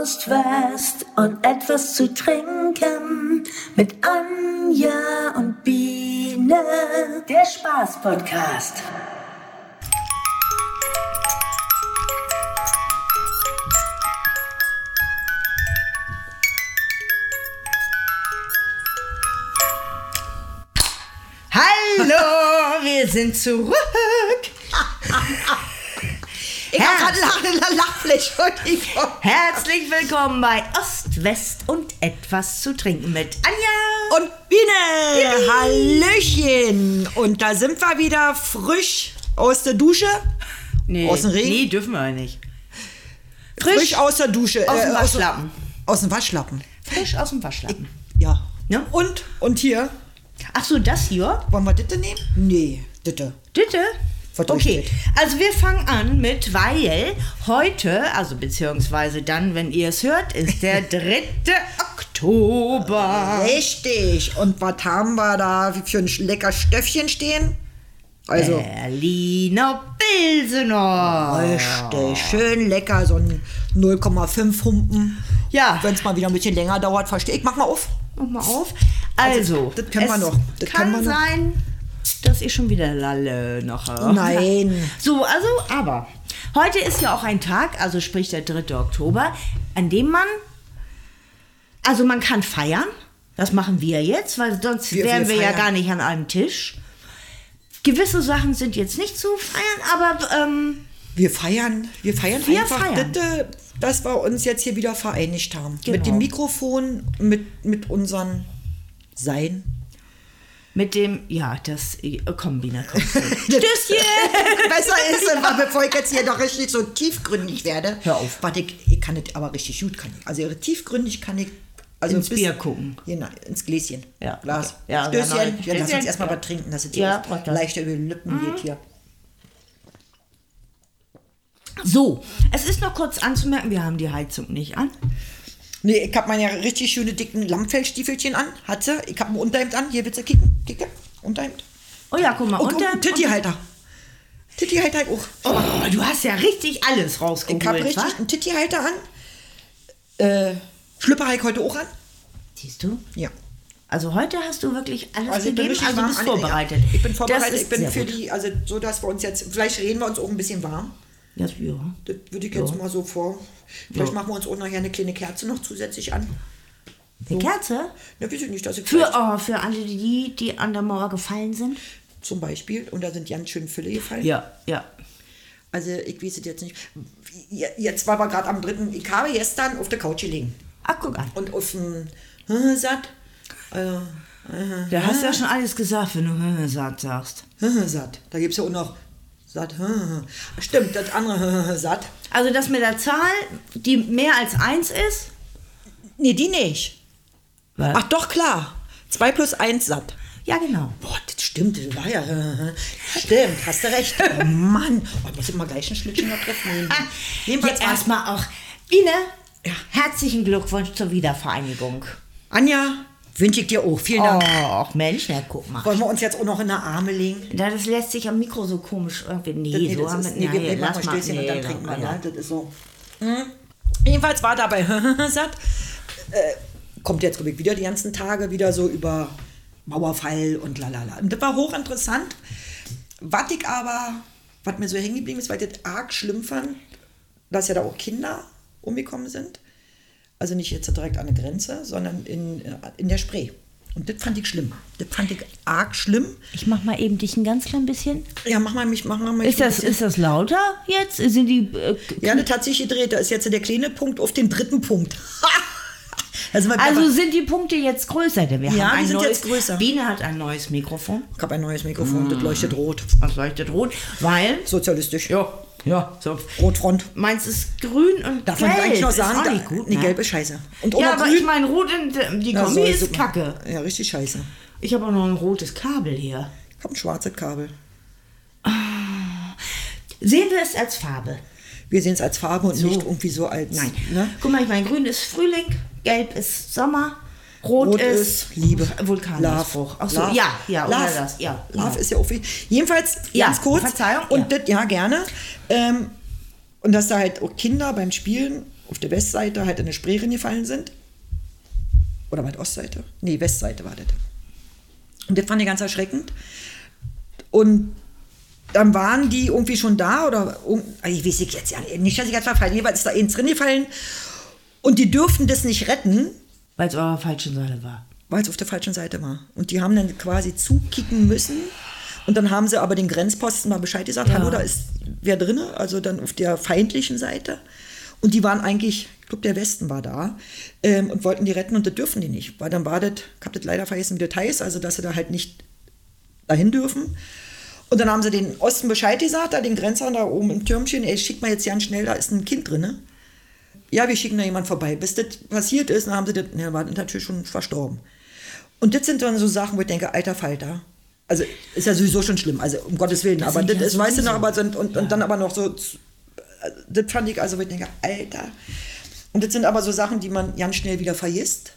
Ost-West und etwas zu trinken mit Anja und Biene. Der Spaß-Podcast. Hallo, wir sind zurück. Ich grad eine Lachfläche. Herzlich willkommen bei Ost, West und etwas zu trinken mit Anja. Und Biene, Hallöchen. Und da sind wir wieder frisch aus der Dusche. Nee, Aus dem Regen? Nee, dürfen wir nicht. Frisch, aus der Dusche. aus dem äh, Waschlappen. Aus dem Waschlappen. Frisch aus dem Waschlappen. Ja. Ne? Und, und hier. Ach so, das hier? Wollen wir das nehmen? Nee, das. Bitte? Okay, also wir fangen an mit, weil heute, also beziehungsweise dann, wenn ihr es hört, ist der 3. Oktober. Richtig. Und was haben wir da für ein lecker Stöffchen stehen? Also, Berliner Pilsener. richtig. Schön lecker. So ein 0,5 Humpen. Ja. Wenn es mal wieder ein bisschen länger dauert, verstehe ich. Mach mal auf. Mach mal auf. Also, das können wir noch. Das kann sein, dass ich schon wieder lalle noch. Nein. So, also, aber heute ist ja auch ein Tag, also sprich der 3. Oktober, an dem man, also man kann feiern. Das machen wir jetzt, weil sonst Wir- wären wir wir, ja gar nicht an einem Tisch. Gewisse Sachen sind jetzt nicht zu feiern, aber ähm, Wir feiern, wir feiern Wir einfach, feiern. Das, äh, dass wir uns jetzt hier wieder vereinigt haben. Genau. Mit dem Mikrofon, mit, mit unserem Sein. Mit dem, ja, das, äh, komm. Stößchen! Besser ist, aber bevor ich jetzt hier noch richtig so tiefgründig werde. Hör auf. Warte, ich, ich kann das aber richtig gut, kann ich. Also tiefgründig kann ich. Also Ins Bier gucken. Genau, ins Gläschen. Ja, Glas. okay. Ja, Stößchen. ja, lass uns erstmal Ja. was trinken, dass es Ja, leichter über die Lippen geht hier. So, es ist noch kurz anzumerken, wir haben die Heizung nicht an. Nee, ich hab meine richtig schöne dicken Lammfellstiefelchen an. Hatte. Ich hab ein Unterhemd an. Hier willst du kicken? Kicke. Unterhemd. Oh ja, guck mal. Und, unter- und Tittihalter. Tittihalter auch. Oh, du hast ja richtig alles rausgeholt, Ich habe richtig wa? einen Tittihalter an. Äh, Schlüpper habe ich heute auch an. Siehst du? Ja. Also heute hast du wirklich alles Also ich bin gegeben, also bist vorbereitet. Ja, ich bin vorbereitet. Ich bin für gut. die, also so, dass wir uns jetzt, vielleicht reden wir uns auch ein bisschen warm. Ja, ja. Das würde ich jetzt mal so vor. Vielleicht Ja. machen wir uns auch nachher eine kleine Kerze noch zusätzlich an. Eine Kerze? Na, ich nicht, dass ich Für, oh, für alle, die, die an der Mauer gefallen sind? zum Beispiel, und da sind ganz schön Fülle gefallen. Ja, ja. Also ich weiß es jetzt nicht. Je- Jetzt war wir gerade am dritten. Ich habe gestern auf der Couch gelegen. Ach, guck an. Und auf dem äh, Satt. Also, Da hast du ja schon alles gesagt, wenn du äh, satt sagst. äh, Satt. Da gibt es ja auch noch Satt. Stimmt, das andere Satt. Also das mit der Zahl, die mehr als eins ist? Nee, die nicht. Was? Ach doch, klar. 2 plus 1 Satt. Ja, genau. Boah, das stimmt, das war ja. Stimmt, hast du recht. Oh Mann. Oh, ich muss immer gleich ein Schlückchen noch drauf nehmen. Jedenfalls erstmal auch. Ine, Ja. herzlichen Glückwunsch zur Wiedervereinigung. Anja, wünsche ich dir auch. Vielen Dank. Och, Mensch, na guck mal. Wollen wir uns jetzt auch noch in die Arme legen? Da, das lässt sich am Mikro so komisch irgendwie. Nee, Nee, so das haben ist, wir. nee, nee, machen lass mal. Stößchen und nee, dann trinken wir. ja. Ja. Das ist so. Mhm. Jedenfalls war dabei satt. Äh, kommt jetzt, glaube ich, wieder die ganzen Tage wieder so über Mauerfall und lalala. Und das war hochinteressant. Was ich aber, was mir so hängen geblieben ist, weil ich das arg schlimm fand, dass ja da auch Kinder umgekommen sind. Also nicht jetzt direkt an der Grenze, sondern in, in der Spree. Und das fand ich schlimm. Das fand ich arg schlimm. Ich mach mal eben dich ein ganz klein bisschen. Ja, mach mal mich, mach mal mich Ist das, bisschen- ist das lauter jetzt? Sind die. Äh, Ja, das hat sich gedreht. Da ist jetzt der kleine Punkt auf den dritten Punkt. also, also sind die Punkte jetzt größer? Denn wir Ja, haben die sind neues, jetzt größer. Biene hat ein neues Mikrofon. ich habe ein neues Mikrofon, das leuchtet rot. Das leuchtet rot, weil. Sozialistisch. Ja, ja, so. Rotfront. Meins ist grün und Darf gelb. man eigentlich noch Ist sagen? auch da, nicht gut, nee, ne? gelb ist scheiße. Und Ja, aber grün. ich meine, rot und die Ja, Kombi soll ist super. kacke. Ja, richtig scheiße. Ich habe auch noch ein rotes Kabel hier. Ich habe ein schwarzes Kabel. Sehen wir es als Farbe? Wir sehen es als Farbe und nicht irgendwie so als. Nein. Ne? Guck mal, ich meine, grün ist Frühling, gelb ist Sommer, rot, Rot ist, ist Liebe. Vulkanausbruch. Ach so, Love. ja, ja, oder Love. das, ja. Love genau. ist ja auch wichtig. Jedenfalls, Ja, ganz kurz. Verzeihung, Und ja. Das, ja, gerne. Ähm, und dass da halt auch Kinder beim Spielen auf der Westseite halt in eine Spree gefallen sind. Oder war das Ostseite? Nee, Westseite war das. Und das fand ich ganz erschreckend. Und dann waren die irgendwie schon da oder um- ich weiß ich jetzt ja nicht, dass ich jetzt verfallen. Jeweils ist da eins drin gefallen und die dürften das nicht retten, Weil es eurer falschen Seite war. weil es auf der falschen Seite war. Und die haben dann quasi zukicken müssen. Und dann haben sie aber den Grenzposten mal Bescheid gesagt, Ja. hallo, da ist wer drin, also dann auf der feindlichen Seite. Und die waren eigentlich, ich glaube, der Westen war da ähm, und wollten die retten und das dürfen die nicht. Weil dann war das, ich habe das leider vergessen, wie das heißt, also dass sie da halt nicht dahin dürfen. Und dann haben sie den Osten Bescheid gesagt, da den Grenzer da oben im Türmchen, ey, schick mal jetzt ganz schnell, da ist ein Kind drin. Ne? Ja, wir schicken da jemand vorbei. Bis das passiert ist, dann haben sie das, ne, war natürlich schon verstorben. Und das sind dann so Sachen, wo ich denke, alter Falter. Also ist ja sowieso schon schlimm, also um Gottes Willen. aber sind das ja ist, weißt du noch, aber sind, und, und dann aber noch so, das fand ich, also wo ich denke, alter. Und das sind aber so Sachen, die man ganz schnell wieder vergisst.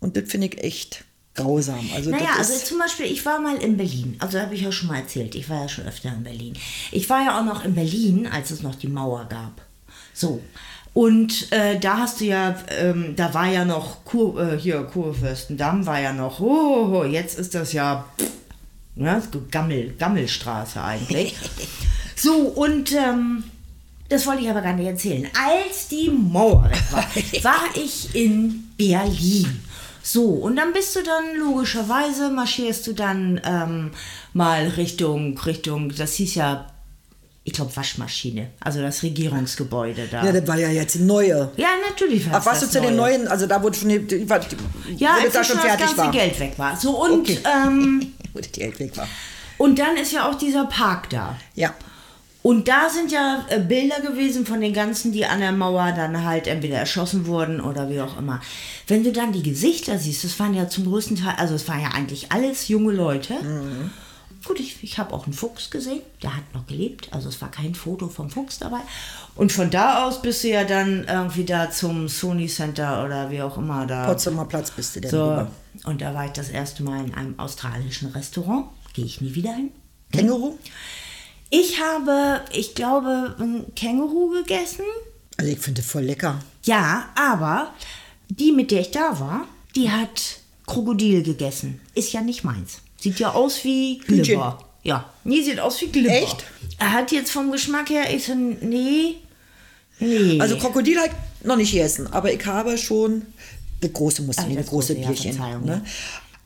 Und das finde ich echt grausam. Also Naja, das also zum Beispiel, ich war mal in Berlin. Also habe ich ja schon mal erzählt. Ich war ja schon öfter in Berlin. Ich war ja auch noch in Berlin, als es noch die Mauer gab. So. Und äh, da hast du ja, ähm, da war ja noch Kur, äh, hier Kurfürstendamm war ja noch. Oh, oh, oh, jetzt ist das ja, pff, ja Gammel, Gammelstraße eigentlich. so und ähm, das wollte ich aber gar nicht erzählen. Als die Mauer weg war, war ich in Berlin. So, und dann bist du dann logischerweise, marschierst du dann ähm, mal Richtung, Richtung, das hieß ja, ich glaube, Waschmaschine, also das Regierungsgebäude da. ja, das war ja jetzt neue. Ja, natürlich war Ach, warst du das zu den Neue. neuen, also da wurde schon, die, die, die, Ja, das als da schon schon das fertig ganze war. Geld weg war. So, und, Okay. ähm, das Geld weg war. und dann ist ja auch dieser Park da. Ja. Und da sind ja äh, Bilder gewesen von den ganzen, die an der Mauer dann halt entweder erschossen wurden oder wie auch immer. Wenn du dann die Gesichter siehst, das waren ja zum größten Teil, also es waren ja eigentlich alles junge Leute. Gut, ich, ich habe auch einen Fuchs gesehen, der hat noch gelebt, also es war kein Foto vom Fuchs dabei. Und von da aus bist du ja dann irgendwie da zum Sony Center oder wie auch immer da. Potsdamer Platz bist du denn So, rüber. und da war ich das erste Mal in einem australischen Restaurant. Gehe ich nie wieder hin. Känguru? Ich habe, ich glaube, ein Känguru gegessen. Also ich finde voll lecker. Ja, aber die, mit der ich da war, die hat Krokodil gegessen. Ist ja nicht meins. Sieht ja aus wie. Glibber. Ja, nee, sieht aus wie Glibber. Echt? Er hat jetzt vom Geschmack her, ich so, nee, nee. Also Krokodil ich noch nicht gegessen, aber ich habe schon, das große muss das das große große, ja, Bierchen. Verzeihung, ne?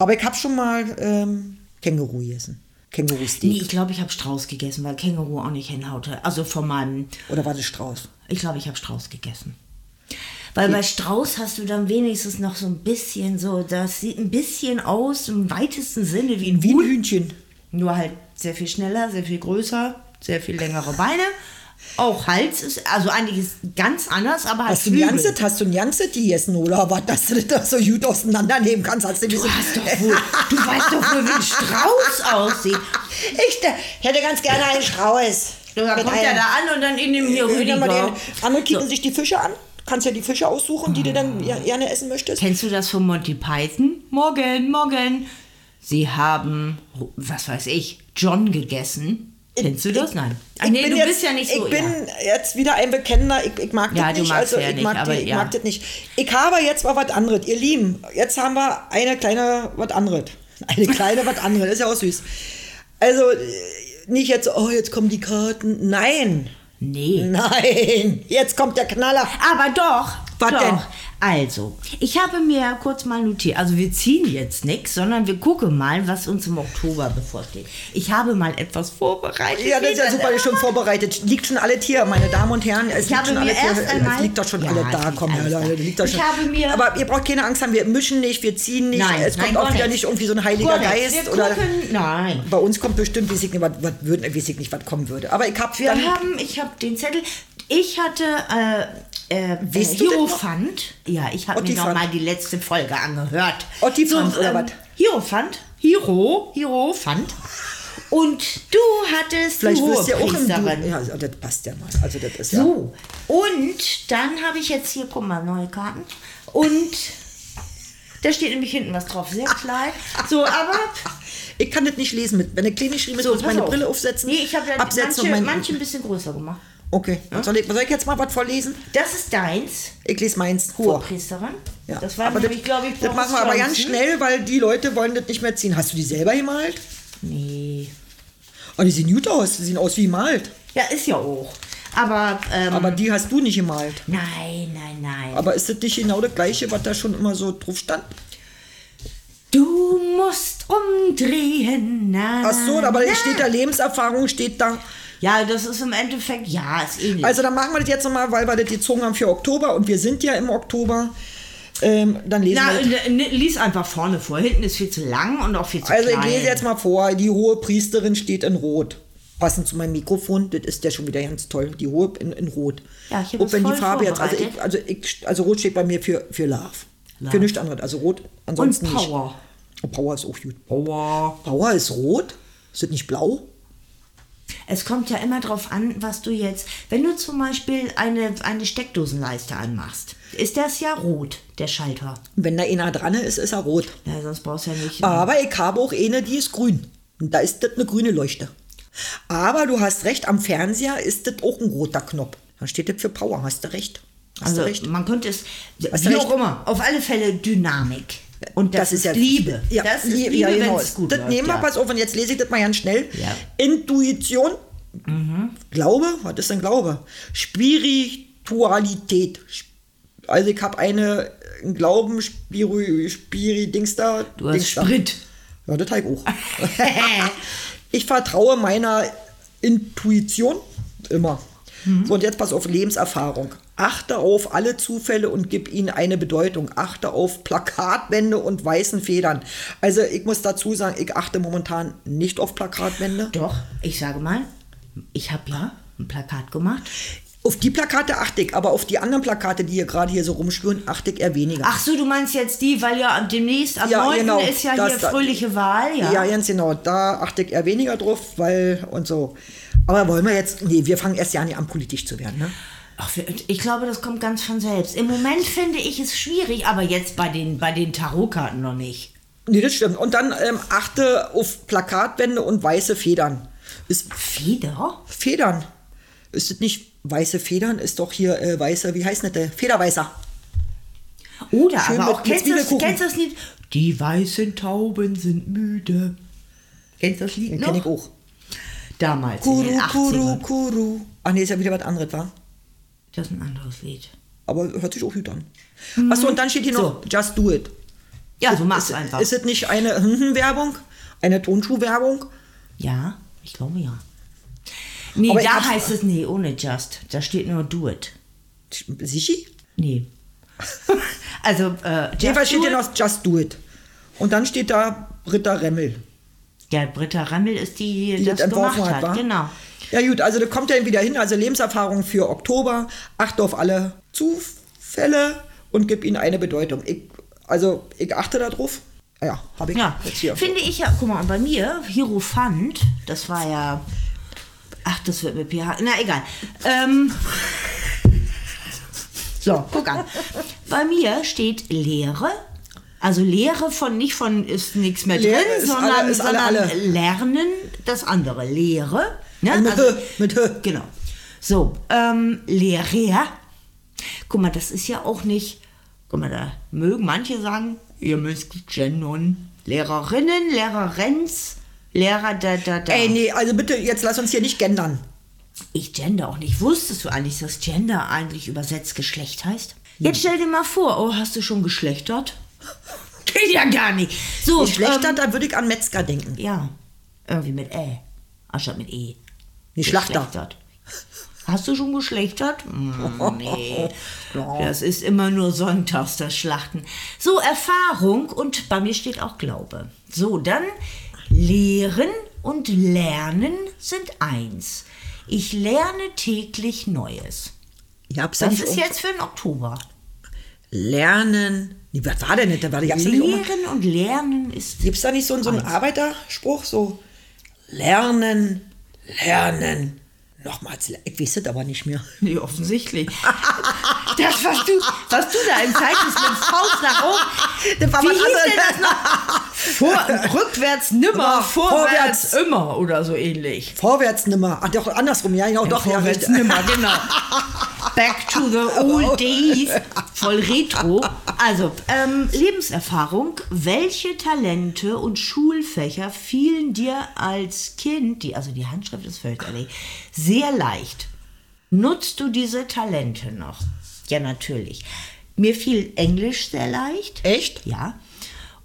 Aber ich habe schon mal ähm, Känguru gegessen. Känguru-Steak. nee, ich glaube, ich habe Strauß gegessen, weil Känguru auch nicht hinhaute. Also von meinem Oder war das Strauß? Ich glaube, ich habe Strauß gegessen. Weil bei Strauß hast du dann wenigstens noch so ein bisschen so, das sieht ein bisschen aus im weitesten Sinne wie ein Wie ein. Hühnchen. Nur halt sehr viel schneller, sehr viel größer, sehr viel längere Beine. Auch Hals ist, also ist ganz anders, aber halt Hast du Flügel. Ganzes, hast du ein Ganzes gegessen oder was, dass du das so gut auseinandernehmen kannst? Hast du, Du, hast doch wohl, du weißt doch wohl, wie ein Strauß aussieht. Ich hätte ganz gerne einen Strauß. Da Mit kommt er da an und dann in dem hier Rüdiger. den, andere kicken sich die Fische an. Kannst ja die Fische aussuchen, die du dann gerne essen möchtest. Kennst du das von Monty Python? Morgen, morgen. Sie haben, was weiß ich, John gegessen. Kennst du das? Nein. Ach nee, du jetzt, bist ja nicht so. Ich bin ja. jetzt wieder ein Bekennender, ich, ich mag Ja, das du nicht. Also ja ich nicht, mag, aber die, ich mag das nicht. Ich habe jetzt mal was anderes, ihr Lieben. Jetzt haben wir eine kleine was anderes. Eine kleine was anderes, ist ja auch süß. Also nicht jetzt, oh, jetzt kommen die Karten. Nein, Nee. nein, jetzt kommt der Knaller. Aber doch. Was doch. denn? Also, ich habe mir kurz mal notiert. Also, wir ziehen jetzt nichts, sondern wir gucken mal, was uns im Oktober bevorsteht. Ich habe mal etwas vorbereitet. Ja, das ist ja Wie super, ist schon vorbereitet. Liegt schon alles hier, meine Damen und Herren. Es Ich liegt habe schon mir hier. erst einmal- es liegt doch schon Ja, alles es da. Komm, ja, da. Liegt doch Ich schon. habe mir- Aber ihr braucht keine Angst haben, wir mischen nicht, wir ziehen nicht. Nein, es kommt nein, auch wieder nicht irgendwie so ein heiliger nichts. Geist. Wir oder gucken, nein. bei uns kommt bestimmt, weiß ich nicht, was, was, würden, ich nicht, was kommen würde. Aber ich habe Wir haben, ich habe den Zettel. Ich hatte äh, äh, Weißt äh, du? Hierophant. Ja, ich habe mir noch mal die letzte Folge angehört. Ottifant oder was? Hierophant. Hiro. Hierophant. Und du hattest Vielleicht die wirst du ja auch im. Du. Ja, also das passt ja mal. Also das ist ja... So, und dann habe ich jetzt hier, guck mal, neue Karten. Und da steht nämlich hinten was drauf, sehr klein. So, aber Ich kann das nicht lesen. Mit, wenn eine kleine geschrieben ist, so, muss ich meine auf. Brille aufsetzen, Nee, ich habe ja manche, mein... manche ein bisschen größer gemacht. Okay, soll, ich, soll ich jetzt mal was vorlesen? Das ist deins, Ich lese meins vor. Priesterin. Ja. Das war aber nämlich, glaube ich, das machen wir aber ganz schnell, weil die Leute wollen das nicht mehr ziehen. Hast du die selber gemalt? Nee. Oh, die sehen gut aus. Die sehen aus wie gemalt. Ja, ist ja auch. Aber, ähm, Aber die hast du nicht gemalt. nein, nein, nein. Aber ist das nicht genau das Gleiche, was da schon immer so drauf stand? du musst umdrehen. Na, Ach so, aber na. steht da Lebenserfahrung, steht da. Ja, das ist im Endeffekt, ja, ist ähnlich. Also dann machen wir das jetzt nochmal, weil wir das gezogen haben für Oktober und wir sind ja im Oktober. Ähm, dann lesen Na, wir. das. n- n- lies einfach vorne vor. Hinten ist viel zu lang und auch viel zu Also ich klein. lese jetzt mal vor, die hohe Priesterin steht in Rot. Passend zu meinem Mikrofon, das ist ja schon wieder ganz toll. Die hohe in, in Rot. Ja, ich hab Ob das wenn die Farbe jetzt, also, ich, also, ich, also Rot steht bei mir für, für Love. Love. Für nichts anderes. Also Rot ansonsten Und Power. nicht. Oh, Power ist auch gut. Power. Power ist rot? Ist das nicht blau? Es kommt ja immer drauf an, was du jetzt. Wenn du zum Beispiel eine, eine Steckdosenleiste anmachst, ist das ja rot, der Schalter. Wenn da einer dran ist, ist er rot. Ja, sonst brauchst du ja nicht. Aber ich habe auch eine, die ist grün. Und da ist das eine grüne Leuchte. Aber du hast recht, am Fernseher ist das auch ein roter Knopf. Da steht das für Power, hast du recht. Hast also du recht. man könnte es, Hast wie auch immer, auf alle Fälle Dynamik. Und das, ist Liebe. Ja, das ist ja, Liebe, ja, wenn genau. es gut Das läuft, nehmen wir, ja. pass auf, und jetzt lese ich das mal ganz schnell. Ja. Intuition, Glaube, was ist denn Glaube? Spiritualität. Also ich habe eine einen Glauben, Spiri, Spiri, Dings da. Du hast Dings da. Sprit. Ja, das habe ich auch. ich vertraue meiner Intuition immer. Mhm. So, und jetzt pass auf Lebenserfahrung. Achte auf alle Zufälle und gib ihnen eine Bedeutung. Achte auf Plakatwände und weißen Federn. Also ich muss dazu sagen, ich achte momentan nicht auf Plakatwände. Doch, ich sage mal, ich habe ja ein Plakat gemacht. Auf die Plakate achte ich, aber auf die anderen Plakate, die hier gerade hier so rumschwören, achte ich eher weniger. Ach so, du meinst jetzt die, weil ja demnächst am Ja, 9. genau, ist ja das hier fröhliche Wahl, ja. Ja, ganz genau. Da achte ich eher weniger drauf, weil und so. Aber wollen wir jetzt, nee, wir fangen erst ja nicht an, politisch zu werden, ne? Ach, ich glaube, das kommt ganz von selbst. Im Moment finde ich es schwierig, aber jetzt bei den, bei den Tarotkarten noch nicht. Nee, das stimmt. Und dann ähm, achte auf Plakatwände und weiße Federn. Ist Feder? Federn. Ist das nicht weiße Federn? Ist doch hier äh, weiße, wie heißt das? denn? Federweißer. Oder Schön aber auch, kennst du das, Lied? Die weißen Tauben sind müde. Kennst du das Lied Den noch? kenne ich auch. Damals, in Kuru, den 80ern. Kuru, Kuru. Ach nee, ist ja wieder was anderes, wa? Das ist ein anderes Lied. Aber hört sich auch gut an. Achso, und dann steht hier noch Just Do It. Ja, so mach's ist, einfach. Ist es nicht eine Werbung? Eine Tonschuhwerbung? ja, ich glaube ja. Nee, Aber da heißt es, nee, ohne Just. Da steht nur Do It. Sichi? Nee. also, äh, Just Jedenfalls steht hier noch Just Do It. Und dann steht da Britta Remmel. Ja, Britta Remmel ist die, die die das, gemacht hat. wa? Genau. Ja gut, also da kommt er wieder hin, also Lebenserfahrung für Oktober. Achte auf alle Zufälle und gib ihnen eine Bedeutung. Ich, also ich achte darauf. Ja, habe ich Ja, jetzt hier. finde ich ja, guck mal, bei mir, Hierophant, das war ja, ach, das wird mit PH, na egal. Ähm, so, guck an. Bei mir steht Lehre, also Lehre von, nicht von ist nichts mehr Lehre drin, sondern, alle- ist alle- sondern alle. Lernen, das andere, Lehre. Ne? Also mit H, mit H. Genau. So, ähm, Lehrer. Guck mal, das ist ja auch nicht. Guck mal, da mögen manche sagen, ihr müsst gendern. Lehrerinnen, Lehrerens, Lehrer, da, da, da. Ey, nee, also bitte, jetzt lass uns hier nicht gendern. Ich gender auch nicht. Wusstest du eigentlich, dass Gender eigentlich übersetzt Geschlecht heißt? Jetzt stell dir mal vor, oh, hast du schon geschlechtert? Geht ja gar nicht. So, Geschlechter, ähm, da würde ich an Metzger denken. ja, irgendwie mit Ä, anstatt mit E. Geschlechtert. Hast du schon geschlechtert? Mm, nee. Das ist immer nur sonntags, das Schlachten. So, Erfahrung und bei mir steht auch Glaube. So, dann Lehren und Lernen sind eins. Ich lerne täglich Neues. Ich hab's Das ist um- jetzt für den Oktober. Lernen. Was war denn nicht? Da war ich Lehren und Lernen ist. Gibt's da nicht so, so einen Arbeiterspruch? So lernen, lernen, nochmals. ler- Ich weiß es aber nicht mehr. Nee, offensichtlich. Das, was du, was du da im Zeitest mit Faust nach oben. Das war Wie hieß denn das noch? Vor, rückwärts nimmer, Immer, vorwärts, vorwärts. immer oder so ähnlich. Vorwärts nimmer. Ach, doch, andersrum. Ja, genau, doch. Ja, vorwärts richtig. nimmer, genau. Back to the old days. Voll retro. Also, ähm, Lebenserfahrung. Welche Talente und Schulfächer fielen dir als Kind, die, also die Handschrift ist fürchterlich, sehr leicht? Nutzt du diese Talente noch? Ja, natürlich. Mir fiel Englisch sehr leicht. Echt? Ja.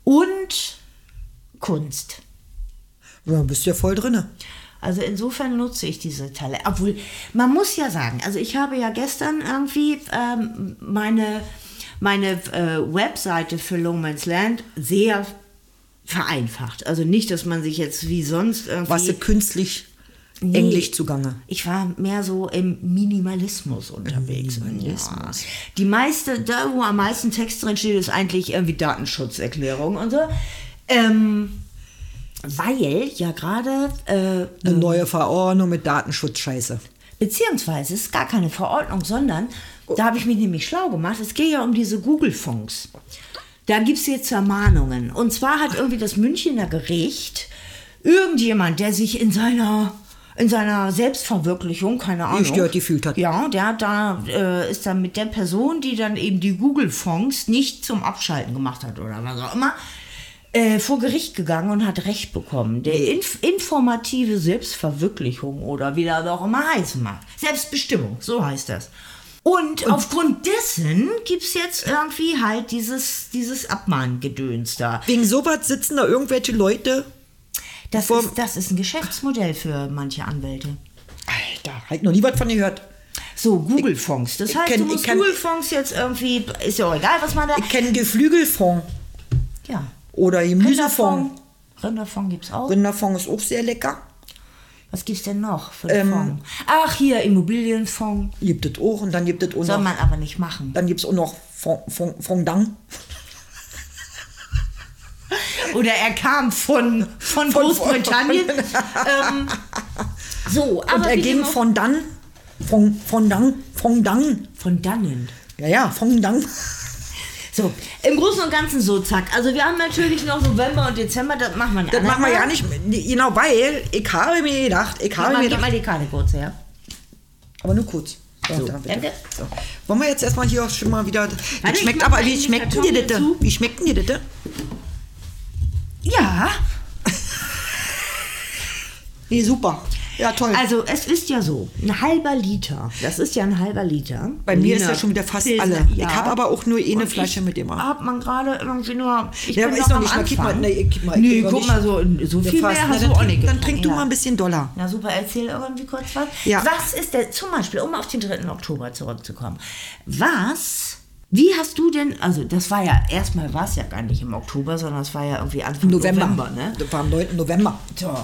Und Kunst. Ja, bist ja voll drinne. Also insofern nutze ich diese Talente. Obwohl, man muss ja sagen, also ich habe ja gestern irgendwie ähm, meine, meine äh, Webseite für Longmans Land sehr vereinfacht. Also nicht, dass man sich jetzt wie sonst irgendwie... Warst du künstlich Nee. Englisch zugange? Ich war mehr so im Minimalismus unterwegs. Minimalismus. Ja. Die meiste, da wo am meisten Text drin steht, ist eigentlich irgendwie Datenschutzerklärung und so. Ähm, weil ja gerade äh, Eine neue Verordnung mit Datenschutzscheiße. Beziehungsweise es ist gar keine Verordnung, sondern da habe ich mich nämlich schlau gemacht. Es geht ja um diese Google-Fonds. Da gibt es jetzt Ermahnungen. Und zwar hat irgendwie das Münchner Gericht irgendjemand, der sich in seiner in seiner Selbstverwirklichung, keine Ahnung. gestört gefühlt hat. Ja, der hat da, äh, ist dann mit der Person, die dann eben die Google-Fonds nicht zum Abschalten gemacht hat oder was auch immer, äh, vor Gericht gegangen und hat Recht bekommen. Der inf informative Selbstverwirklichung oder wie das auch immer heißen mag. Selbstbestimmung, so heißt das. Und, aufgrund dessen gibt es jetzt irgendwie halt dieses, dieses Abmahngedöns da. Wegen sowas sitzen da irgendwelche Leute. Das Vor- ist, das ist ein Geschäftsmodell für manche Anwälte. Alter, halt noch nie was von gehört. So, Google-Fonds. Das ich heißt, kenn- du musst Google-Fonds jetzt irgendwie, ist ja auch egal, was man da... Ich kenne Geflügelfonds Ja. oder Gemüsefonds. Rinderfonds. Rinderfonds gibt's auch. Rinderfonds ist auch sehr lecker. Was gibt's denn noch für einen Ähm, Fonds? Ach, hier, Immobilienfonds. Gibt es auch und dann gibt es auch Soll noch, man aber nicht machen. dann gibt's auch noch Fond, Fond, Fondant. Oder er kam von, von, Von- Großbritannien. ähm, so, aber Und er ging dem auch- von dann, von, Fondant. von dannen. Ja, ja, Fondant. So, im Großen und Ganzen so, zack. Also wir haben natürlich noch November und Dezember, das machen wir Das machen wir ja nicht, genau, weil ich habe mir gedacht, ich habe mal, mir gib mal gedacht, die Karte kurz her. aber nur kurz. Ja, So, da bitte. danke. So. Wollen wir jetzt erstmal hier auch schon mal wieder, wie ich schmeckt aber, wie schmeckt Karton dir das? Wie schmeckt dir das? Ja, Nee, super. Ja, toll. also es ist ja so, ein halber Liter, das ist ja ein halber Liter. Bei mir ist Berliner ja schon wieder fast Pilsner, alle. ja. Ich habe aber auch nur eine Und Flasche mit immer. Hat man gerade irgendwie nur. Ich Ja, bin aber ist noch noch nicht mal. Gib mal, Anfang. nee, gib mal. Nee, guck nicht. mal, so, so viel fast. mehr hast dann du auch trink- nicht Dann trink du ja. mal ein bisschen Dollar. Na super, erzähl irgendwie kurz was. Ja. Was ist denn, zum Beispiel, um auf den 3. Oktober zurückzukommen, was, wie hast du denn, also das war ja, erstmal war es ja gar nicht im Oktober, sondern es war ja irgendwie Anfang November. November, ne? Das war am 9. November. So.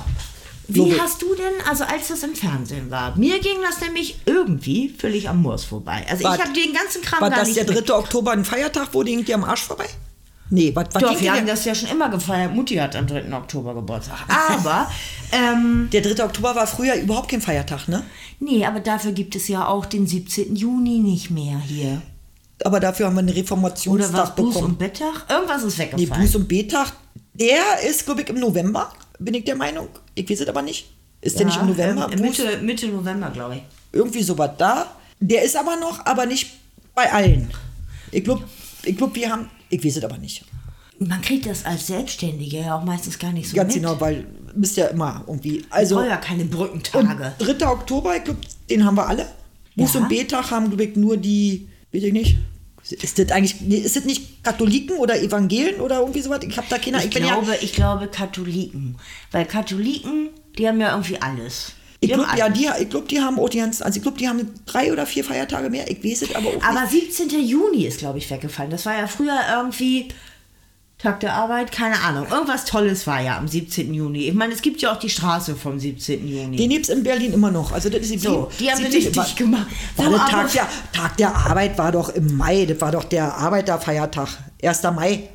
Wie Logisch. hast du denn, also als das im Fernsehen war, mir ging das nämlich irgendwie völlig am Moors vorbei. Also War- ich habe den ganzen Kram War gar das nicht der 3. mit- Oktober ein Feiertag, wo ging dir am Arsch vorbei? Nee, was, was Doch, wir haben das ja schon immer gefeiert. Mutti hat am 3. Oktober Geburtstag. Aber, ähm, der 3. Oktober war früher überhaupt kein Feiertag, ne? nee, aber dafür gibt es ja auch den 17. Juni nicht mehr hier. Aber dafür haben wir einen Oder Reformationstag was, Buß- bekommen. und Betttag? Irgendwas ist Nee, weggefallen. Buß- und B-Tag, der ist, glaube ich, im November, bin ich der Meinung. Ich weiß es aber nicht. Ist der nicht im November? ähm, Buß- Mitte, Mitte November, glaube ich. irgendwie sowas da. Der ist aber noch, aber nicht bei allen. Ich glaube, ich glaub, wir haben, ich weiß es aber nicht. Man kriegt das als Selbstständige ja auch meistens gar nicht so Ganz mit. genau, weil bist ja immer irgendwie. Also, brauche ja keine und Brückentage. 3. Oktober, ich glaube, den haben wir alle. Buß- Ja. und B-Tag haben, glaube ich, nur die, weiß ich nicht. Ist das eigentlich, ist das nicht Katholiken oder Evangelen oder irgendwie sowas? Ich habe da keine, Ich bin glaube, ja, ich glaube Katholiken. Weil Katholiken, die haben ja irgendwie alles. ich glaube, ja, die, ich glaube, die haben auch die ganzen, also ich glaube, die haben drei oder vier Feiertage mehr. Ich weiß es aber auch Aber nicht. 17. Juni ist, glaube ich, weggefallen. Das war ja früher irgendwie Tag der Arbeit, keine Ahnung. Irgendwas Tolles war ja am 17. Juni. Ich meine, es gibt ja auch die Straße vom 17. Juni. Den gibt es in Berlin immer noch. Also das ist die So, die haben 17. richtig gemacht. War der Tag, der, Tag der Arbeit war doch im Mai. Das war doch der Arbeiterfeiertag. 1. Mai.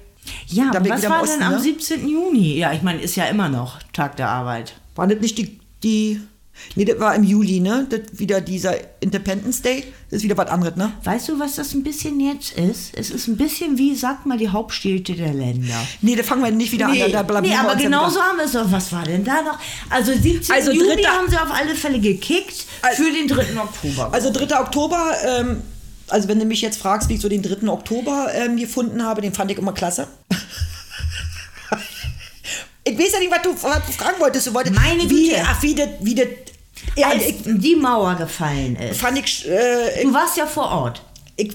ja, da was war Osten, denn am ne? 17. Juni? Ja, ich meine, ist ja immer noch Tag der Arbeit. War das nicht die, die Nee, das war im Juli, ne? Das wieder dieser Independence Day. Das ist wieder was anderes, ne? Weißt du, was das ein bisschen jetzt ist? Es ist ein bisschen wie, sag mal, die Hauptstädte der Länder. Nee, da fangen wir nicht wieder Nee, an. Da, nee blamieren wir aber genau so haben wir es doch. Was war denn da noch? Also 17. Also Juli dritter- haben sie auf alle Fälle gekickt Al- für den 3. Oktober. Also 3. Oktober, ähm, also wenn du mich jetzt fragst, wie ich so den 3. Oktober ähm, gefunden habe, den fand ich immer klasse. Ich weiß ja nicht, was du, was du fragen wolltest. Du wolltest Meine wie, Güte. ach, wie das, wie das, ja, Als ich, die Mauer gefallen ist. fand ich, äh, ich, Du warst ja vor Ort. ich,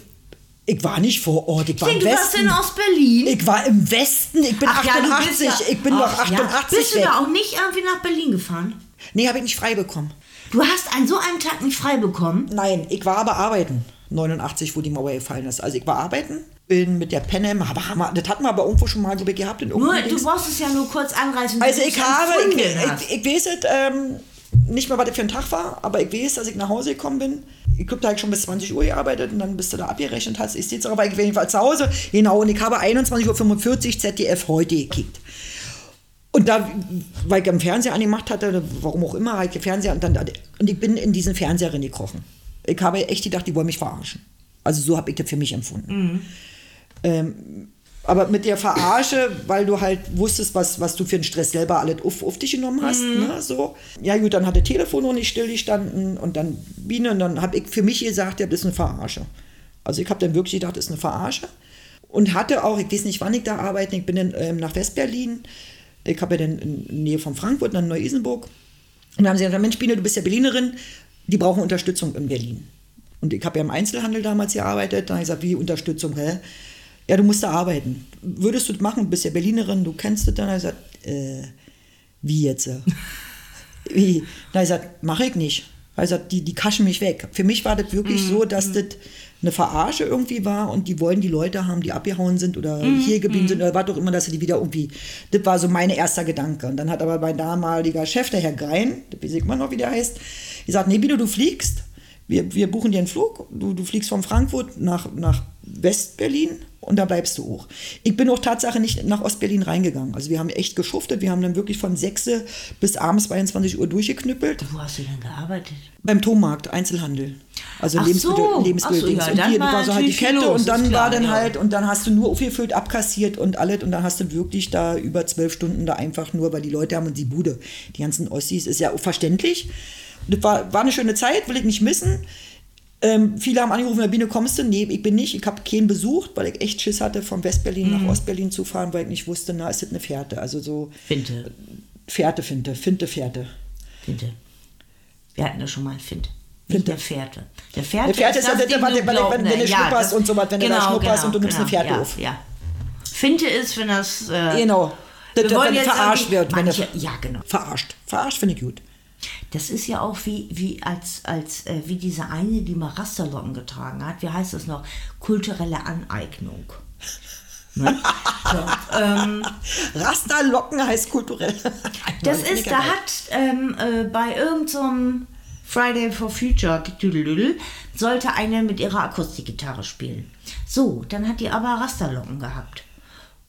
ich war nicht vor Ort, ich war Ich im denke, du warst Westen. in Ostberlin. Ich war im Westen, ich bin Ach ja, du 88, bist ja- ich bin noch Ach ja. 88 Bist du weg. da auch nicht irgendwie nach Berlin gefahren? Nee, habe ich nicht frei bekommen. Du hast an so einem Tag nicht frei bekommen. Nein, ich war aber arbeiten. 89, wo die Mauer gefallen ist. Also ich war arbeiten, bin mit der Penem, aber haben wir, das hatten wir aber irgendwo schon mal ich, gehabt. In Nur, du brauchst es ja nur kurz anreißen. also ich habe, ich, ich, ich weiß es, ähm, nicht mehr, was das für ein Tag war, aber ich weiß, dass ich nach Hause gekommen bin. Ich glaube, da habe ich schon bis 20 Uhr gearbeitet und dann bist du da abgerechnet hast. Ich sitze aber ich auf jeden Fall zu Hause. Genau, und ich habe 21.45 Uhr ZDF heute gekickt. Und da, weil ich im Fernseher angemacht hatte, warum auch immer, halt Fernseher und dann und ich bin in diesen Fernseher reingekrochen. Ich habe echt gedacht, die wollen mich verarschen. Also so habe ich das für mich empfunden. Ähm, aber mit der Verarsche, weil du halt wusstest, was, was du für einen Stress selber alles auf, auf dich genommen hast. Ne, so. Ja gut, dann hat das Telefon noch nicht stillgestanden und dann Biene und dann habe ich für mich gesagt, ja, das ist eine Verarsche. Also ich habe dann wirklich gedacht, das ist eine Verarsche. Und hatte auch, ich weiß nicht, wann ich da arbeite, ich bin dann ähm, nach Westberlin. Ich habe ja dann in Nähe von Frankfurt, dann Neu-Isenburg. Und da haben sie gesagt, Mensch, Biene, du bist ja Berlinerin, die brauchen Unterstützung in Berlin. Und ich habe ja im Einzelhandel damals gearbeitet. Da habe ich gesagt, wie Unterstützung, hä? Ja, du musst da arbeiten. Würdest du das machen? Du bist ja Berlinerin, du kennst das dann. Ich gesagt, äh, wie jetzt? äh? wie? Habe ich gesagt, mache ich nicht. Ich gesagt, die, die kaschen mich weg. Für mich war das wirklich so, dass das eine Verarsche irgendwie war und die wollen die Leute haben, die abgehauen sind oder hier geblieben sind oder was auch immer, dass sie die wieder irgendwie. Das war so mein erster Gedanke. Und dann hat aber mein damaliger Chef, der Herr Grein, weiß ich immer noch, wie der heißt, gesagt, nee, Bido, du fliegst. Wir, wir buchen dir einen Flug. Du, du fliegst von Frankfurt nach, nach West-Berlin und da bleibst du auch. Ich bin auch Tatsache nicht nach Ostberlin reingegangen. Also wir haben echt geschuftet. Wir haben dann wirklich von 6 bis abends 22 Uhr durchgeknüppelt. Wo hast du denn gearbeitet? Beim Tommarkt, Einzelhandel. Also Lebensmittel, so. Lebensmittel Ach so, ja, und dann hier, war so halt die Kette los, und dann klar, war dann ja. halt, und dann hast du nur aufgefüllt, abkassiert und alles und dann hast du wirklich da über zwölf Stunden da einfach nur, weil die Leute haben und die Bude, die ganzen Ossis, ist ja auch verständlich. Das war, war eine schöne Zeit, will ich nicht missen. Ähm, viele haben angerufen, Biene, kommst du? Nee, ich bin nicht. Ich habe keinen besucht, weil ich echt Schiss hatte, von Westberlin Mhm. nach Ostberlin zu fahren, weil ich nicht wusste, na, ist das eine Fährte? Also so Finte. Fährte, Finte, Finte, Fährte. Finte. Wir hatten das schon mal Finte. Finte. Nicht der Fährte. Der Fährte, Der Fährte ist ja das Ding, wenn- du wenn- wenn- wenn du ja, schnupperst das- und so was, wenn du da schnupperst und du nimmst eine Fährte ja, auf. Ja. Finte ist, wenn das. Äh, Genau. wir Das- das- wollen wenn verarscht wird, wenn Manche, das- ja, genau. Verarscht. Verarscht finde ich gut. Das ist ja auch wie, wie als, als äh, wie diese eine, die mal Rasterlocken getragen hat. Wie heißt das noch? Kulturelle Aneignung. Ne? so, ähm, Rasterlocken heißt kulturell. das ist, da hat ähm, äh, bei irgendeinem Friday for Future sollte eine mit ihrer Akustikgitarre spielen. So, dann hat die aber Rasterlocken gehabt.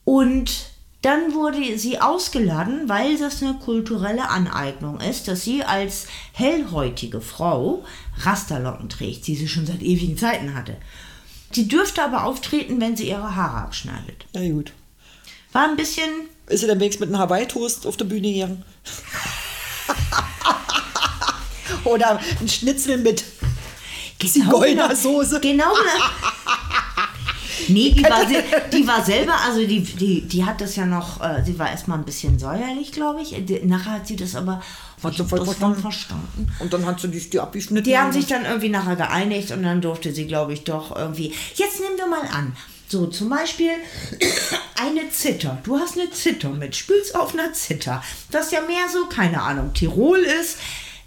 Und dann wurde sie ausgeladen, weil das eine kulturelle Aneignung ist, dass sie als hellhäutige Frau Rasterlocken trägt, die sie schon seit ewigen Zeiten hatte. Sie dürfte aber auftreten, wenn sie ihre Haare abschneidet. Na gut. War ein bisschen Ist sie dann wenigstens mit einem Hawaii-Toast auf der Bühne gegangen? Oder ein Schnitzel mit Zigeunersoße. Genau. Nee, die war, die war selber, also die, die, die hat das ja noch, äh, sie war erstmal ein bisschen säuerlich, glaube ich. Nachher hat sie das aber Hat sie voll verstanden. verstanden. Und dann hat sie die, die abgeschnitten. Die haben sich dann irgendwie nachher geeinigt und dann durfte sie, glaube ich, doch irgendwie. Jetzt nehmen wir mal an. So, zum Beispiel eine Zither. Du hast eine Zither mit, spielst auf einer Zither. Das ja mehr so, keine Ahnung, Tirol ist.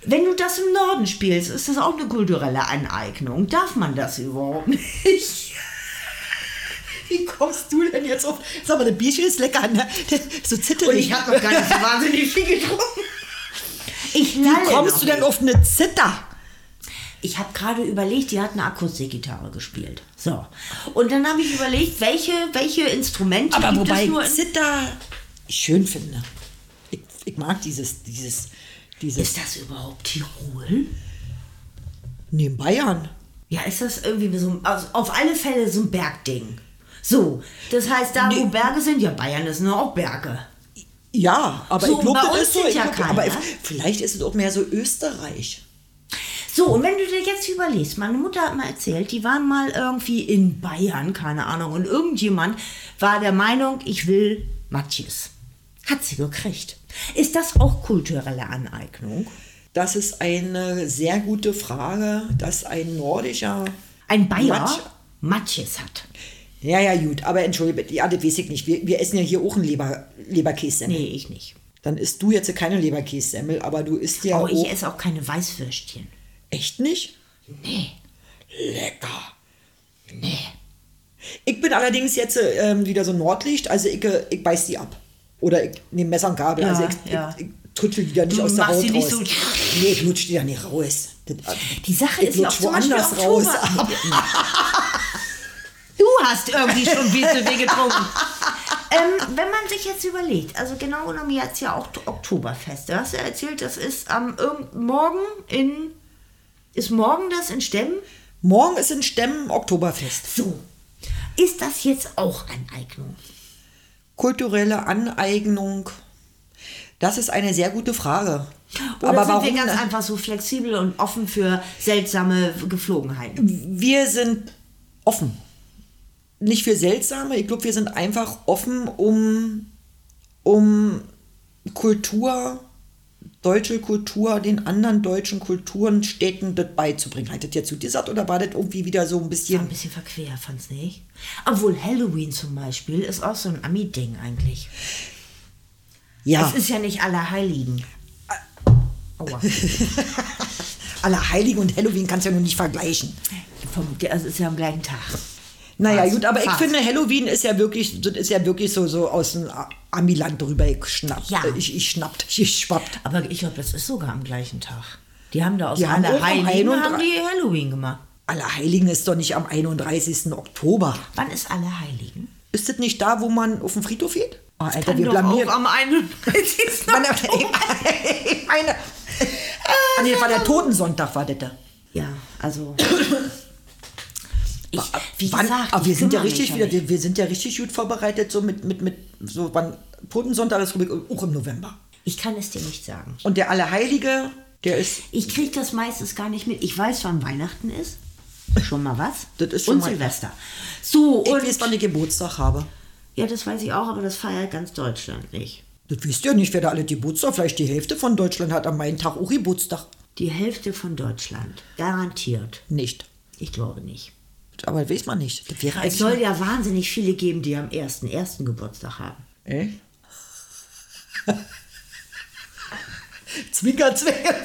Wenn du das im Norden spielst, ist das auch eine kulturelle Aneignung. Darf man das überhaupt nicht? Wie kommst du denn jetzt auf? Sag mal, das Bierchen ist lecker, ne? So Und zitterig. ich habe noch gar nicht so wahnsinnig viel getrunken. Ich Wie kommst du denn nicht. auf eine Zither? Ich habe gerade überlegt, die hat eine Akustikgitarre gespielt. So. Und dann habe ich überlegt, welche, welche Instrumente Aber gibt wobei es nur in Zither ich schön finde. Ich, ich mag dieses, dieses, Dieses. Ist das überhaupt Tirol? Neben Bayern. Ja, ist das irgendwie so, ein- also auf alle Fälle so ein Bergding. So, das heißt, da wo. Berge sind, ja, Bayern ist nur auch Berge. Ja, aber So, ich glaube, das ist so. ja glaub, aber vielleicht ist es auch mehr so Österreich. So, und wenn du dir jetzt überlegst, meine Mutter hat mal erzählt, die waren mal irgendwie in Bayern, keine Ahnung, und irgendjemand war der Meinung, ich will Matjes. Hat sie gekriegt. Ist das auch kulturelle Aneignung? Das ist eine sehr gute Frage, dass ein nordischer. Ein Bayer Matsch- Matjes hat. Ja, ja, gut, aber entschuldige, ja, das weiß ich nicht. Wir, wir essen ja hier auch einen Leber, Leberkässemmel. Nee, ich nicht. Dann isst du jetzt keine Leberkässemmel, aber du isst ja auch. ich esse auch keine Weißwürstchen. Echt nicht? Nee, Lecker. nee. Ich bin allerdings jetzt ähm, wieder so Nordlicht, also ich, äh, ich beiß die ab. Oder ich nehme Messer und Gabel. Ja, also ich, ja. ich, ich tutschel die ja nicht Du aus der Haut die nicht raus. so- Nee, ich lutsch die ja nicht raus. Das, äh, Die Sache ich ist ja auch woanders raus. Du hast irgendwie schon viel zu viel getrunken. ähm, wenn man sich jetzt überlegt, also genau genommen jetzt ja auch Oktoberfest. Du hast ja erzählt, das ist am irgend- morgen in. Ist morgen das in Stemmen? Morgen ist in Stemmen Oktoberfest. So. Ist das jetzt auch Aneignung? Kulturelle Aneignung. Das ist eine sehr gute Frage. Oder Aber sind warum? wir ganz einfach so flexibel und offen für seltsame Geflogenheiten? wir sind offen. Nicht für seltsame, ich glaube, wir sind einfach offen, um, um Kultur, deutsche Kultur, den anderen deutschen Kulturen, Städten das beizubringen. Hat das jetzt zu dir gesagt oder war das irgendwie wieder so ein War bisschen. ein bisschen verquer, fand's nicht? Obwohl Halloween zum Beispiel ist auch so ein Ami-Ding eigentlich. Ja, Es ist ja nicht Allerheiligen. Aua. Allerheiligen und Halloween kannst du ja nur nicht vergleichen. Vom- Also es ist ja am gleichen Tag. Naja, Fast, gut, aber ich fast. finde, Halloween ist ja wirklich, das ist ja wirklich so, so aus dem Amiland drüber geschnappt. Ja. Ich, ich schnappt, ich schwappt. Aber ich glaube, das ist sogar am gleichen Tag. Die haben da aus Allerheiligen 31 haben die Halloween gemacht. Allerheiligen ist doch nicht am 31. Oktober. Wann ist Allerheiligen? Ist das nicht da, wo man auf dem Friedhof geht? Oh, Alter, Kann wir blamieren. auch am 31. Mann, ich meine, ah, nee, das war der Totensonntag, war das da. Ja, also. Ich, wie Wann, gesagt, aber wir sind ja richtig wieder, wir, wir sind ja richtig gut vorbereitet, so mit, mit, mit so wann Totensonntag ist auch im November. Ich kann es dir nicht sagen. Und der Allerheilige, der ist, Ich kriege das meistens gar nicht mit. Ich weiß, wann Weihnachten ist. Schon mal was. Das ist schon und mal- Silvester. So, ich und. weiß, wann ich Geburtstag habe. ja, das weiß ich auch, aber das feiert ganz Deutschland nicht. Das wisst ihr nicht, wer da alle Geburtstag, vielleicht die Hälfte von Deutschland hat am meinen Tag auch Geburtstag. Die Hälfte von Deutschland. Garantiert. Nicht. Ich glaube nicht. Aber weiß man nicht. Es soll ja wahnsinnig viele geben, die am ersten, ersten Geburtstag haben. Echt? Zwinker, Zwinker.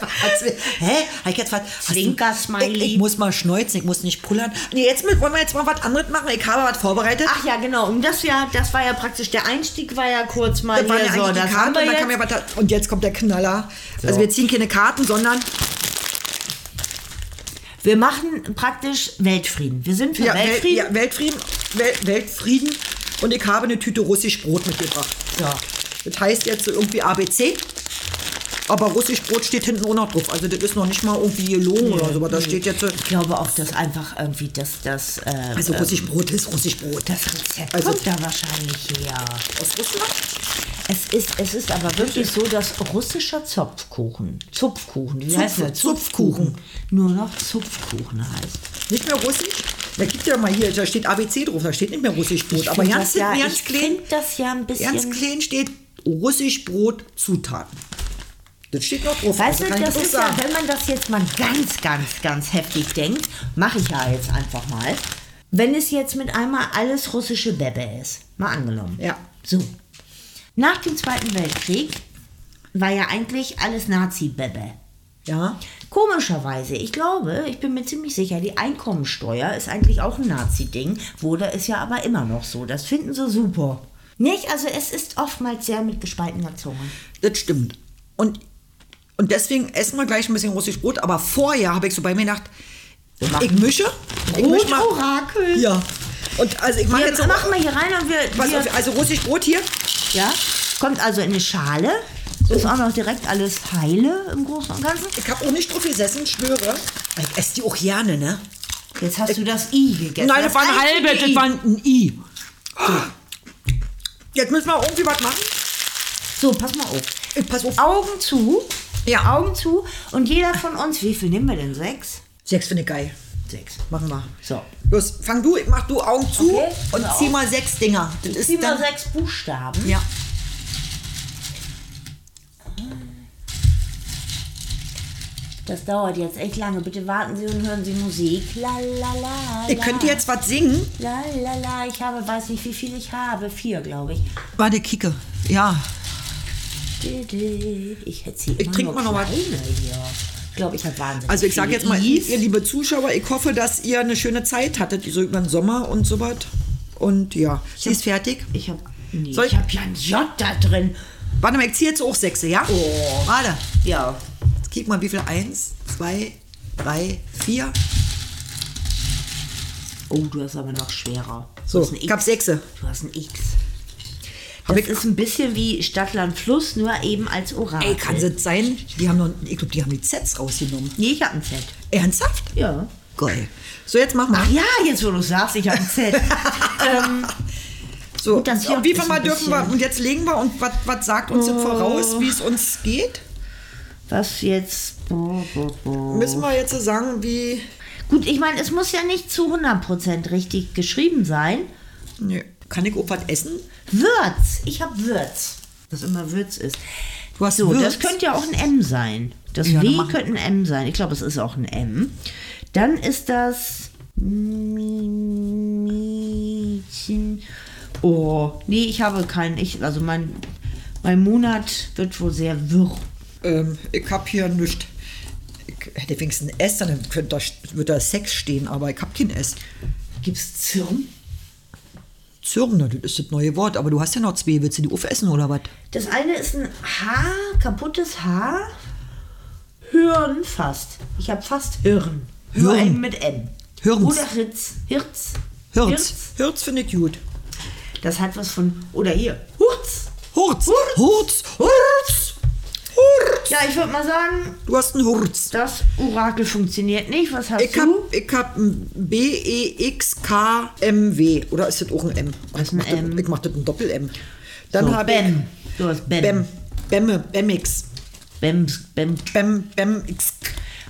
Zwi- Hä? Hab ich jetzt was? hast du- Zwinker-Smiley. Ich, ich muss mal schneuzen, ich muss nicht pullern. Nee, jetzt wollen wir jetzt mal was anderes machen. Ich habe was vorbereitet. Ach ja, genau. Und das ja, das war ja praktisch der Einstieg, war ja kurz mal das ja hier eigentlich so. die Das wir und, dann jetzt. kam ja was und jetzt kommt der Knaller. Also wir ziehen keine Karten, sondern Wir machen praktisch Weltfrieden. Wir sind für ja, Wel- Weltfrieden. ja, Weltfrieden, Wel Weltfrieden und ich habe eine Tüte russisch Brot mitgebracht. Ja. Das heißt jetzt irgendwie ABC. Aber russisch Brot steht hinten auch noch drauf. Also das ist noch nicht mal irgendwie gelogen oder so, aber da steht jetzt so, Ich glaube auch, dass einfach irgendwie das, das, äh, also russisch Brot ist russisch Brot. das Rezept Also- kommt da wahrscheinlich her. Aus Russland? Es ist, es ist aber wirklich so, dass russischer Zopfkuchen, Zupfkuchen, wie Zupf- heißt der? Zupfkuchen. nur noch Zupfkuchen heißt. Nicht mehr russisch? Da gibt ja mal hier, da steht ABC drauf, da steht nicht mehr russisch Brot. Aber find ganz, das ja, ganz ich klein, das ja ein bisschen... ganz klein steht russisch Brot Zutaten. Das steht noch drauf. Weißt also du, ich das ist ja, sagen. wenn man das jetzt mal ganz, ganz, ganz heftig denkt, mache ich ja jetzt einfach mal. Wenn es jetzt mit einmal alles russische Bebe ist, mal angenommen. Ja. So. Nach dem Zweiten Weltkrieg war ja eigentlich alles Nazi-Bebe. Ja. Komischerweise, ich glaube, ich bin mir ziemlich sicher, die Einkommensteuer ist eigentlich auch ein Nazi-Ding, wurde es ja aber immer noch so. Das finden sie super. Nicht? Also es ist oftmals sehr mit gespaltener Zunge. Das stimmt. Und, und deswegen essen wir gleich ein bisschen russisch Brot. Aber vorher habe ich so bei mir gedacht, ich mische. Ich mische mal. Brotorakel. Ja. Und also ich mache jetzt machen wir hier rein und wir auf, also russisch Brot hier. Ja, kommt also in eine Schale. Ist auch noch direkt alles heile im Großen und Ganzen. Ich habe auch nicht drauf gesessen, schwöre. Ich esse die auch gerne, ne? Jetzt hast du das I gegessen. Nein, das war ein halbes, das I. war ein I. Jetzt müssen wir irgendwie was machen. So, pass mal auf. Ich pass auf. Augen zu. Ja. Augen zu. Und jeder von uns, wie viel nehmen wir denn? Sechs? Sechs finde ich geil. Sechs. Machen wir. So. Los, fang du, mach du Augen zu Okay, und zieh auf. mal sechs Dinger. Das ist Zieh mal sechs Buchstaben. Ja. Das dauert jetzt echt lange. Bitte warten Sie und hören Sie Musik. La la la. Ihr könnt jetzt was singen. La la la. Ich habe, weiß nicht, wie viel ich habe. Vier, glaube ich. Warte, kicke. Ja. Ich hätte sie Ich immer trink nur mal noch was. hier. Ich glaube, ich habe wahnsinnig Also ich sage jetzt mal, Is. ihr liebe Zuschauer, ich hoffe, dass ihr eine schöne Zeit hattet, so über den Sommer und so was. Und ja, sie ist fertig. Ich habe nee, Soll ich ich- habe ja ein J da drin. Warte mal, ich ziehe jetzt auch sechse, ja? Oh. Warte. Ja. Jetzt kick mal, wie viel? Eins, zwei, drei, vier. Oh, du hast aber noch schwerer. Du So, ich hab X. sechse. Du hast ein X. Das ist ein bisschen wie Stadt, Land, Fluss, nur eben als Orakel. Ey, kann es sein? Die haben noch, ich glaube, die haben die Zs rausgenommen. Nee, ich habe ein Z. Ernsthaft? Ja. Geil. So, jetzt mach mal. Ach ja, jetzt wo du sagst, ich habe ein Z. ähm, So, Gut, dann ist viel ein mal dürfen wir? Und jetzt legen wir und was- was sagt uns jetzt voraus, wie es uns geht? was jetzt? Bo, bo. Müssen wir jetzt so sagen, wie. Gut, ich meine, es muss ja nicht zu 100% richtig geschrieben sein. Nee. Kann ich auch was essen? Würz. Ich habe Würz. Was immer Würz ist. Du hast So, Würz? das könnte ja auch ein M sein. Das Ja, W könnte ein M sein. Ich glaube, es ist auch ein M. Dann ist das. Mädchen. Oh, nee, ich habe keinen. Ich, also mein, mein Monat wird wohl sehr wirr. Ähm, ich hab hier nichts. Ich hätte wenigstens ein S, dann könnte da, würde da Sex stehen, aber ich hab kein S. Gibt's Zirn? Zürne, das ist das neue Wort, aber du hast ja noch zwei. Willst du die aufessen oder was? Das eine ist ein Haar, kaputtes Haar. Hirn fast. Ich habe fast Hirn. Hirn. Mit M. Hirns. Oder Hirz. Hirz. Hirz. Hirz finde ich gut. Das hat was von. Oder hier. Hurz. Hurz. Hurz. Hurz. Hurz. Ja, ich würde mal sagen, Du hast einen Hurz. das Orakel funktioniert nicht. Was hast Ich hab, du? ich hab ein B-E-X-K-M-W. Oder ist das auch ein M? Was ich, ein das, M? ich mach das ein Doppel-M. Dann So, hab Bem. Du hast ich Bem. Bem. Bemme. Bemix. Bems, Bem. Bem. Bemix.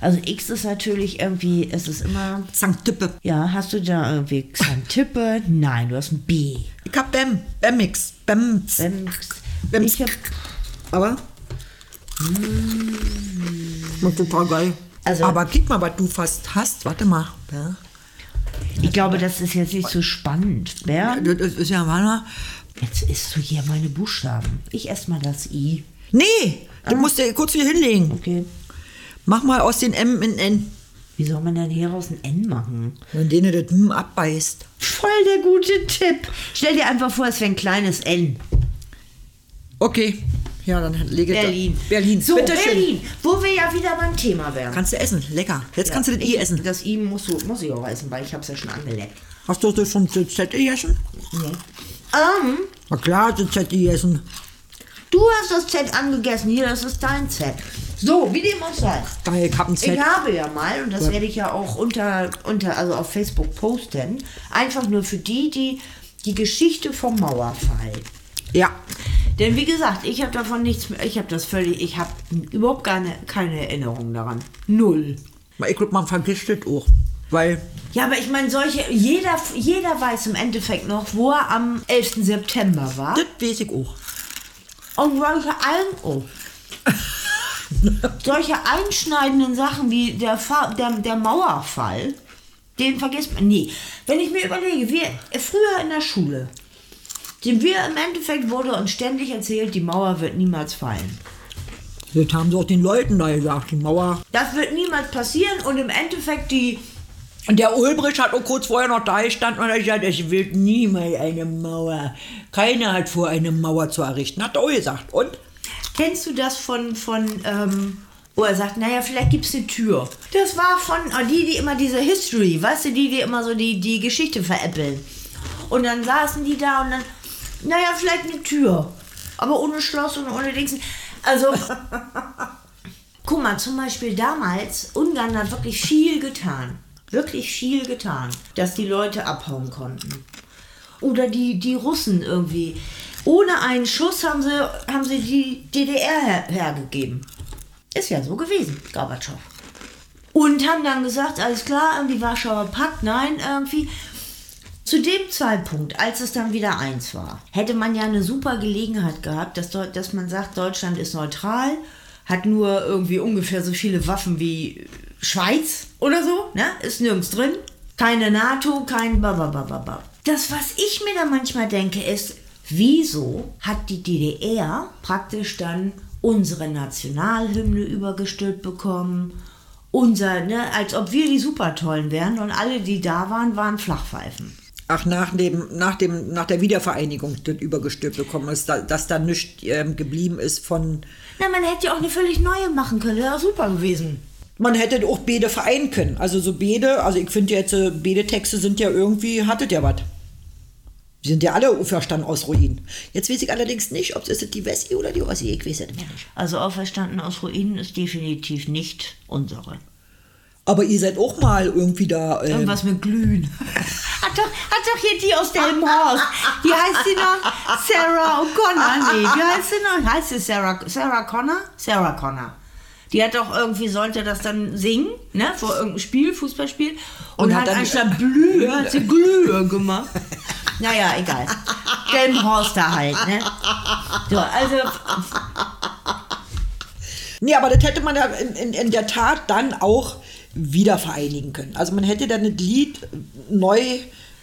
Also X ist natürlich irgendwie, es ist immer. Sankt Tippe. Ja, hast du da irgendwie Xantippe? Nein, du hast ein B. Ich hab Bem. Bemix. Bems. Bems. Bems. Ich hab, Aber. Mm. Total geil. Also- Aber guck mal, was du fast hast. Warte mal. Ja. ich glaube, das ist jetzt nicht so spannend. Bernd, Das ist ja warte. jetzt isst du hier meine Buchstaben. Ich esse mal das I. Nee, du musst dir kurz hier hinlegen. Okay. Mach mal aus den M in N. Wie soll man denn hieraus ein N machen? Wenn denen das M abbeißt. Voll der gute Tipp. Stell dir einfach vor, es wäre ein kleines N. Okay. Ja, dann lege ich da- Berlin. Berlin. So, Bitte schön. Berlin. Wo wir ja wieder beim Thema wären. Kannst du essen. Lecker. Jetzt kannst du das I essen. Das I muss, du- muss ich auch essen, weil ich habe es ja schon angeleckt. Hast du das schon das Z gegessen? Ähm, Na klar, das Z gegessen. du hast das Z angegessen. Hier, das ist dein Z. So, wie dem auch sei. Geil, ich hab ein Z. Ich habe ja mal, und das werde ich ja auch unter, unter, also auf Facebook posten, einfach nur für die, die die Geschichte vom Mauerfall. Ja. Denn wie gesagt, ich habe davon nichts mehr, ich habe das völlig, ich habe überhaupt keine, keine Erinnerung daran. Null. Ich glaube, man vergisst das auch. Weil, Ja, aber ich meine, solche, jeder, jeder weiß im Endeffekt noch, wo er am 11. September war. das weiß ich auch. Und solche, ein, oh. solche einschneidenden Sachen wie der, Fa der, der Mauerfall, den vergisst man. Nee, wenn ich mir überlege, wir früher in der Schule, sind wir im Endeffekt wurde uns ständig erzählt, die Mauer wird niemals fallen. Das haben sie auch den Leuten da gesagt, die Mauer. Das wird niemals passieren und im Endeffekt die. Und der Ulbricht hat auch kurz vorher noch da gestanden und hat gesagt, es wird niemals eine Mauer. Keiner hat vor, eine Mauer zu errichten. Hat er auch gesagt. Und? Kennst du das von, von ähm, wo er sagt, naja, vielleicht gibt es eine Tür. Das war von ah, die, die immer diese History, weißt du, die, die immer so die, die Geschichte veräppeln. Und dann saßen die da und dann, naja, vielleicht eine Tür. Aber ohne Schloss und ohne Dings. Also, guck mal, zum Beispiel damals, Ungarn hat wirklich viel getan. Wirklich viel getan, dass die Leute abhauen konnten. Oder die, die Russen irgendwie. Ohne einen Schuss haben sie, haben sie die DDR her, hergegeben. Ist ja so gewesen, Gorbatschow. Und haben dann gesagt, alles klar, irgendwie Warschauer Pakt, nein, irgendwie. Zu dem Zeitpunkt, als es dann wieder eins war, hätte man ja eine super Gelegenheit gehabt, dass, dass man sagt, Deutschland ist neutral, hat nur irgendwie ungefähr so viele Waffen wie Schweiz oder so, ne? Ist nirgends drin. Keine NATO, kein Bababababa. Das, was ich mir da manchmal denke, ist, wieso hat die DDR praktisch dann unsere Nationalhymne übergestülpt bekommen? Unser, ne, als ob wir die Supertollen wären und alle, die da waren, waren Flachpfeifen. Ach, nach, dem, nach, dem, nach der Wiedervereinigung das übergestülpt bekommen ist, da, dass da nichts ähm, geblieben ist von. Na, man hätte ja auch eine völlig neue machen können, wäre super gewesen. Man hätte auch Bede vereinen können. Also so Bede, also ich finde jetzt, äh, Bede-Texte sind ja irgendwie, hattet ja was. Die sind ja alle auferstanden aus Ruinen. Jetzt weiß ich allerdings nicht, ob es die Wessi oder die Ossi, ich weiß es nicht. Also auferstanden aus Ruinen ist definitiv nicht unsere. Aber ihr seid auch mal irgendwie da. Ähm, Irgendwas mit Glühen. Hat doch, hat doch hier die aus Delmenhorst. Wie heißt die noch? Sarah O'Connor. Nee, wie heißt sie noch? Heißt sie Sarah, Sarah Connor? Sarah Connor. Die hat doch irgendwie, sollte das dann singen, ne, vor irgendeinem Spiel, Fußballspiel. Und, Und hat hat, dann- anstatt Blühe, hat sie Glühe gemacht. Naja, egal. Delmenhorster halt, ne. So, also, Nee, aber das hätte man ja in, in, in der Tat dann auch wieder vereinigen können. Also man hätte dann das Lied neu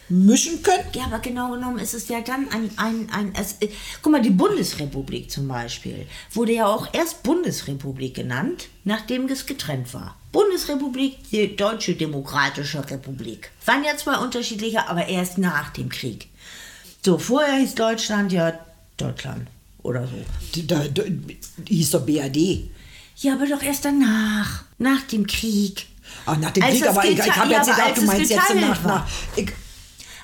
mischen können. Ja, aber genau genommen ist es ja dann ein, ein, ein es, äh, guck mal, die Bundesrepublik zum Beispiel wurde ja auch erst Bundesrepublik genannt, nachdem es getrennt war. Bundesrepublik, die Deutsche Demokratische Republik. Waren ja zwei unterschiedliche, aber erst nach dem Krieg. So, vorher hieß Deutschland ja Deutschland oder so. Da, da, hieß doch BRD. Ja, aber doch erst danach, nach dem Krieg. Ah, nach dem Als Krieg, aber ich, ich habe ja, jetzt gedacht, du es meinst jetzt geteilt nach, war. nach ich,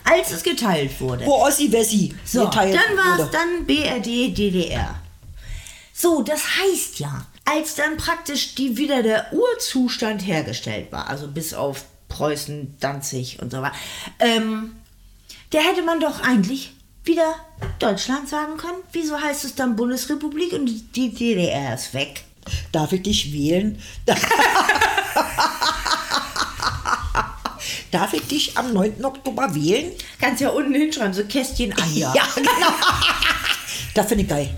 Als es geteilt wurde. wo Ossi Wessi So, geteilt dann war wurde. es dann BRD, DDR. So, das heißt ja, als dann praktisch die wieder der Urzustand hergestellt war, also bis auf Preußen, Danzig und so weiter, ähm, der hätte man doch eigentlich wieder Deutschland sagen können. Wieso heißt es dann Bundesrepublik und die DDR ist weg? Darf ich dich wählen? Darf ich dich am 9. Oktober wählen? Kannst ja unten hinschreiben, so Kästchen Anja. Ja, genau. Das finde ich geil.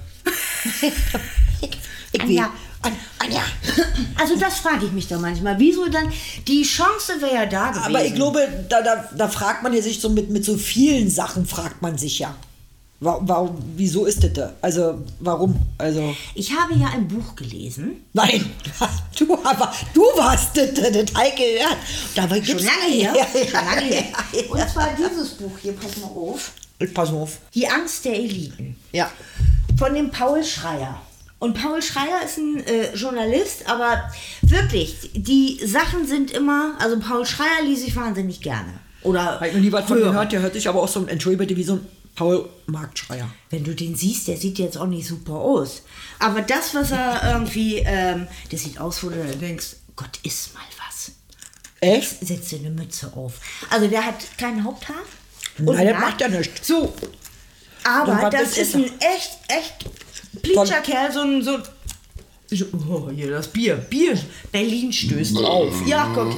Ich. Anja. An, Anja. Also das frage ich mich doch manchmal. Wieso dann? Die Chance wäre ja da gewesen. Aber ich glaube, da, da, da fragt man ja sich so mit, mit so vielen Sachen, fragt man sich ja. Warum, wieso ist das da? Also, warum? Also, Ich habe ja ein Buch gelesen. nein, du, aber, du warst das, das Heike, ja. Dabei Schon gibt's- lange her. Ja, Schon lange her. ja, Und zwar dieses Buch hier, pass mal auf. ja. Pass mal auf. Die Angst der Eliten. Ja. Von dem Paul Schreier. Und Paul Schreier ist ein äh, Journalist, aber wirklich, die Sachen sind immer, also Paul Schreier lese ich wahnsinnig gerne. Oder Habe ich noch nie was von gehört, der hört sich aber auch so, entschuldige bitte, wie so ein Paul Marktschreier. Wenn du den siehst, der sieht jetzt auch nicht super aus. Aber das, was er irgendwie, ähm, der sieht aus, wo du denkst, Gott, iss mal was. Echt? setzt dir eine Mütze auf. Also der hat kein Haupthaar. Nein, das macht er nicht. So. Und Aber das ist ist ein echt, echt plitscher Kerl, so ein, so oh, hier das Bier, Bier, Berlin stößt auf. Ja, guck,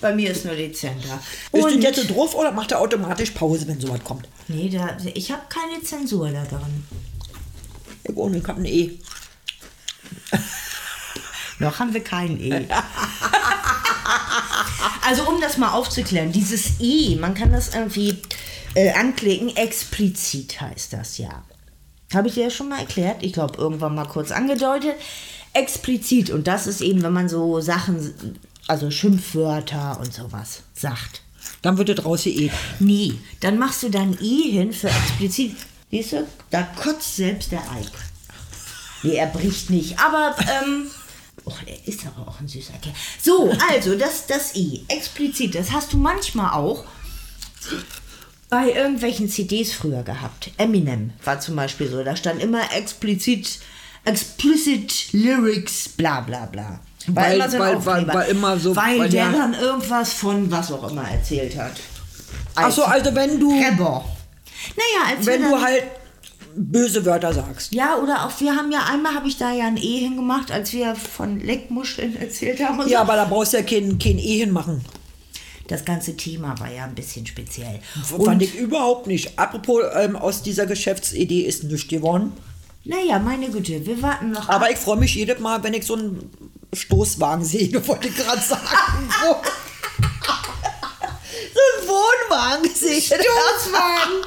bei mir ist nur dezenter. Ist Und, das jetzt so drauf oder macht er automatisch Pause, wenn sowas kommt? nee, da, ich habe keine Zensur da drin. Ich ohne, ich hab ein E. Noch haben wir kein E. also um das mal aufzuklären, dieses E, man kann das irgendwie äh, anklicken, explizit heißt das ja. Habe ich dir ja schon mal erklärt, ich glaube irgendwann mal kurz angedeutet. Explizit und das ist eben, wenn man so Sachen, also Schimpfwörter und sowas sagt. Dann wird es raus hier E. Nee, dann machst du dann E hin für explizit. Siehst du, da kotzt selbst der Eik. Nee, er bricht nicht. Aber, ähm. Oh, der ist aber auch ein süßer Kerl. So, also, das, das E. Explizit. Das hast du manchmal auch bei irgendwelchen CDs früher gehabt. Eminem war zum Beispiel so. Da stand immer explizit explicit lyrics, bla bla bla. War Weil- immer so weil- weil- weil immer so- Weil, weil der der- dann irgendwas von was auch immer erzählt hat. Achso, also wenn du, Rebor. Naja, als wenn du halt böse Wörter sagst. Ja, oder auch, wir haben ja einmal, habe ich da ja ein E hingemacht, als wir von Leckmuscheln erzählt haben. Und Ja, so. aber da brauchst du ja kein, kein E hinmachen. Das ganze Thema war ja ein bisschen speziell. Fand ich überhaupt nicht. Apropos, ähm, aus dieser Geschäftsidee ist nichts geworden. Naja, meine Güte, wir warten noch. Aber ich freue mich jedes Mal, wenn ich so einen Stoßwagen sehe, wollte ich gerade sagen. So einen Wohnwagen sehe. Stoßwagen!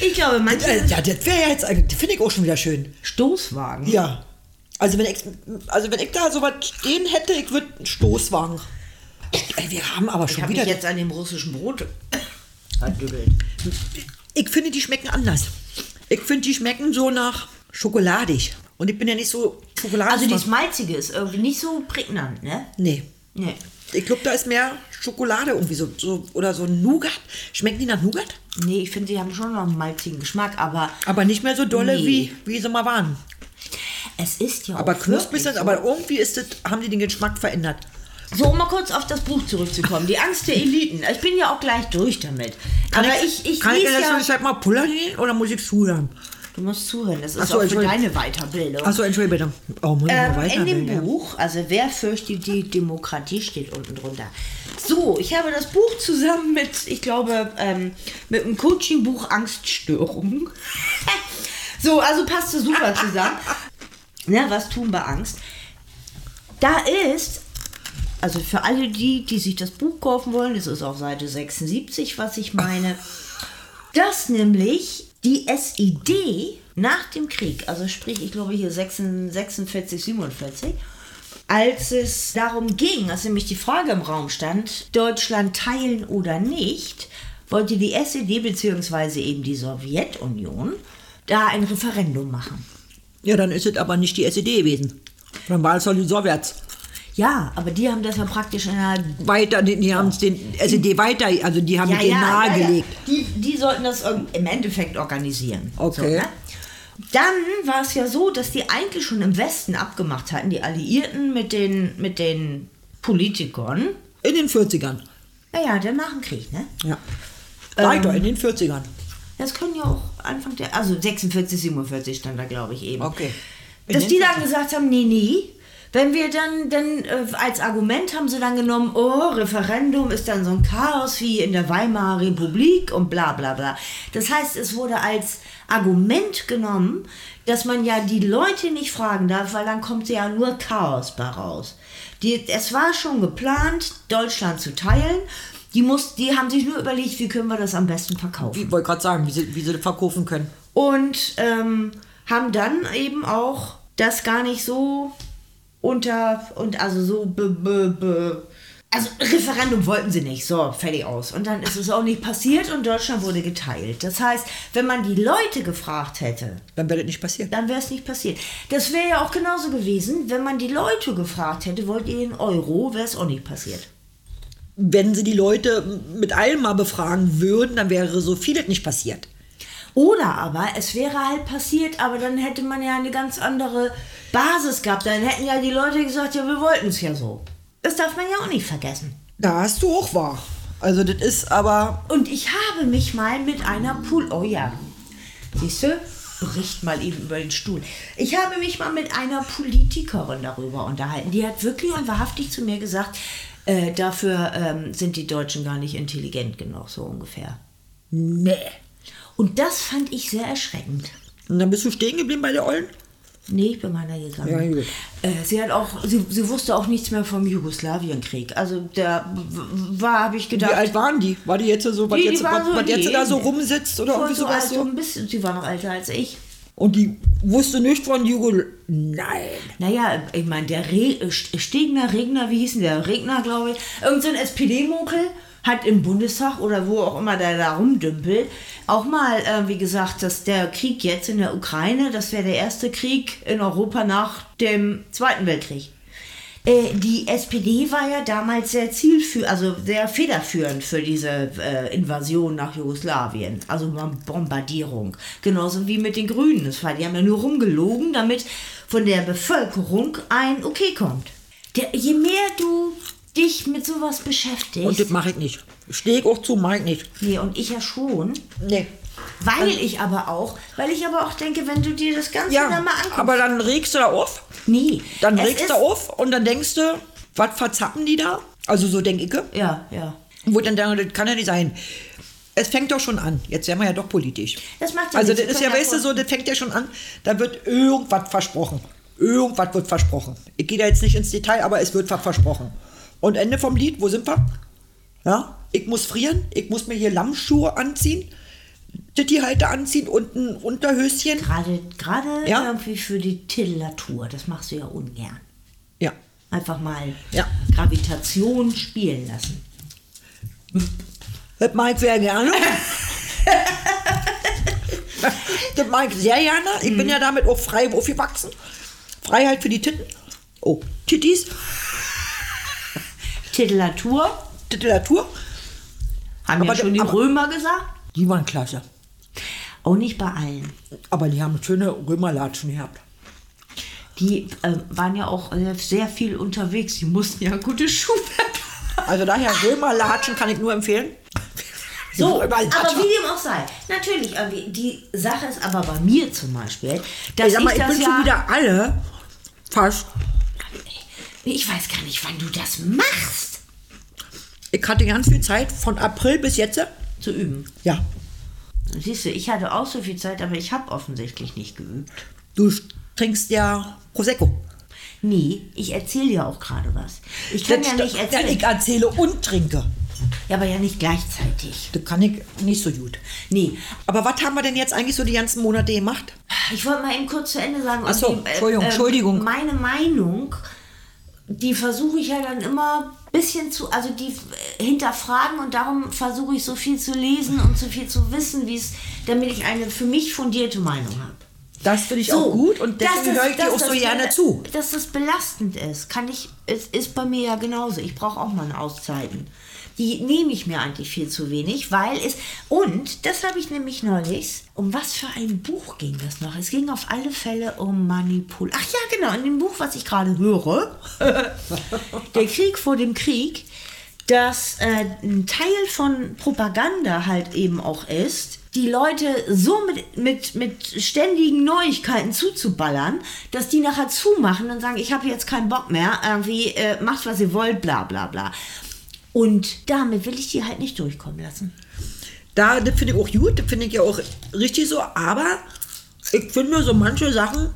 ich glaube, manche. Ja, das wäre ja jetzt, eigentlich- finde ich auch schon wieder schön. Stoßwagen? Ja. Also wenn ich, also wenn ich da so was stehen hätte, ich würde einen Stoßwagen. Ey, wir haben aber Ich schon habe mich wieder. jetzt an dem russischen Brot verdübelt. Ich finde, die schmecken anders. Ich finde, die schmecken so nach schokoladig. Und ich bin ja nicht so Schokolade. Also das Malzige ist irgendwie nicht so prägnant, ne? Nee. Nee. Ich glaube, da ist mehr Schokolade irgendwie so, so oder so Nougat. Schmecken die nach Nougat? Nee, ich finde, sie haben schon noch einen malzigen Geschmack, aber Aber nicht mehr so dolle, Nee. wie, wie sie mal waren. es ist ja Aber auch knusprig so. aber irgendwie ist das, haben die den Geschmack verändert. So, um mal kurz auf das Buch zurückzukommen. Die Angst der Eliten. Ich bin ja auch gleich durch damit. aber ich, ich kann ich das ja... halt mal pullern gehen oder muss ich zuhören? Du musst zuhören, das ist so, auch für deine Weiterbildung. Achso, entschuldige bitte. Oh, muss ich Ähm, weiter in dem ja. Buch, also wer fürchtet die Demokratie, steht unten drunter. So, ich habe das Buch zusammen mit, ich glaube, ähm, mit einem Coaching-Buch Angststörung. so, also passt es super zusammen. Na, was tun bei Angst? Da ist, also für alle die, die sich das Buch kaufen wollen, das ist auf Seite 76, was ich meine, dass nämlich die SED nach dem Krieg, also sprich, ich glaube hier 46, 47, als es darum ging, als nämlich die Frage im Raum stand, Deutschland teilen oder nicht, wollte die SED bzw. eben die Sowjetunion da ein Referendum machen. Ja, dann ist es aber nicht die SED gewesen. Dann war es doch die Sowjets. Ja, aber die haben das ja praktisch in einer Weiter, die, die haben es den SED weiter, also die haben den nahegelegt. Die, die sollten das im Endeffekt organisieren. Okay. ne? Dann war es ja so, dass die eigentlich schon im Westen abgemacht hatten, die Alliierten mit den, mit den Politikern. In den 40ern. Naja, dann nach dem Krieg, ne? Ja. Ähm, Weiter, in den 40ern. Das können ja auch Anfang der, also 46, 47 stand da, glaube ich, eben. Okay. In Dass die dann gesagt haben, nee, nee. Wenn wir dann, dann äh, als Argument haben sie dann genommen, oh, Referendum ist dann so ein Chaos wie in der Weimarer Republik und bla bla bla. Das heißt, es wurde als Argument genommen, dass man ja die Leute nicht fragen darf, weil dann kommt ja nur Chaos bei raus. Die, es war schon geplant, Deutschland zu teilen. Die, muss, die haben sich nur überlegt, wie können wir das am besten verkaufen Ich wollte gerade sagen, wie sie, wie sie das verkaufen können. und ähm, haben dann eben auch das gar nicht so unter und also so be, be, be, also Referendum wollten sie nicht, so fertig aus. Und dann ist es auch nicht passiert und Deutschland wurde geteilt. Das heißt, wenn man die Leute gefragt hätte, Dann wäre das nicht passiert. dann wäre es nicht passiert. Das wäre ja auch genauso gewesen, wenn man die Leute gefragt hätte, wollt ihr den Euro, wäre es auch nicht passiert. Wenn sie die Leute mit allem mal befragen würden, dann wäre so vieles nicht passiert. Oder aber es wäre halt passiert, aber dann hätte man ja eine ganz andere Basis gehabt. Dann hätten ja die Leute gesagt, ja, wir wollten es ja so. Das darf man ja auch nicht vergessen. Da hast du auch wahr. Also das ist aber... Und ich habe mich mal mit einer Pool... Oh ja. Siehst du? Bricht mal eben über den Stuhl. Ich habe mich mal mit einer Politikerin darüber unterhalten. Die hat wirklich und wahrhaftig zu mir gesagt, äh, dafür ähm, sind die Deutschen gar nicht intelligent genug, so ungefähr. Nee. Und das fand ich sehr erschreckend. Und dann bist du stehen geblieben bei der Ollen? Nee, ich bin meiner gegangen. Ja, gut. Äh, sie hat auch, sie, sie wusste auch nichts mehr vom Jugoslawienkrieg. Also w- war, habe ich Wie gedacht. alt waren die? War die jetzt so, was Die- die jetzt, was, so- was jetzt da so rumsitzt oder irgendwie so sowas so ein bisschen, sie war noch älter als ich. Und die wusste nicht von Jugo... Nein. Naja, ich meine, der Re Stegner, Regner, wie hieß denn der? Regner, glaube ich. Irgend so ein SPD-Mokel hat im Bundestag oder wo auch immer der da rumdümpelt, auch mal, äh, wie gesagt, dass der Krieg jetzt in der Ukraine, das wäre der erste Krieg in Europa nach dem Zweiten Weltkrieg. Äh, die SPD war ja damals sehr zielführend, also sehr federführend für diese äh, Invasion nach Jugoslawien, also Bombardierung. Genauso wie mit den Grünen. Das war, die haben ja nur rumgelogen, damit von der Bevölkerung ein Okay kommt. Der, je mehr du dich mit sowas beschäftigst. Und das mache ich nicht. Stehe ich auch zu, mache ich nicht. Nee, und ich ja schon. Nee. Weil ich aber auch, weil ich aber auch denke, wenn du dir das Ganze Ja, dann mal anguckst. aber dann regst du da auf. nee, Dann regst du auf und dann denkst du, was verzappen die da? Also so denke ich. Ja, ja. Wo dann denke, das kann ja nicht sein. Es fängt doch schon an. Jetzt werden wir ja doch politisch. Das macht ja Also das ist ja, weißt du, so, das fängt ja schon an. Da wird irgendwas versprochen. Irgendwas wird versprochen. Ich gehe da jetzt nicht ins Detail, aber es wird was versprochen. Und Ende vom Lied, wo sind wir? Ja, ich muss frieren, ich muss mir hier Lammschuhe anziehen, Tittihalter anziehen und ein Unterhöschen. Gerade, gerade Ja. irgendwie für die Titillatur, das machst du ja ungern. Ja. Einfach mal Ja. Gravitation spielen lassen. Das mag ich sehr gerne. das mag ich sehr gerne. Ich Mhm. bin ja damit auch frei aufgewachsen. Freiheit für die Titten. Oh, Tittis, Titillatur, Titillatur. haben Aber ja schon die Römer gesagt. Die waren klasse. Auch nicht bei allen. Aber die haben schöne Römerlatschen gehabt. Die äh, waren ja auch äh, sehr viel unterwegs. Die mussten ja gute Schuhe Also daher Römerlatschen kann ich nur empfehlen. So, aber wie dem auch sei. Natürlich, aber die Sache ist aber bei mir zum Beispiel, dass Ich sag mal, ich ich bin ja, schon wieder alle fast. Ich weiß gar nicht, wann du das machst, Ich hatte ganz viel Zeit von April bis jetzt. zu üben. Ja, Siehst du, ich hatte auch so viel Zeit, aber ich habe offensichtlich nicht geübt. du trinkst ja Prosecco. Nee, ich erzähle dir auch gerade was. Ich kann Das ja nicht Ja, erzählen. ich erzähle und trinke. Ja, aber ja nicht gleichzeitig. Das kann ich nicht so gut. Nee, Aber was haben wir denn jetzt eigentlich so die ganzen Monate gemacht? ich wollte mal eben kurz zu Ende sagen. Ach so, und die, Entschuldigung, Entschuldigung. Meine Meinung, die versuche ich ja dann immer ein bisschen zu, also die hinterfragen und darum versuche ich so viel zu lesen und so viel zu wissen, wie es, damit ich eine für mich fundierte Meinung habe. Das finde ich auch gut und deswegen es- höre ich dir auch so gerne zu. Dass das belastend ist, kann ich, es ist bei mir ja genauso. Ich brauche auch mal Auszeiten. Die nehme ich mir eigentlich viel zu wenig, weil es, und das habe ich nämlich neulich, um was für ein Buch ging das noch? Es ging auf alle Fälle um Manipul. Ach ja, genau, in dem Buch, was ich gerade höre, Der Krieg vor dem Krieg, dass äh, ein Teil von Propaganda halt eben auch ist, die Leute so mit, mit, mit ständigen Neuigkeiten zuzuballern, dass die nachher zumachen und sagen, ich habe jetzt keinen Bock mehr, irgendwie äh, macht, was ihr wollt, bla bla bla. Und damit will ich die halt nicht durchkommen lassen. Da, das finde ich auch gut, das finde ich ja auch richtig so, aber ich finde, so manche Sachen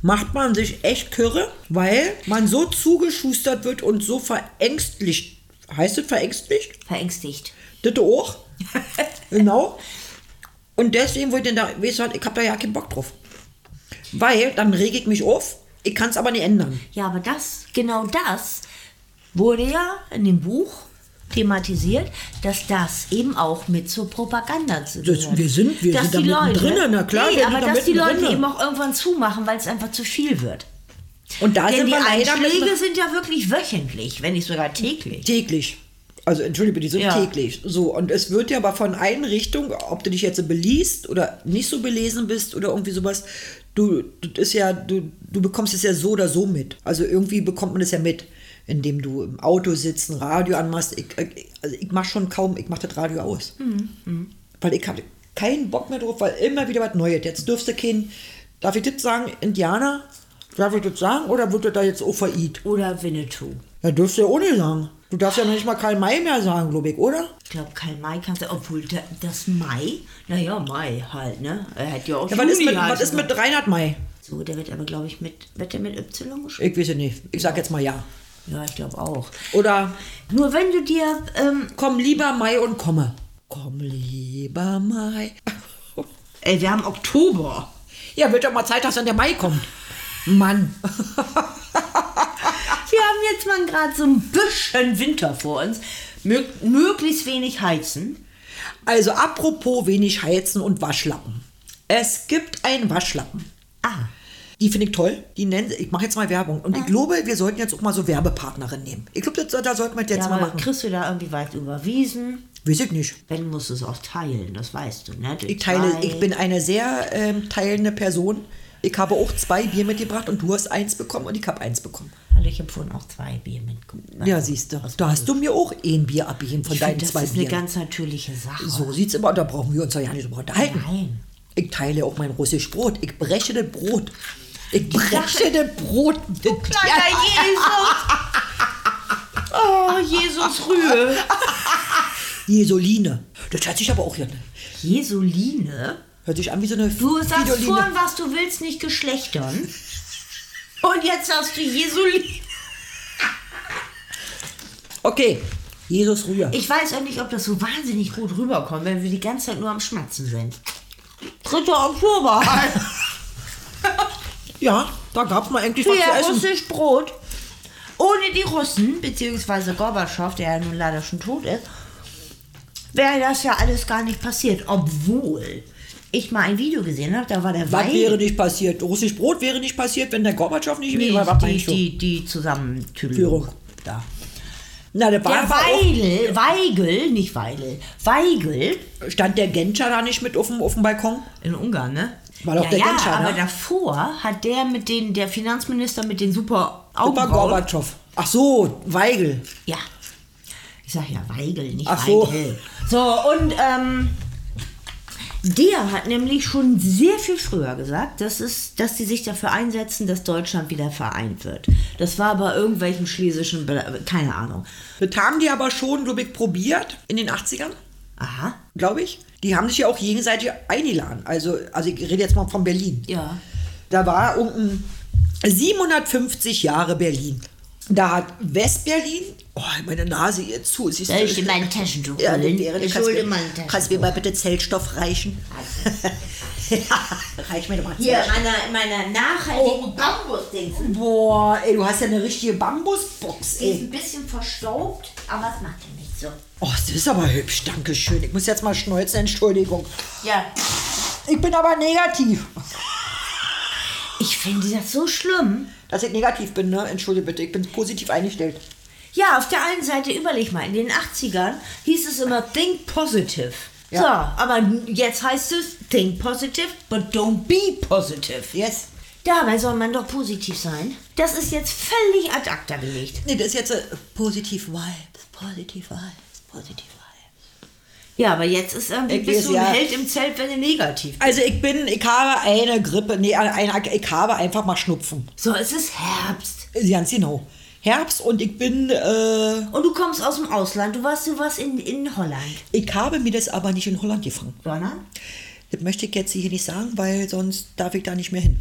macht man sich echt kirre, weil man so zugeschustert wird und so verängstlicht. Heißt das verängstlicht? Verängstigt. Das auch? genau. Und deswegen, wo ich da, weißt du, ich habe da ja keinen Bock drauf. Weil, dann rege ich mich auf, ich kann es aber nicht ändern. Ja, aber das, genau das wurde ja in dem Buch thematisiert, dass das eben auch mit zur Propaganda zu Das- gehört. wir sind- wir Dass sind da die mittendrin, Leute, na klar, nee, aber da dass die Leute mittendrin. eben auch irgendwann zumachen, weil es einfach zu viel wird. Und da Denn sind die Einschläge sind ja wirklich wöchentlich, wenn nicht sogar täglich. täglich. Also entschuldige, die sind Ja. täglich. So, und es wird ja aber von einer Richtung, ob du dich jetzt beliest oder nicht so belesen bist oder irgendwie sowas, du, ist ja, du, du bekommst es ja so oder so mit. Also irgendwie bekommt man es ja mit, indem du im Auto sitzt, ein Radio anmachst. Ich, ich, also ich mach schon kaum, ich mach das Radio aus. Weil ich hatte keinen Bock mehr drauf, weil immer wieder was Neues. Jetzt dürfst du kein, darf ich das sagen, Indianer? Darf ich das sagen oder wird das da jetzt auch? Oder Winnetou. Ja, dürfst du ja auch nicht sagen. Du darfst ja noch nicht mal Karl May mehr sagen, glaube ich, oder? Ich glaube, Karl May kannst du, obwohl da- das Mai, naja, Mai halt, ne? Er hat ja auch Ja, was ist mit, was ist mit. Reinhard May? So, der wird aber, glaube ich, mit, wird der mit Y geschrieben? Ich weiß es nicht. Ich sag jetzt mal ja. Ja, ich glaube auch. Oder Nur wenn du dir, ähm, komm lieber Mai und komme. Komm lieber Mai. ey, wir haben Oktober. Ja, wird doch mal Zeit, dass dann der Mai kommt. Mann. Wir haben jetzt mal gerade so ein bisschen Winter vor uns. Mö möglichst wenig heizen. Also apropos wenig Heizen und Waschlappen. Es gibt einen Waschlappen. Ah, Die finde ich toll. Die nennen, ich mache jetzt mal Werbung. Und ich glaube, wir sollten jetzt auch mal so Werbepartnerin nehmen. Ich glaube, da, sollten wir das jetzt Ja, mal machen. kriegst du da irgendwie weit überwiesen? Weiß ich nicht. Wenn, musst du es auch teilen, das weißt du, ne? Ich teile, ich bin eine sehr ähm, teilende Person. Ich habe auch zwei Bier mitgebracht und du hast eins bekommen und ich habe eins bekommen. Also ich habe vorhin auch zwei Bier mitgebracht. Ja, siehst du. Da hast du mir auch ein Bier abgegeben von Ich deinen finde, das zwei ist eine Bieren. ganz natürliche Sache. So sieht's immer, da brauchen wir uns ja nicht drüber unterhalten. Nein. Ich teile auch mein russisch Brot. Ich breche das Brot. Ich breche das Brot. Kleiner Jesus! Oh, Jesus Rühe. Jesoline. Das hört sich aber auch hier. an. Jesuline? Hört sich an wie so eine Du sagst Fidoline. vorhin, was du willst, nicht Geschlechtern. Und jetzt sagst du Jesuline. Okay, Jesus Rühr. Ich weiß auch nicht, ob das so wahnsinnig gut rüberkommt, wenn wir die ganze Zeit nur am Schmatzen sind. 3. Oktober. Ja, da gab's mal eigentlich was zu Ja, essen. russisch Brot. Ohne die Russen, beziehungsweise Gorbatschow, der ja nun leider schon tot ist, wäre das ja alles gar nicht passiert. Obwohl ich mal ein Video gesehen habe, da war der Was Weigel- wäre nicht passiert? Russisch Brot wäre nicht passiert, wenn der Gorbatschow nicht Nee. Was die, die, die Zusammentüdelung. Führung. Da. Na, der, Der war war Weigel, Weigel, nicht Weigel, Weigel stand der Genscher da nicht mit auf dem, auf dem Balkon? in Ungarn, ne? War doch ja, der ja, Genscher, aber ne? davor hat der mit den, der Finanzminister mit den super Augenbrauen. Gorbatschow. Ach so, Weigel. Ja. Ich sag ja Weigel, nicht Ach so. Weigel. So, und ähm, der hat nämlich schon sehr viel früher gesagt, dass, es, dass die sich dafür einsetzen, dass Deutschland wieder vereint wird. Das war bei irgendwelchen schlesischen, keine Ahnung. Das haben die aber schon, glaube ich, probiert in den 80ern, Aha. glaube ich. Die haben sich ja auch gegenseitig eingeladen. Also, also ich rede jetzt mal von Berlin. Ja. Da war unten 750 Jahre Berlin. Da hat Westberlin, oh, meine Nase jetzt zu. Siehst Soll ich dir mein Taschentuch Ja, holen? wäre, ich kannst, hol dir mir, mal ein Taschentuch. kannst du mir mal bitte Zellstoff reichen? ja, reich mir doch mal Hier, Zellstoff. meine, nachhaltigen Bambusdings. Boah, ey, du hast ja eine richtige Bambusbox, Die ist ey. ein bisschen verstaubt, aber es macht ja nichts so. Oh, das ist aber hübsch, danke schön. Ich muss jetzt mal schneuzen, Entschuldigung. Ja. Ich bin aber negativ. Ich finde das so schlimm. Dass ich negativ bin, ne? Entschuldige bitte, ich bin positiv eingestellt. Ja, auf der einen Seite überleg mal, in den 80ern hieß es immer Think Positive. Ja. So, aber jetzt heißt es Think Positive, but don't be positive. Yes. Dabei soll man doch positiv sein. Das ist jetzt völlig ad acta gelegt. Nee, das ist jetzt äh, positiv Vibes, positiv Vibes, positiv Vibes. Ja, aber jetzt ist irgendwie, Ich bist weiß, du ein ja. Held im Zelt, wenn du negativ bist. Also ich bin, ich habe eine Grippe, nee, eine, ich habe einfach mal Schnupfen. So, es ist Herbst. Ganz genau. Herbst und ich bin, äh, Und du kommst aus dem Ausland. Du warst, du warst in, in Holland. ich habe mir das aber nicht in Holland gefangen. Sondern? Das möchte ich jetzt hier nicht sagen, weil sonst darf ich da nicht mehr hin.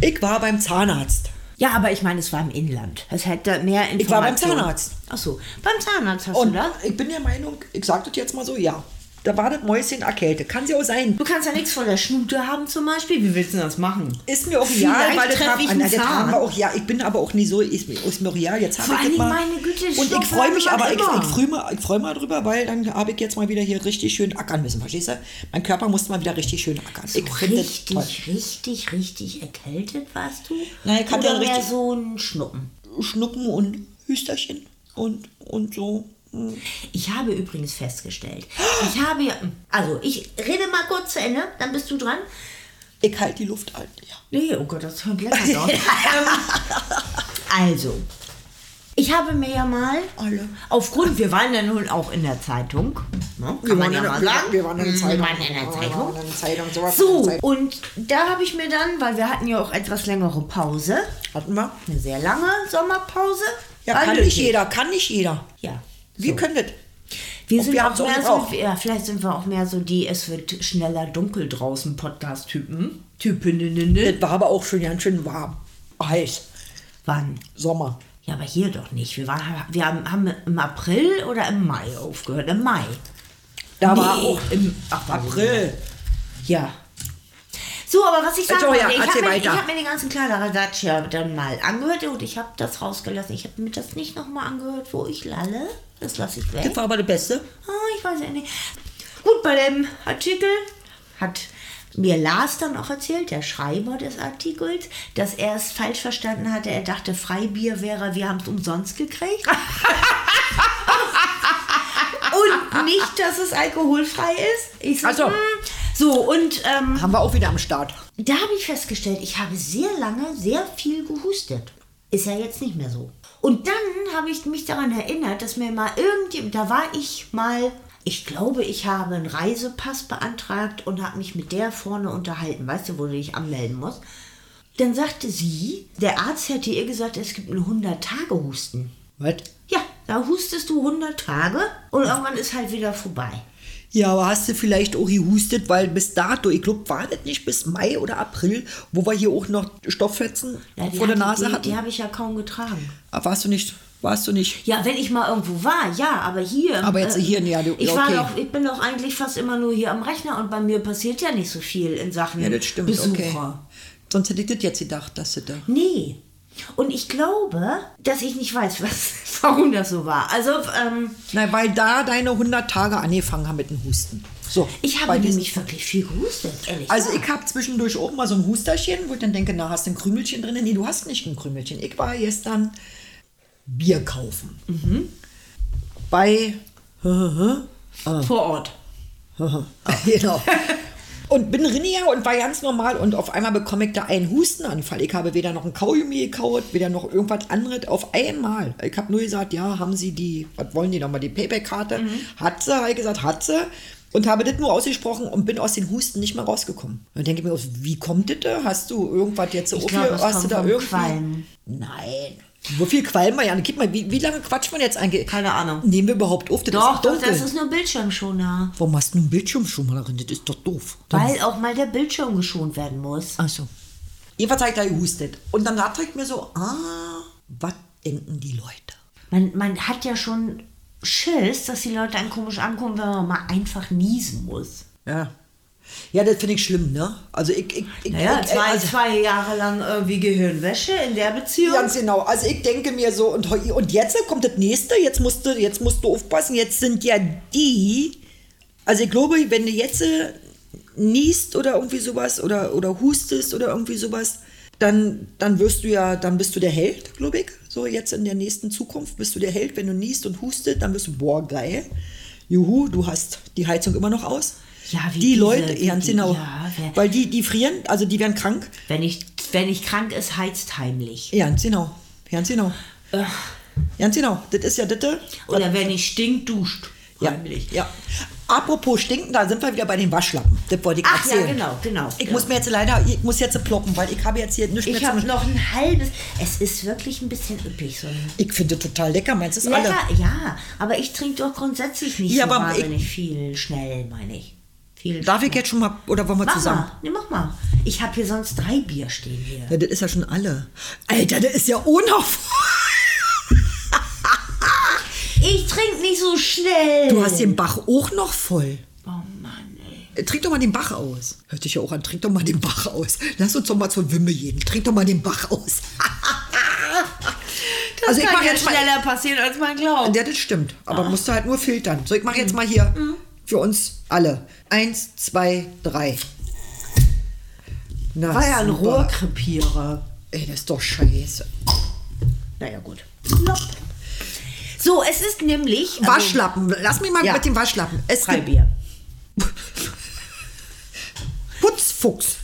Ich war beim Zahnarzt. Ja, aber ich meine, es war im Inland. Es hätte mehr Informationen. Ich war beim Zahnarzt. Ach so, beim Zahnarzt hast Und du das? ich bin der Meinung, ich sage das jetzt mal so, ja. Da war das Mäuschen erkältet. Kann sie auch sein. Du kannst ja nichts von der Schnute haben zum Beispiel. Wie willst du das machen? Ist mir auch egal, weil das haben, ah, einen na, das haben wir auch, ja, ich bin aber auch nie so, ist mir, ist mir auch egal, jetzt habe ich das mal. Güte, und ich freue mich aber, ich, ich freue mich, ich freu mal drüber, weil dann habe ich jetzt mal wieder hier richtig schön ackern müssen, verstehst du? Mein Körper musste mal wieder richtig schön ackern. So ich richtig, richtig, richtig erkältet warst du? Nein, ich hatte Oder richtig- so ein Schnuppen? Schnuppen und Hüsterchen und, und so. Ich habe übrigens festgestellt, ich habe ja, also ich rede mal kurz zu Ende, dann bist du dran. Ich halte die Luft an, ja. Nee, oh Gott, das hört lecker aus. also, ich habe mir ja mal, Alle. aufgrund, wir waren ja nun auch in der Zeitung, ne, kann Wir man waren ja mal wir sagen. waren- wir waren in der Mhm, Zeitung. Wir waren in der Zeitung. in der Zeitung, sowas So, der Zeitung. und da habe ich mir dann, weil wir hatten ja auch etwas längere Pause, Hatten wir? eine sehr lange Sommerpause. Ja, kann nicht jeder, kann nicht jeder. Ja. Wir können das. Wir sind wir auch mehr so, ja, vielleicht sind wir auch mehr so die, es wird schneller dunkel draußen Podcast-Typen. Typinnen. Das war aber auch schon ganz schön warm. Heiß. Wann? Sommer. Ja, aber hier doch nicht. Wir, waren, wir haben, haben im April oder im Mai aufgehört? Im Mai. Da Nee, war auch im ach, April. Ja. So, aber was ich sagen Also, ja, wollte, ich habe mir, hab mir den ganzen Kladderadatsch ja dann mal angehört und ich habe das rausgelassen. Ich habe mir das nicht nochmal angehört, wo ich lalle. Das lasse ich weg. Das war aber das Beste. Ah, ich weiß ja nicht. Gut, bei dem Artikel hat mir Lars dann auch erzählt, der Schreiber des Artikels, dass er es falsch verstanden hatte. Er dachte, Freibier wäre, wir haben es umsonst gekriegt. und nicht, dass es alkoholfrei ist. Ich so, Ach so. und ähm, Haben wir auch wieder am Start. da habe ich festgestellt, ich habe sehr lange sehr viel gehustet. Ist ja jetzt nicht mehr so. Und dann habe ich mich daran erinnert, dass mir mal irgendjemand, da war ich mal, ich glaube, ich habe einen Reisepass beantragt und habe mich mit der vorne unterhalten, weißt du, wo du dich anmelden musst. Dann sagte sie, der Arzt hätte ihr gesagt, es gibt einen 100-Tage-Husten. Was? Ja, da hustest du 100 Tage und irgendwann ist halt wieder vorbei. Ja, aber hast du vielleicht auch gehustet, weil bis dato, ich glaube, war das nicht bis Mai oder April, wo wir hier auch noch Stofffetzen Ja, vor der Nase die, hatten? Die habe ich ja kaum getragen. Aber warst du nicht, warst du nicht? Ja, wenn ich mal irgendwo war, ja, aber hier. äh, Aber jetzt hier, ja, du- ich, war okay. ich bin doch eigentlich fast immer nur hier am Rechner und bei mir passiert ja nicht so viel in Sachen Ja, das stimmt, Besucher. okay. Sonst hätte ich das jetzt gedacht, dass du da... Nee. Und ich glaube, dass ich nicht weiß, was, warum das so war. Also, ähm, Nein, weil da deine 100 Tage angefangen haben mit dem Husten. So, ich habe nämlich wirklich viel gehustet, ehrlich. Also ich habe zwischendurch auch mal so ein Husterchen, wo ich dann denke, na, hast du ein Krümelchen drin? Nee, du hast nicht ein Krümelchen. Ich war gestern Bier kaufen. Mhm. Bei... vor Ort. genau. Und bin Rinnier und war ganz normal und auf einmal bekomme ich da einen Hustenanfall. Ich habe weder noch ein Kaugummi gekaut, weder noch irgendwas anderes. Auf einmal. Ich habe nur gesagt, ja, haben Sie die, was wollen die nochmal, die Payback-Karte? Hat sie, habe ich gesagt, hat sie. Und habe das nur ausgesprochen und bin aus den Husten nicht mehr rausgekommen. Und denke ich mir, wie kommt das? da? Hast du irgendwas jetzt so Ich es hast du da irgendwie? Qualm. Nein. Wo viel Qualm wir ja? Gib mal, wie, wie lange quatscht man jetzt eigentlich? Keine Ahnung. Nehmen wir überhaupt auf? Das Doch, ist doch, dunkel. das ist nur Bildschirmschoner. Warum hast du einen Bildschirm schon mal drin? Das ist doch doof. Dann Weil auch mal der Bildschirm geschont werden muss. Ach so. Jedenfalls habe ich da gehustet. Und dann dachte ich mir so, ah, was denken die Leute? Man, man hat ja schon Schiss, dass die Leute einen komisch angucken, wenn man mal einfach niesen muss. Ja. Ja, das finde ich schlimm, ne? Also ich, ich, ich Naja, ich, zwei, also, zwei Jahre lang irgendwie Gehirnwäsche in der Beziehung. Ganz genau. Also ich denke mir so, und, und jetzt kommt das nächste, jetzt musst du, jetzt musst du aufpassen, jetzt sind ja die, also ich glaube, wenn du jetzt äh, niest oder irgendwie sowas oder, oder hustest oder irgendwie sowas, dann, dann wirst du ja, dann bist du der Held, glaube ich. So jetzt in der nächsten Zukunft bist du der Held, wenn du niest und hustet, dann bist du, boah, geil. Juhu, du hast die Heizung immer noch aus. Ja, wie die diese- Leute, wie ganz die- genau. ja, wer- weil die, die frieren, also die werden krank. Wenn ich, wenn ich krank ist, heizt heimlich. Ganz genau. Ganz genau. Ganz genau. Das ist ja das. Oder wenn ich stink, duscht Ja, heimlich. ja. Apropos stinken, da sind wir wieder bei den Waschlappen. Das wollte ich Ach ja, erzählen. genau, genau. Ich ja. muss mir jetzt leider, ich muss jetzt ploppen, weil ich habe jetzt hier nichts Ich mehr habe zum... noch ein halbes. Es ist wirklich ein bisschen üppig. So Ich finde total lecker, meinst du es alle? Lecker, ja, aber ich trinke doch grundsätzlich nicht Ja, so aber ich- wahnsinnig viel schnell, meine ich. Viel Darf ich jetzt schon mal, oder wollen wir Mach zusammen? mal, nee, mach mal. Ich habe hier sonst drei Bier stehen hier. Ja, das ist ja schon alle. Alter, das ist ja unauf. Ich trinke nicht so schnell. Du hast den Bach auch noch voll. Oh Mann, ey. Trink doch mal den Bach aus. Hört sich ja auch an. Trink doch mal den Bach aus. Lass uns doch mal zur Wimme gehen. Trink doch mal den Bach aus. Das also ich kann mache ja jetzt mal. schneller passieren, als man glaubt. Ja, das stimmt. Aber Ah. musst du halt nur filtern. So, ich mache jetzt mal hier Mhm. Für uns alle. Eins, zwei, drei. Na, War ja ein super. Rohrkrepierer. Ey, das ist doch scheiße. Naja, gut. Plopp. So, es ist nämlich. also- Waschlappen. Lass mich mal Ja. mit dem Waschlappen. Es Freibier. Putzfuchs.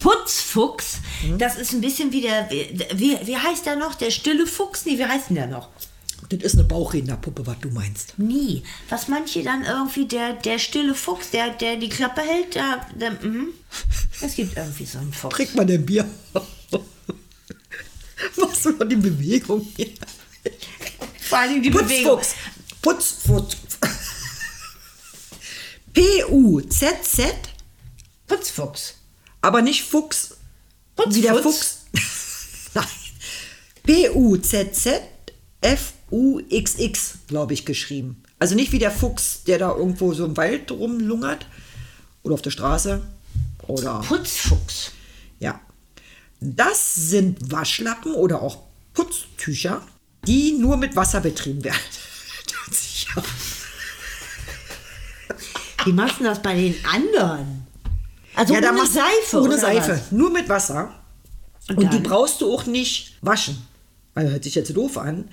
Putzfuchs, Mhm. das ist ein bisschen wie der. Wie, wie heißt der noch? Der stille Fuchs? Nee, wie heißt denn der noch? Das ist eine Bauchrednerpuppe, was du meinst. Nie. Was manche dann irgendwie, der, der stille Fuchs, der, der die Klappe hält, der, der, mhm. Es gibt irgendwie so einen Fuchs. Trink mal dein Bier. Machst du noch die Bewegung hier? Vor allem die Bewegung. Putzfuchs. Putzfuchs. P-U-Z-Z, Putzfuchs. aber nicht Fuchs. Putzfuchs? Wie der Fuchs. Nein. P-U-Z-Z, F-U-X-X, glaube ich, geschrieben. Also nicht wie der Fuchs, der da irgendwo so im Wald rumlungert oder auf der Straße oder Putzfuchs. ja. Das sind Waschlappen oder auch Putztücher, die nur mit Wasser betrieben werden. Wie machst du das bei den anderen? Also ja, da ohne Seife, Ohne Seife, was? nur mit Wasser. Und, die dann? brauchst du auch nicht waschen. Weil hört sich jetzt doof an.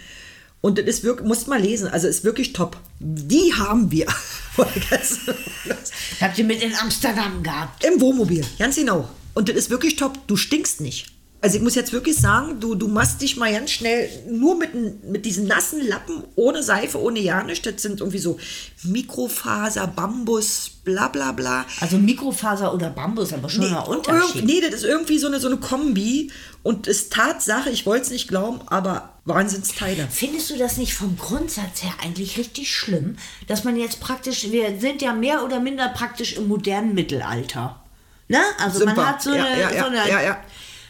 Und das ist wirklich, musst mal lesen, also ist wirklich top. Die haben wir. Habt ihr mit in Amsterdam gehabt? Im Wohnmobil, ganz genau. Und das ist wirklich top. Du stinkst nicht. Also ich muss jetzt wirklich sagen, du, du machst dich mal ganz schnell nur mit, mit diesen nassen Lappen, ohne Seife, ohne ja nichts. Das sind irgendwie so Mikrofaser, Bambus, bla bla bla. Also Mikrofaser oder Bambus, aber schon ein irgend- Unterschied. nee, das ist irgendwie so eine, so eine Kombi. Und ist Tatsache, ich wollte es nicht glauben, aber Wahnsinnsteile. Findest du das nicht vom Grundsatz her eigentlich richtig schlimm, dass man jetzt praktisch, wir sind ja mehr oder minder praktisch im modernen Mittelalter. Ne? Also Sind man hat so Ja, eine, ja, ja, so eine ja, ja.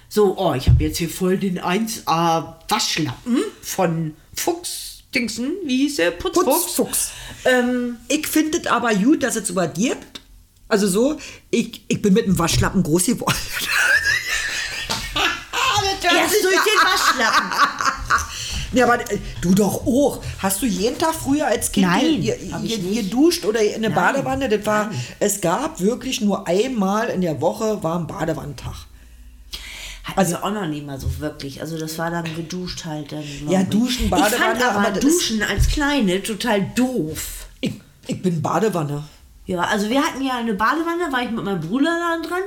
So, oh, ich habe jetzt hier voll den 1A Waschlappen von Fuchs Dingsen, wie hieß der? Putzfuchs. Putzfuchs. Ähm, Ich finde es aber gut, dass es sowas gibt. Also so, ich, ich bin mit dem Waschlappen groß geworden. erst durch den Waschlappen. Ja, aber äh, du doch auch. Hast du jeden Tag früher als Kind Nein, ge- ge- geduscht oder in eine Badewanne? Das war, es gab wirklich nur einmal in der Woche war ein Badewannentag. Hatten wir auch noch nie mal so wirklich. Also das war dann geduscht halt dann. Ja, duschen, Ich fand Badewanne, aber aber Duschen als Kleine total doof. Ich, ich bin Badewanne. Ja, also wir hatten ja eine Badewanne, war ich mit meinem Bruder da dran.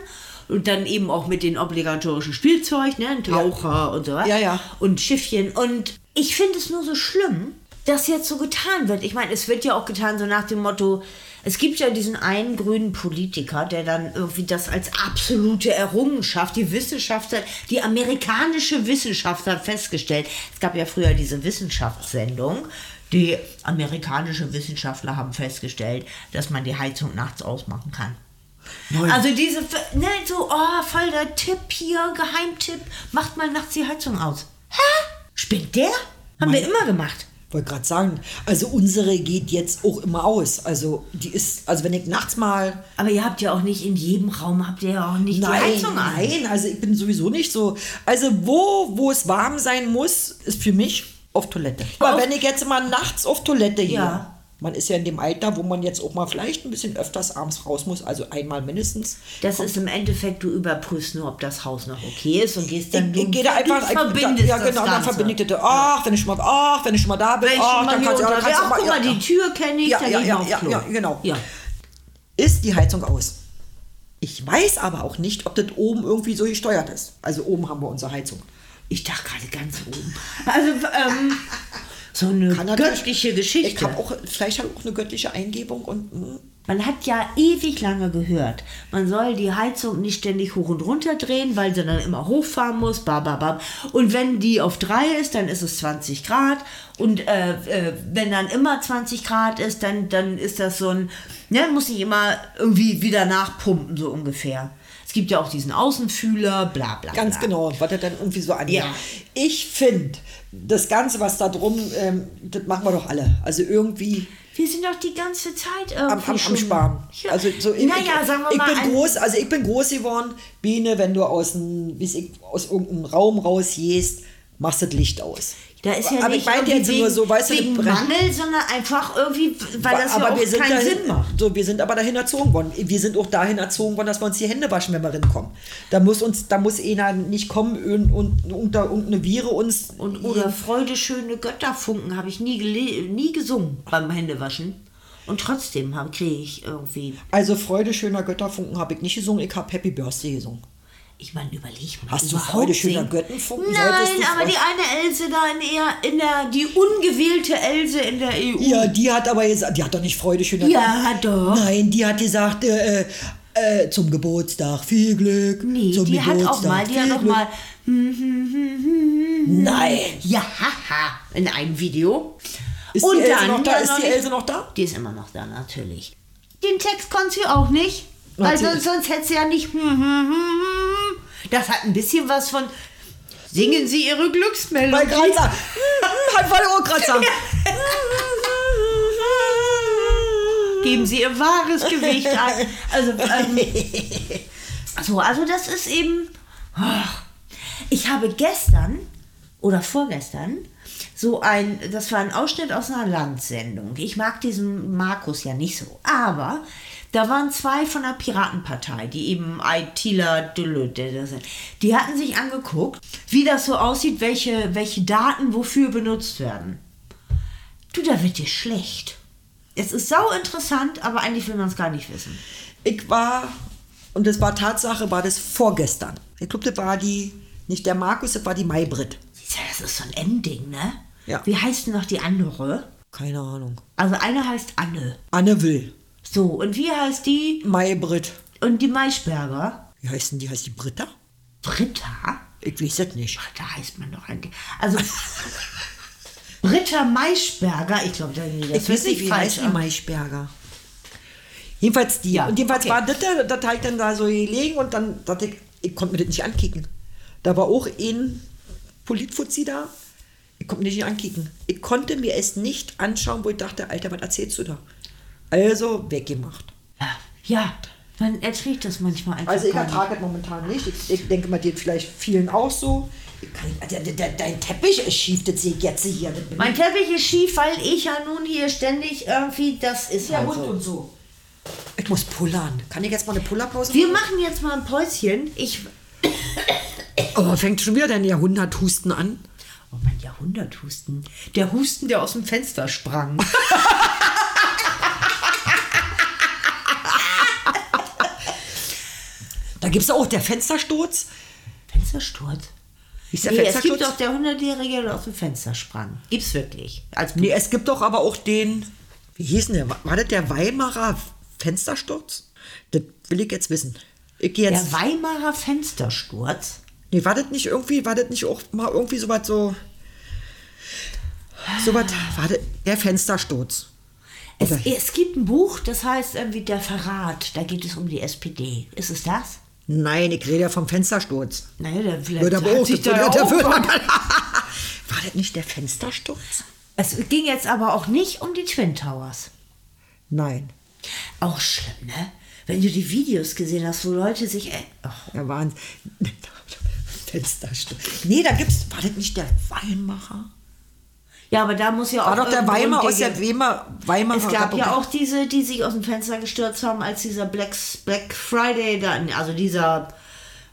Und dann eben auch mit den obligatorischen Spielzeug, ne? Ein Taucher und so was. Ja, ja. Und Schiffchen. Und ich finde es nur so schlimm, dass jetzt so getan wird. Ich meine, es wird ja auch getan so nach dem Motto, es gibt ja diesen einen grünen Politiker, der dann irgendwie das als absolute Errungenschaft, die Wissenschaft, hat- die amerikanische Wissenschaft hat festgestellt. Es gab ja früher diese Wissenschaftssendung. Die amerikanische Wissenschaftler haben festgestellt, dass man die Heizung nachts ausmachen kann. Nein. Also diese, ne, so, oh, voll der Tipp hier, Geheimtipp, macht mal nachts die Heizung aus. Hä? Spinnt der? Haben wir immer gemacht. Wollte gerade sagen, also unsere geht jetzt auch immer aus. Also die ist, also wenn ich nachts mal Aber ihr habt ja auch nicht in jedem Raum, habt ihr ja auch nicht die Heizung an. nein, also ich bin sowieso nicht so. Also wo, wo es warm sein muss, ist für mich auf Toilette. Aber Auf- wenn ich jetzt mal nachts auf Toilette gehe, Ja. Man ist ja in dem Alter, wo man jetzt auch mal vielleicht ein bisschen öfters abends raus muss, also einmal mindestens. Das ist im Endeffekt, du überprüfst nur, ob das Haus noch okay ist und gehst Ich, dann. ich gehe da einfach, du ich, verbindest ja das genau, dann Ganze. verbinde ich das. Ach, wenn ich schon mal, ach, wenn ich schon mal da bin, ich ach, dann kannst du, ja, dann unterwegs, kannst mal, guck mal, ja, die Tür kenne ich, Ja, dann ja, ich ja, ja, ja, genau. Ja. ist die Heizung aus. Ich weiß aber auch nicht, ob das oben irgendwie so gesteuert ist. Also oben haben wir unsere Heizung. Ich dachte gerade ganz oben. Also, ähm, so eine göttliche Geschichte. Ich habe auch, vielleicht habe auch eine göttliche Eingebung und hm, Man hat ja ewig lange gehört, man soll die Heizung nicht ständig hoch und runter drehen, weil sie dann immer hochfahren muss. Bababab. Und wenn die auf 3 ist, dann ist es 20 Grad. Und äh, äh, wenn dann immer 20 Grad ist, dann, dann ist das so ein, ne, muss ich immer irgendwie wieder nachpumpen, so ungefähr. Es gibt ja auch diesen Außenfühler, bla bla. ganz bla. genau, was das dann irgendwie so angeht. Ja. Ich finde, das Ganze, was da drum, ähm, das machen wir doch alle. Also irgendwie Wir sind doch die ganze Zeit am, irgendwie am, am Sparen. Ja. Also so ich, naja, sagen wir ich mal, bin groß, also ich bin groß geworden, Biene, wenn du aus, ein, ich, aus irgendeinem Raum rausgehst, machst das Licht aus. Da ist ja aber nicht ich irgendwie wegen, nur so, weißt du, wegen brennt- Mangel, sondern einfach irgendwie, weil das aber ja auch wir sind keinen dahin, Sinn macht. So, wir sind aber dahin erzogen worden. Wir sind auch dahin erzogen worden, dass wir uns die Hände waschen, wenn wir reinkommen. Da muss uns, da muss einer nicht kommen und, und unter irgendeine Viren uns. Und oder Freude, schöne Götterfunken habe ich nie, nie gesungen beim Händewaschen. Und trotzdem kriege ich irgendwie, also Freude schöner Götterfunken habe ich nicht gesungen, ich habe Happy Birthday gesungen. Ich meine, überleg mal. Hast du Freude schöner singen. Götterfunken? Nein, aber die eine Else da in, eher, in der, die ungewählte Else in der EU. Ja, die hat aber gesagt, die hat doch nicht Freude schöner Ja, doch. Nein, die hat gesagt, äh, äh, zum Geburtstag viel Glück. Nee, zum die hat auch Geburtstag mal, die hat auch Glück. mal. hm, hm, hm. Nein. Ja, haha, in einem Video. Ist die Else noch da? Ist die Else noch da? Die ist immer noch da, natürlich. Den Text konnte sie auch nicht. Weil sonst, sonst hätte sie ja nicht. hm, hm, hm. Das hat ein bisschen was von. Singen Sie Ihre Weil Glücksmelodie. gerade sagen, halt sagen. Geben Sie Ihr wahres Gewicht an. Also, ähm, so, also das ist eben. Ich habe gestern oder vorgestern so ein, das war ein Ausschnitt aus einer Landsendung. Ich mag diesen Markus ja nicht so, aber Da waren zwei von der Piratenpartei, die eben ITler, die hatten sich angeguckt, wie das so aussieht, welche, welche Daten wofür benutzt werden. Du, da wird dir schlecht. Es ist sau interessant, aber eigentlich will man es gar nicht wissen. Ich war, und das war Tatsache, war das vorgestern. Ich glaube, das war die, nicht der Markus, das war die Maybrit. Das ist so ein Ending, ne? Ja. Wie heißt denn noch die andere? Keine Ahnung. Also eine heißt Anne. Anne Will. So, und wie heißt die? Maybrit. Und die Maischberger? Wie heißt denn die? Heißt die Britta? Britta? Ich weiß das nicht. Ach, da heißt man doch eigentlich. Also Britta Maischberger, ich glaube, das Ich weiß nicht, wie heißt die. Maischberger. Jedenfalls die. Ja, und jedenfalls okay. war das, da- das ich dann da so gelegen und dann dachte ich, ich konnte mir das nicht ankicken. Da war auch ein Politfuzzi da. Ich konnte mir das nicht ankicken. Ich konnte mir es nicht anschauen, wo ich dachte, Alter, was erzählst du da? Also weggemacht. Ja, ja, man erträgt das manchmal einfach. Also ich ertrage es momentan nicht. Ich, ich denke mal, geht vielleicht vielen auch so. Kann, dein Teppich ist schief, das sehe ich jetzt hier. Das Mein Teppich ist schief, weil ich ja nun hier ständig irgendwie, das ist ja halt Hund so. und so. Ich muss pullern. Kann ich jetzt mal eine Pullerpause Wir machen jetzt mal ein Päuschen. Ich, Oh, fängt schon wieder dein Jahrhunderthusten an. oh mein Jahrhunderthusten. Der Husten, der aus dem Fenster sprang. Da gibt es auch der Fenstersturz. Fenstersturz? Ist der Nee, es Fenstersturz? gibt doch der Hundertjährige, der aus dem Fenster sprang. Gibt's wirklich. Als nee, es gibt doch aber auch den, wie hieß denn der? War das der Weimarer Fenstersturz? Das will ich jetzt wissen. Ich jetzt. der Weimarer Fenstersturz. nee, war das nicht irgendwie, war das nicht auch mal irgendwie sowas so. Sowas, war das der Fenstersturz? Es, es gibt ein Buch, das heißt irgendwie Der Verrat. Da geht es um die SPD. Ist es das? Nein, ich rede ja vom Fenstersturz. Naja, der vielleicht Wird sich das da wird- auch- War das nicht der Fenstersturz? Es ging jetzt aber auch nicht um die Twin Towers. Nein. Auch schlimm, ne? Wenn du die Videos gesehen hast, wo Leute sich... Ach, Er war ein Fenstersturz. Nee, da gibt's. War das nicht der Weimarer? Ja, aber da muss ja auch... War doch der Weimar aus der Weimar, Weimarer Es gab ja Republik. auch diese, die sich aus dem Fenster gestürzt haben, als dieser Black, Black Friday, da, also dieser,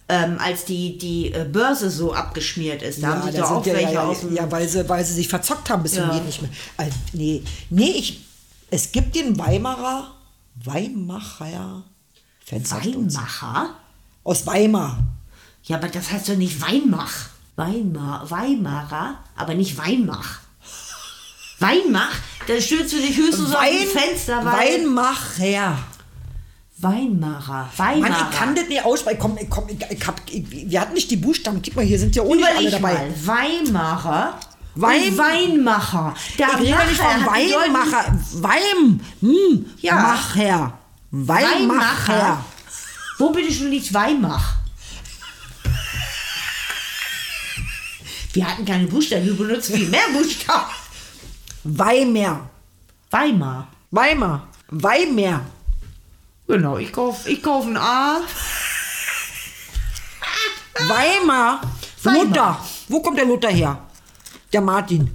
ähm, als die, die äh, Börse so abgeschmiert ist. Da haben sich da doch auch ja, welche ja, aus dem... ja, weil sie, weil sie sich verzockt haben bis zum Ja. geht nicht mehr. Also, nee, nee, ich, es gibt den Weimarer, Weimacher Fenstersturz. Weinmacher? Aus Weimar. Ja, aber das heißt doch nicht Weinmach. Weimar, Weimarer, aber nicht Weinmach. Weinmach, da stürzt du dich höchstens aus dem Fenster, weil... Weinmacher. Weinmacher, Mann, ich kann das nicht aussprechen. Komm, komm, ich, ich hab, ich, wir hatten nicht die Buchstaben. Guck mal, hier sind ja nicht alle dabei. mal, Weimarer Wein- Weinmacher. Der Ich rede nicht bedeutend- Weinmacher. Weim. Hm. Ja. Macher. Weinmacher. Weinmacher. Wo bitte schon liegt Weimach? Wir hatten keine Buchstaben, wir benutzen viel mehr Buchstaben. Weimar. Weimar. Weimar. Weimar. Genau, ich kaufe ich kauf ein A. Weimar. Weimar. Luther. Wo kommt der Luther her? Der Martin.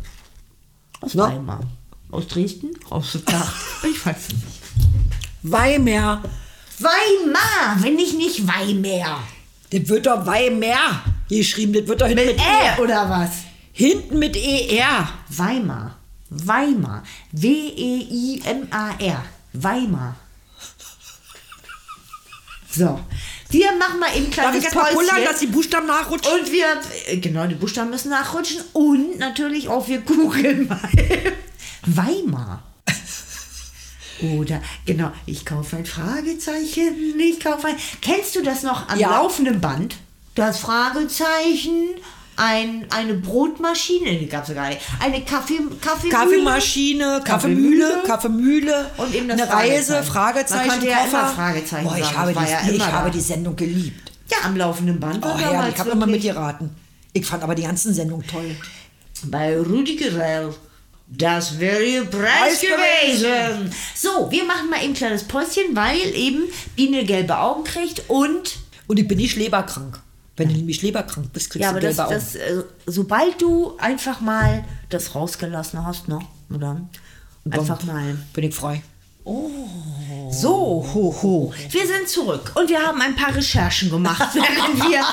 Aus Ne? Weimar. Aus Dresden? Aus Dach. Ich weiß es nicht. Weimar. Weimar, wenn ich nicht Weimar. Das wird doch Weimar geschrieben. Das wird doch hinten mit, Mit Ä oder was? Hinten mit ER. Weimar. Weimar. W-E-I-M-A-R. Weimar. So. Wir machen mal eben ein Darf ich kleines mal pullern, Päuschen. dass die Buchstaben nachrutschen? Und wir, äh, genau, die Buchstaben müssen nachrutschen. Und natürlich auch wir googeln mal. Weimar. Oder, genau, ich kaufe ein Fragezeichen, ich kaufe ein. Kennst du das noch am Ja. laufenden Band? Das Fragezeichen, ein, eine Brotmaschine, die gab es gar nicht. Eine Kaffee, Kaffeemühle. Kaffeemaschine, Kaffeemühle, Kaffeemühle Und eben das eine Reise, Fragezeichen. Fragezeichen, Man ja immer Fragezeichen Boah, ich, sagen, habe die, ja ich habe die Sendung geliebt. Ja, am laufenden Band. Oh, damals ich habe immer mitgeraten. Ich fand aber die ganzen Sendungen toll. bei Rudi Gerell. Das wäre ihr Preis Preis gewesen. So, wir machen mal eben ein kleines Päuschen, weil eben Biene gelbe Augen kriegt und. Und ich bin nicht leberkrank. Wenn du nämlich leberkrank bist, kriegst Ja, du gelbe Augen. das, äh, sobald du einfach mal das rausgelassen hast, ne? Oder? Einfach mal. Bin ich frei. So, ho, ho. Wir sind zurück und wir haben ein paar Recherchen gemacht, während wir.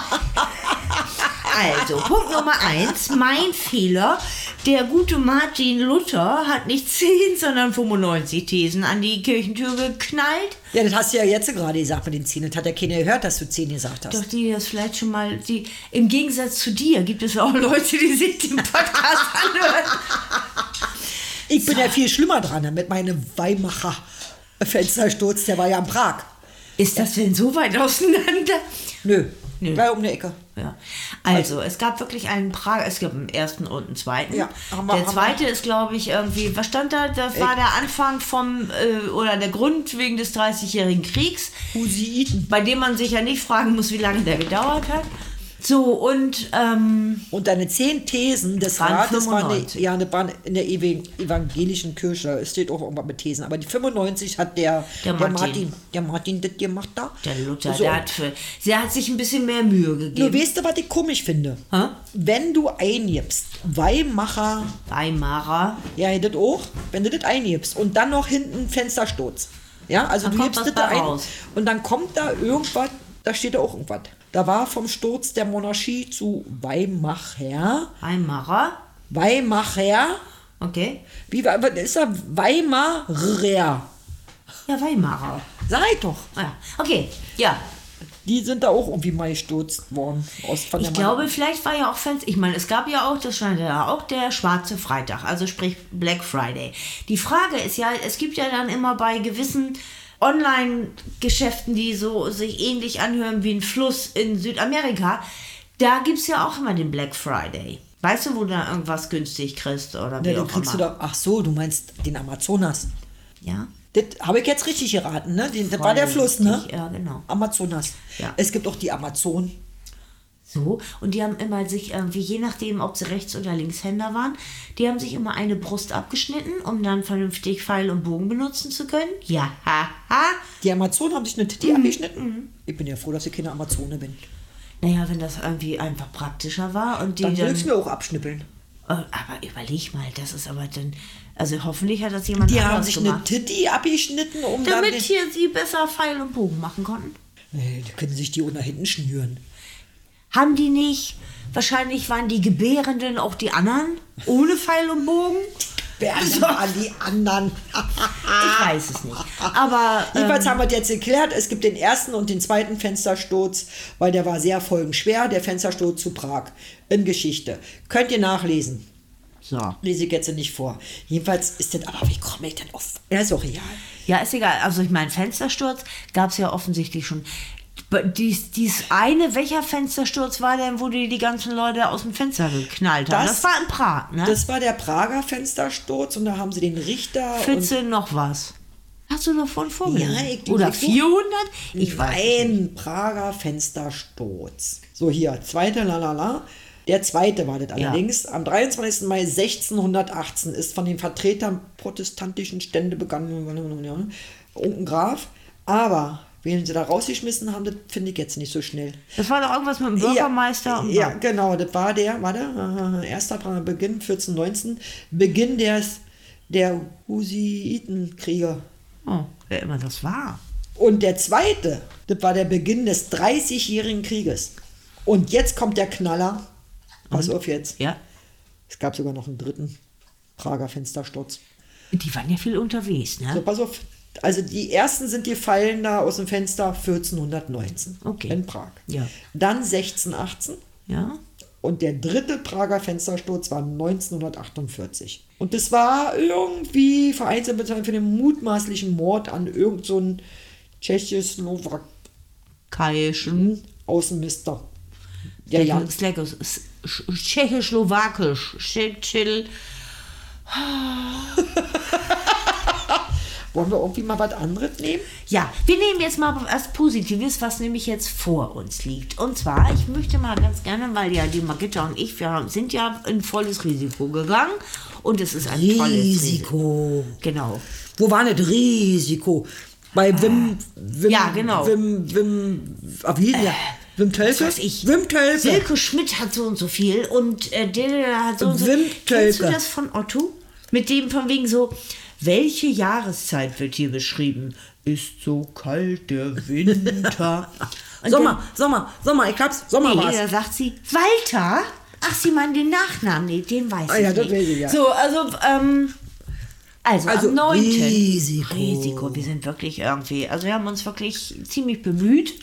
Also, Punkt Nummer eins, mein Fehler. Der gute Martin Luther hat nicht 10, sondern 95 Thesen an die Kirchentür geknallt. Ja, das hast du ja jetzt gerade gesagt mit den Zähnen. Das hat ja keiner gehört, dass du 10 gesagt hast. Doch die das vielleicht schon mal, die, im Gegensatz zu dir gibt es auch Leute, die sich den Podcast anhören. Ich bin ja viel schlimmer dran ne, mit meinem Weimacher Fenstersturz, der war ja in Prag. Ist das denn so weit auseinander? Nö, Nö. war um die Ecke. Ja. Also, es gab wirklich einen Prag, es gibt einen ersten und einen zweiten. Ja, wir- der zweite ist, glaube ich, irgendwie, was stand da? Das war der Anfang vom, äh, oder der Grund wegen des 30-jährigen Kriegs, Husiiten. bei dem man sich ja nicht fragen muss, wie lange der gedauert hat. So, und ähm, Und deine zehn Thesen des Rates waren, eine, 95. ja, eine, waren in der evangelischen Kirche. Es steht auch irgendwas mit Thesen. Aber die 95 hat der, Der der, Martin. Martin. der Martin das gemacht da. der Luther, So. der, hat für, der hat sich ein bisschen mehr Mühe Nur gegeben. weißt du, was ich komisch finde? Hä? Wenn du eingibst, Weimacher, Weimarer. ja, das auch, wenn du das eingibst und dann noch hinten Fenstersturz. Ja, also Dann du gibst das da ein raus. und dann kommt da irgendwas, da steht da auch irgendwas. Da war vom Sturz der Monarchie zu Weimacher, Weimarer. Weimacher, Okay. wie war, ist da Weimarer? Ja, Weimarer. Ich doch. Ah, Ja. Okay, ja. Die sind da auch irgendwie mal gestürzt worden. Aus, von Ich glaube, vielleicht war ja auch Fans. Ich meine, es gab ja auch, das stand ja auch der schwarze Freitag, also sprich Black Friday. Die Frage ist ja, es gibt ja dann immer bei gewissen Online-Geschäften, die so sich ähnlich anhören wie ein Fluss in Südamerika, da gibt es ja auch immer den Black Friday. Weißt du, wo du da irgendwas günstig kriegst oder wie Ja, auch kriegst du immer? da, ach so, du meinst den Amazonas. Ja. Das habe ich jetzt richtig geraten, ne? Das war der Fluss, ne? Richtig, ja, genau. Amazonas. Ja. Es gibt auch die Amazon. So, und die haben immer sich irgendwie, je nachdem, ob sie Rechts- oder Linkshänder waren, die haben sich immer eine Brust abgeschnitten, um dann vernünftig Pfeil und Bogen benutzen zu können. Ja, ha, ha. Die Amazonen haben sich eine Mhm. Titi abgeschnitten. Ich bin ja froh, dass ich keine Amazone bin. Naja, wenn das irgendwie einfach praktischer war und die Dann will ich mir auch abschnippeln. Äh, aber überleg mal, das ist aber dann. Also hoffentlich hat das jemand Die haben sich eine gemacht. Titi abgeschnitten, um. Damit hier sie besser Pfeil und Bogen machen konnten. nee, da können sich die unter hinten schnüren. Haben die nicht? Wahrscheinlich waren die Gebärenden auch die anderen, ohne Pfeil und Bogen. Wer an die anderen? Ich weiß es nicht. Aber. Ähm, Jedenfalls haben wir das jetzt geklärt. Es gibt den ersten und den zweiten Fenstersturz, weil der war sehr folgenschwer. Der Fenstersturz zu Prag in Geschichte. Könnt ihr nachlesen. so. Lese ich jetzt nicht vor. Jedenfalls ist das, aber wie komme ich denn auf? Ja, ist auch real. Ja, ist egal. Also ich meine, Fenstersturz gab es ja offensichtlich schon. Dies, dies eine, welcher Fenstersturz war denn, wo die die ganzen Leute aus dem Fenster geknallt haben? Das, Das- war in Prag, ne? Das war der Prager Fenstersturz und da haben sie den Richter. und 14 noch was. Hast du davon vorgelesen? Ja, ich- Oder ich- 400? Ich weiß. es nicht. Ein Prager Fenstersturz. So hier, zweite Lalala. Der zweite war das allerdings. Am 23. Mai 1618 ist von den Vertretern protestantischen Stände begangen. Unten Graf. Aber wen sie da rausgeschmissen haben, das finde ich jetzt nicht so schnell. Das war doch irgendwas mit dem Bürgermeister. Ja, und ja genau, das war der, warte, erster Beginn 1419, Beginn des, der Husiitenkriege. Oh, wer immer das war. Und der zweite, das war der Beginn des 30-jährigen Krieges. Und jetzt kommt der Knaller. Pass auf jetzt. Ja. Es gab sogar noch einen dritten Prager Fenstersturz. Die waren ja viel unterwegs, ne? So, pass auf. Also die ersten sind die Fallen da aus dem Fenster 1419 Okay. in Prag. Ja. Dann 1618 Ja. und der dritte Prager Fenstersturz war 1948. Und das war irgendwie vereinzelt für den mutmaßlichen Mord an irgendeinen so tschechoslowakischen. Außenminister. Der ja, Slekos- Tschechoschlowakisch. Wollen wir irgendwie mal was anderes nehmen? Ja, wir nehmen jetzt mal was Positives, was nämlich jetzt vor uns liegt. Und zwar, ich möchte mal ganz gerne, weil ja die Magitta und ich, wir haben- sind ja in volles Risiko gegangen. Und es ist ein tolles Risiko. Risiko. Genau. Wo war das Risiko? Bei Wim, Wim, Ja, genau. Wim, Wim, ah, wie der? Wim Tölke? Was weiß ich. Wim Tölke. Silke Schmidt hat so und so viel und äh, der, hat so und so. Wim Kennst du Tölke. das von Otto? Mit dem von wegen so, welche Jahreszeit wird hier beschrieben? Ist so kalt der Winter. Sommer, Sommer, Sommer, ich hab's, Sommer nee, war's. da sagt sie, Walter? Ach, sie meinen den Nachnamen. Nee, den weiß Ah ich ja, das nicht. weiß ich, ja. So, also, ähm, also, Also, am 9. Risiko. Risiko. Wir sind wirklich irgendwie, also wir haben uns wirklich ziemlich bemüht.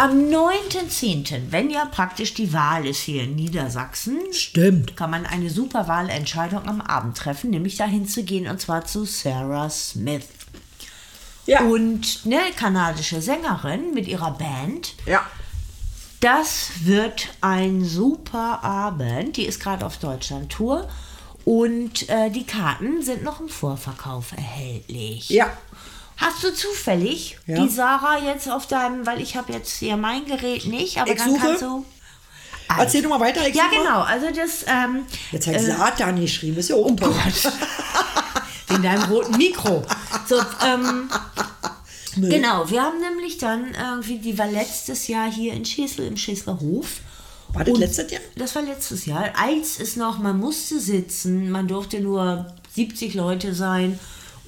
Am 9.10., wenn ja praktisch die Wahl ist hier in Niedersachsen, Stimmt. kann man eine super Wahlentscheidung am Abend treffen, nämlich dahin zu gehen und zwar zu Sarah Smith. Ja. Und eine kanadische Sängerin mit ihrer Band. ja. Das wird ein super Abend. Die ist gerade auf Deutschland-Tour. Und äh, die Karten sind noch im Vorverkauf erhältlich. Ja. Hast du zufällig Ja. die Sarah jetzt auf deinem, weil ich habe jetzt hier mein Gerät nicht, aber Ich dann suche. kannst du. Erzähl doch mal weiter. Ja, mal. genau. Also das. Ähm, Jetzt hat äh, Satan geschrieben, ist ja auch Oh toll. Gott. In deinem roten Mikro. So, ähm, genau, wir haben nämlich dann irgendwie, die war letztes Jahr hier in Schesel, im Schesler Hof. War das letztes Jahr? Das war letztes Jahr. Eins ist noch, man musste sitzen, man durfte nur 70 Leute sein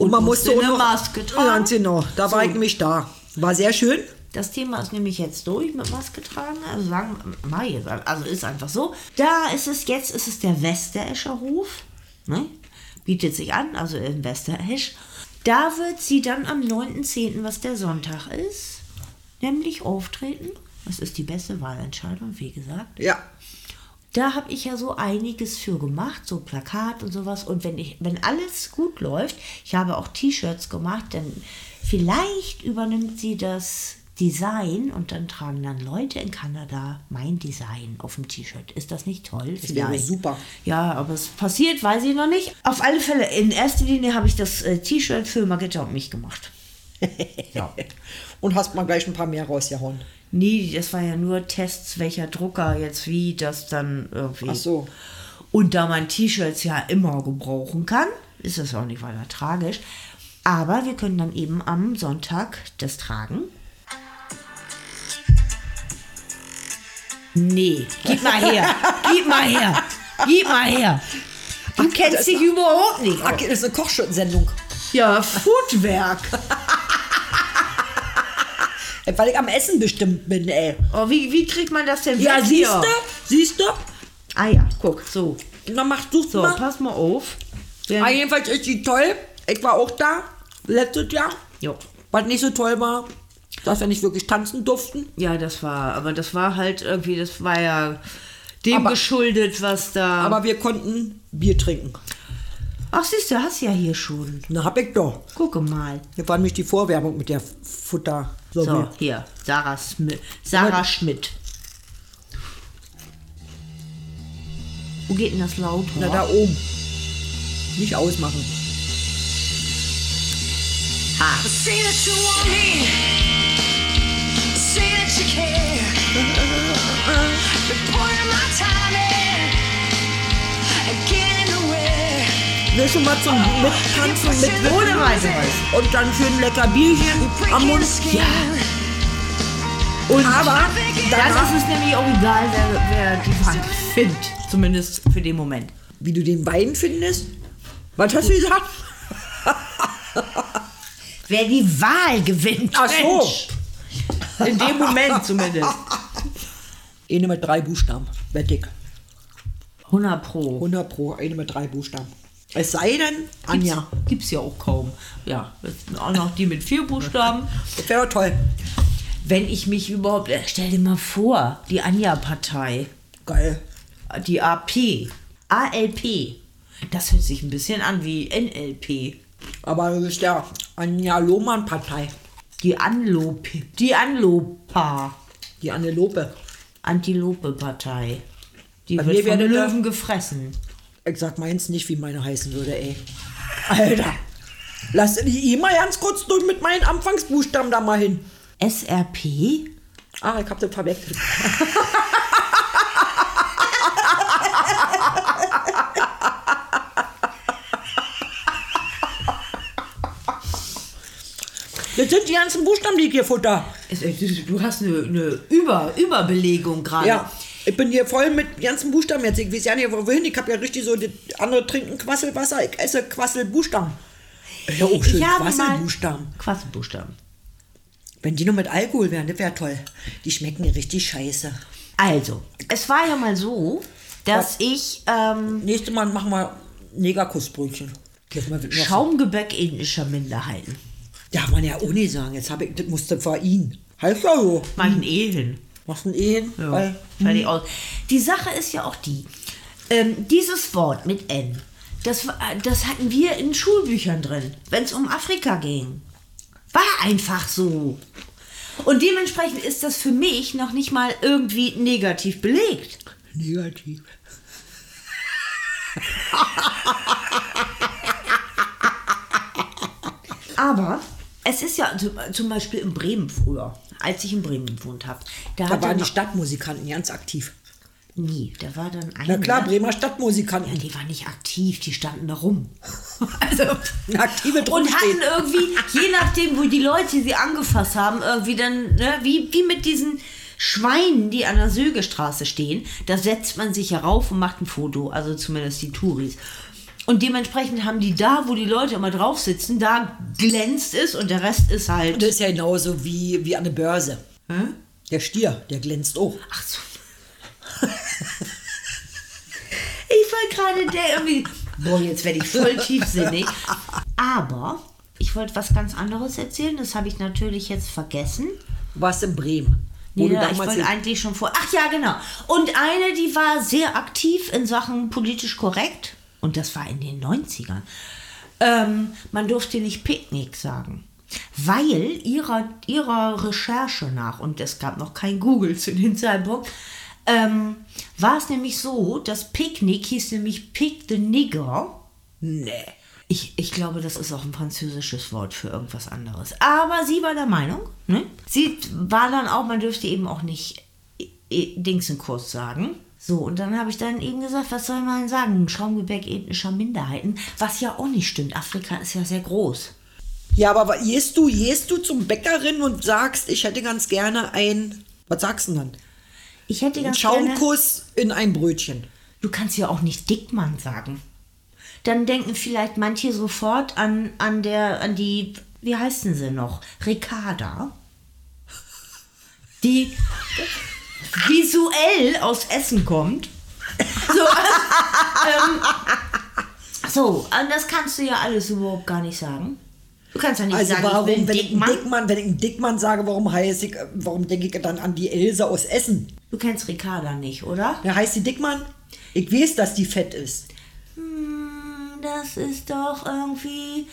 und, Und man musste eine noch- Maske tragen. Ganz genau, da war So. ich nämlich da. War sehr schön. Das Thema ist nämlich jetzt durch mit Maske tragen. Also sagen mal jetzt, also ist einfach so. Da ist es jetzt, ist es der Westerescher Hof. Ne? Bietet sich an, also in Westeresch. Da wird sie dann am 9.10., was der Sonntag ist, nämlich auftreten. Das ist die beste Wahlentscheidung, wie gesagt. Ja. Da habe ich ja so einiges für gemacht, so Plakat und sowas. Und wenn ich, wenn alles gut läuft, ich habe auch T-Shirts gemacht, dann vielleicht übernimmt sie das Design und dann tragen dann Leute in Kanada mein Design auf dem T-Shirt. Ist das nicht toll? Das wäre super. Ja, aber es passiert, weiß ich noch nicht. Auf alle Fälle, in erster Linie habe ich das äh, T-Shirt für Margitta und mich gemacht. Ja. Und hast mal gleich ein paar mehr rausgehauen. Nee, das war ja nur Tests, welcher Drucker jetzt wie das dann irgendwie. Ach so. Und da man T-Shirts ja immer gebrauchen kann, ist das auch nicht weiter tragisch. Aber wir können dann eben am Sonntag das tragen. Nee, gib mal her, gib mal her, gib mal her. Du kennst das- dich überhaupt nicht. Ach, das ist eine Kochsendung. Ja, Foodwerk. Weil ich am Essen bestimmt bin, ey. Oh, wie, wie kriegt man das denn Ja, weg siehst hier? du? Siehst du? Ah ja, guck, so. Na, mach du So, mal. pass mal auf. Ah, jedenfalls ist die toll. Ich war auch da, letztes Jahr. Jo. Was nicht so toll war, dass wir nicht wirklich tanzen durften. Ja, das war, aber das war halt irgendwie, das war ja dem Aber- geschuldet, was da. Aber wir konnten Bier trinken. Ach, siehst du, hast ja hier schon. Na, hab ich doch. Gucke mal. Hier war nämlich die Vorwerbung mit der Futter. So, hier, Sarah, Smi Sarah Schmidt. Wo geht denn das lauter? Na, da oben. Nicht ausmachen. Me. Say that you care. Been pouring my time in Will schon mal zum Mittanzen mit Ohne weiteres. Und dann für ein lecker Bierchen am Mund. skin. Und Aber danach, ist es nämlich auch egal, wer, wer die Wand findet. Zumindest für den Moment. wie du den Wein findest. Was hast du gesagt? Wer die Wahl gewinnt. Ach so. Mensch. In dem Moment zumindest. Eine mit drei Buchstaben. Wettig. 100 Pro. 100 pro, eine mit drei Buchstaben. Es sei denn, Anja. Gibt's ja auch kaum. Ja, auch noch die mit vier Buchstaben. Das wäre doch toll. Wenn ich mich überhaupt, äh, stell dir mal vor, die Anja-Partei, Geil. die AP, ALP, das hört sich ein bisschen an wie NLP. Aber das ist der Anja Lohmann-Partei. Die Anlope, die Anlopa, Die Annelope. Antilope-Partei. Die Bei wird mir von Löwen gefressen. Ich sag meins nicht, wie meine heißen würde, ey. Alter. Lass die mal ganz kurz durch mit meinen Anfangsbuchstaben da mal hin. SRP? Ah, ich hab das verwechselt. Das sind die ganzen Buchstaben, die ich hier futter. Du hast eine, eine Über, Überbelegung gerade. Ja, ich bin hier voll mit ganzen Buchstaben jetzt. Ich weiß ja nicht, wohin. Ich habe ja richtig so das andere trinken Quasselwasser. Ich esse Quasselbuchstaben. Ja, auch schön habe mal Quasselbuchstaben. Quasselbuchstaben. Wenn die nur mit Alkohol wären, das wäre toll. Die schmecken richtig scheiße. Also, es war ja mal so, dass ich ähm, Nächstes Mal machen wir Negerkussbrötchen. Schaumgebäck ethnischer Minderheiten. Darf man ja auch nicht sagen. Jetzt habe ich, das musste vor ihn. Heißt ja so. Mach ich E du ein Ehen? Ja, Weil, fertig aus. Die Sache ist ja auch die, ähm, dieses Wort mit N, das, war- das hatten wir in Schulbüchern drin, wenn es um Afrika ging. War einfach so. Und dementsprechend ist das für mich noch nicht mal irgendwie negativ belegt. negativ. Aber es ist ja zum- Beispiel in Bremen früher, als ich in Bremen gewohnt habe. Da, Da waren die Stadtmusikanten ganz aktiv. nie, da war dann ein. Na klar, Bremer Stadtmusikanten. Ja, die waren nicht aktiv, die standen da rum. Also, Eine aktive und Truppe hatten irgendwie, je nachdem, wo die Leute sie angefasst haben, irgendwie dann, ne, wie, wie mit diesen Schweinen, die an der Sögestraße stehen, da setzt man sich herauf und macht ein Foto, also zumindest die Touris. Und dementsprechend haben die da, wo die Leute immer drauf sitzen, da glänzt es und der Rest ist halt. Das ist ja genauso wie, wie an der Börse. Der Stier, der glänzt auch. Ach so. ich wollte gerade der irgendwie. Boah, jetzt werde ich voll tiefsinnig. Aber ich wollte was ganz anderes erzählen. Das habe ich natürlich jetzt vergessen. Du warst in Bremen. Nee, du ich wollte eigentlich schon vor. Ach ja, genau. Und eine, die war sehr aktiv in Sachen politisch korrekt. Und das war in den 90ern. Ähm, man durfte nicht Picknick sagen. Weil ihrer, ihrer Recherche nach, und es gab noch kein Google zu dem Zeitpunkt, ähm, war es nämlich so, dass Picknick hieß nämlich Pick the Nigger. Nee. Ich, ich glaube, das ist auch ein französisches Wort für irgendwas anderes. Aber sie war der Meinung, ne? Sie war dann auch, man dürfte eben auch nicht äh, äh, Dingsenkurs sagen. So, und dann habe ich dann eben gesagt, was soll man sagen? Schaumgebäck ethnischer Minderheiten, was ja auch nicht stimmt. Afrika ist ja sehr groß. Ja, aber gehst du, gehst du zum Bäckerin und sagst, ich hätte ganz gerne ein, was sagst du denn dann? Ich hätte ganz gerne, Schaumkuss in ein Brötchen. du kannst ja auch nicht Dickmann sagen. Dann denken vielleicht manche sofort an, an der, an die, wie heißen sie noch? Ricarda. Die visuell aus Essen kommt. So, ähm, so, das kannst du ja alles überhaupt gar nicht sagen. Du kannst ja nicht Also sagen, warum, ich wenn ich Dickmann. einen Dickmann, wenn ich einen Dickmann sage, warum heißt ich, äh, warum denke ich dann an die Else aus Essen? Du kennst Ricarda nicht, oder? Ja, heißt die Dickmann? Ich weiß, dass die fett ist. Hm, das ist doch irgendwie.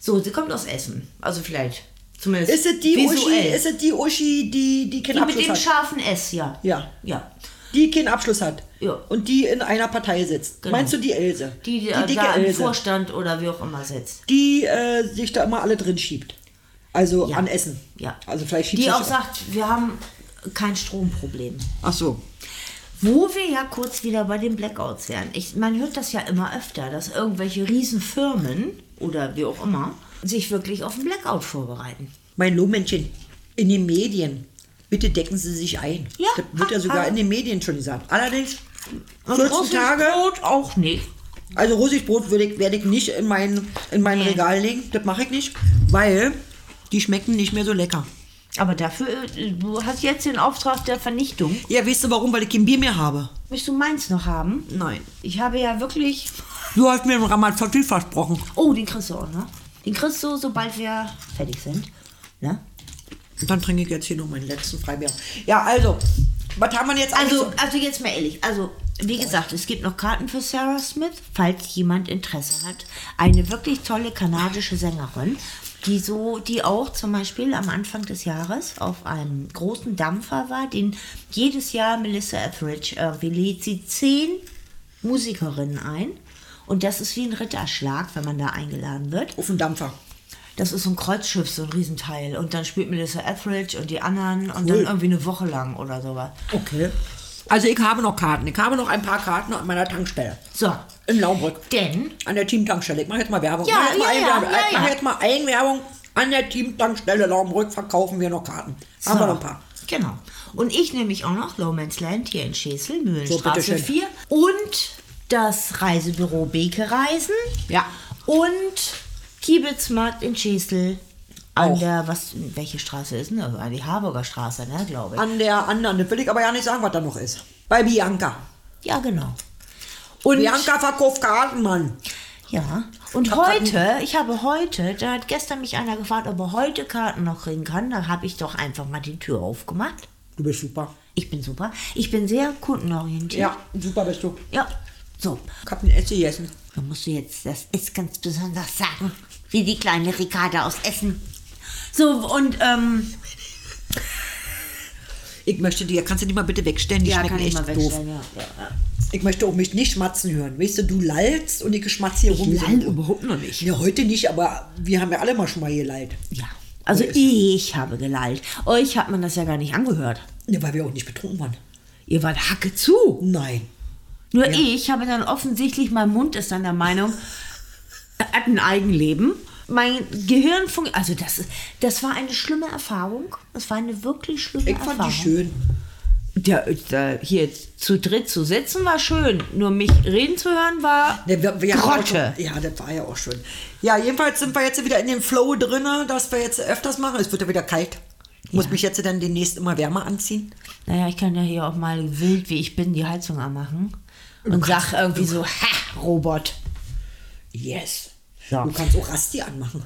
So, sie kommt aus Essen. Also vielleicht. Zumindest. Ist es die Uschi, ist es die Uschi, die, die keinen die mit Abschluss dem hat? scharfen S, ja. Ja. Ja. Die keinen Abschluss hat. Ja. Und die in einer Partei sitzt. Genau. Meinst du die Else? Die, die, die dicke da im Else. Vorstand oder wie auch immer sitzt. Die äh, sich da immer alle drin schiebt. Also Ja. an Essen. Ja. Also vielleicht schiebt Die sich auch sagt, wir haben kein Stromproblem. Ach so. Wo wir ja kurz wieder bei den Blackouts wären. Ich, man hört das ja immer öfter, dass irgendwelche Riesenfirmen oder wie auch immer sich wirklich auf einen Blackout vorbereiten. Mein Lohmännchen, in den Medien, bitte decken Sie sich ein. Ja, Das wird ja sogar in den Medien schon gesagt. Allerdings, Und 14 großes Tage, Brot auch nicht. also Rosigbrot würde ich, werde ich nicht in mein, in mein Nee. Regal legen. Das mache ich nicht, weil die schmecken nicht mehr so lecker. Aber dafür, äh, du hast jetzt den Auftrag der Vernichtung. Ja, weißt du warum? Weil ich kein Bier mehr habe. Willst du meins noch haben? Nein. Ich habe ja wirklich. Du hast mir einen Ramazzotti versprochen. Oh, den kriegst du auch, ne? Den kriegst du, sobald wir fertig sind. Ne? Dann trinke ich jetzt hier noch meinen letzten Freibier. Ja, also, was haben wir jetzt eigentlich Also, also jetzt mal ehrlich. Also, wie gesagt, es gibt noch Karten für Sarah Smith, falls jemand Interesse hat. Eine wirklich tolle kanadische Sängerin, die so, die auch zum Beispiel am Anfang des Jahres auf einem großen Dampfer war, den jedes Jahr Melissa Etheridge irgendwie lädt sie zehn Musikerinnen ein. Und das ist wie ein Ritterschlag, wenn man da eingeladen wird. auf den Dampfer? Das ist so ein Kreuzschiff, so ein Riesenteil. Und dann spielt Melissa Etheridge und die anderen und Cool. dann irgendwie eine Woche lang oder sowas. Okay. Also ich habe noch Karten. Ich habe noch ein paar Karten an meiner Tankstelle. So, In Laumbrück. denn An der Teamtankstelle. Ich mache jetzt mal Werbung. Ja, ich mache jetzt, ja, mal ja, ja, ich mache jetzt mal Eigenwerbung. An der Teamtankstelle Laumbrück verkaufen wir noch Karten. Haben wir noch ein paar. Genau. Und ich nehme mich auch noch Lowman's Land hier in Schesel, So, Mühlenstraße bitteschön. 4. Und das Reisebüro Beke Reisen. Ja. Und Kiebitzmarkt in Schesel. An Auch. der, was, welche Straße ist denn das? An die Harburger Straße, ne, glaube ich. An der anderen, das will ich aber ja nicht sagen, was da noch ist. Bei Bianca. Ja, genau. Und, Bianca verkauft Karten, Mann. ja. Und grad heute, ich habe heute, da hat gestern mich einer gefragt, ob er heute Karten noch kriegen kann. Da habe ich doch einfach mal die Tür aufgemacht. Du bist super. Ich bin super. Ich bin sehr kundenorientiert. Ja, super bist du. Ja. So, Ich hab ein Essen gegessen. Da musst du jetzt das ist ganz besonders sagen. Wie die kleine Ricarda aus Essen. So, und ähm, Ich möchte dir, kannst du die mal bitte wegstellen? Die schmecken echt doof. Ja. Ich möchte auch mich nicht schmatzen hören. Weißt du, du lallst und ich schmatze hier rum. wie so ein- lall überhaupt noch nicht. Ja, heute nicht, aber wir haben ja alle mal schon mal gelallt. ja. Also ich habe gelallt. Euch hat man das ja gar nicht angehört. Ja, weil wir auch nicht betrunken waren. Ihr wart hacke zu. Nein. Nur ich habe dann offensichtlich, mein Mund ist dann der Meinung, hat ein Eigenleben. Mein Gehirn funktioniert. Also das, ist- das war eine schlimme Erfahrung. Das war eine wirklich schlimme Ich Erfahrung. fand die schön. Der, der, hier zu dritt zu sitzen war schön, nur mich reden zu hören war Ja, wir, Grotte. schon- Ja, das war ja auch schön. Ja, jedenfalls sind wir jetzt wieder in dem Flow drin, dass wir jetzt öfters machen. Es wird ja wieder kalt. Ich muss mich jetzt dann demnächst immer wärmer anziehen. Naja, ich kann ja hier auch mal wild, wie ich bin, die Heizung anmachen und sag irgendwie so, ha, Robot. Yes. Ja. Du kannst auch Rasti anmachen.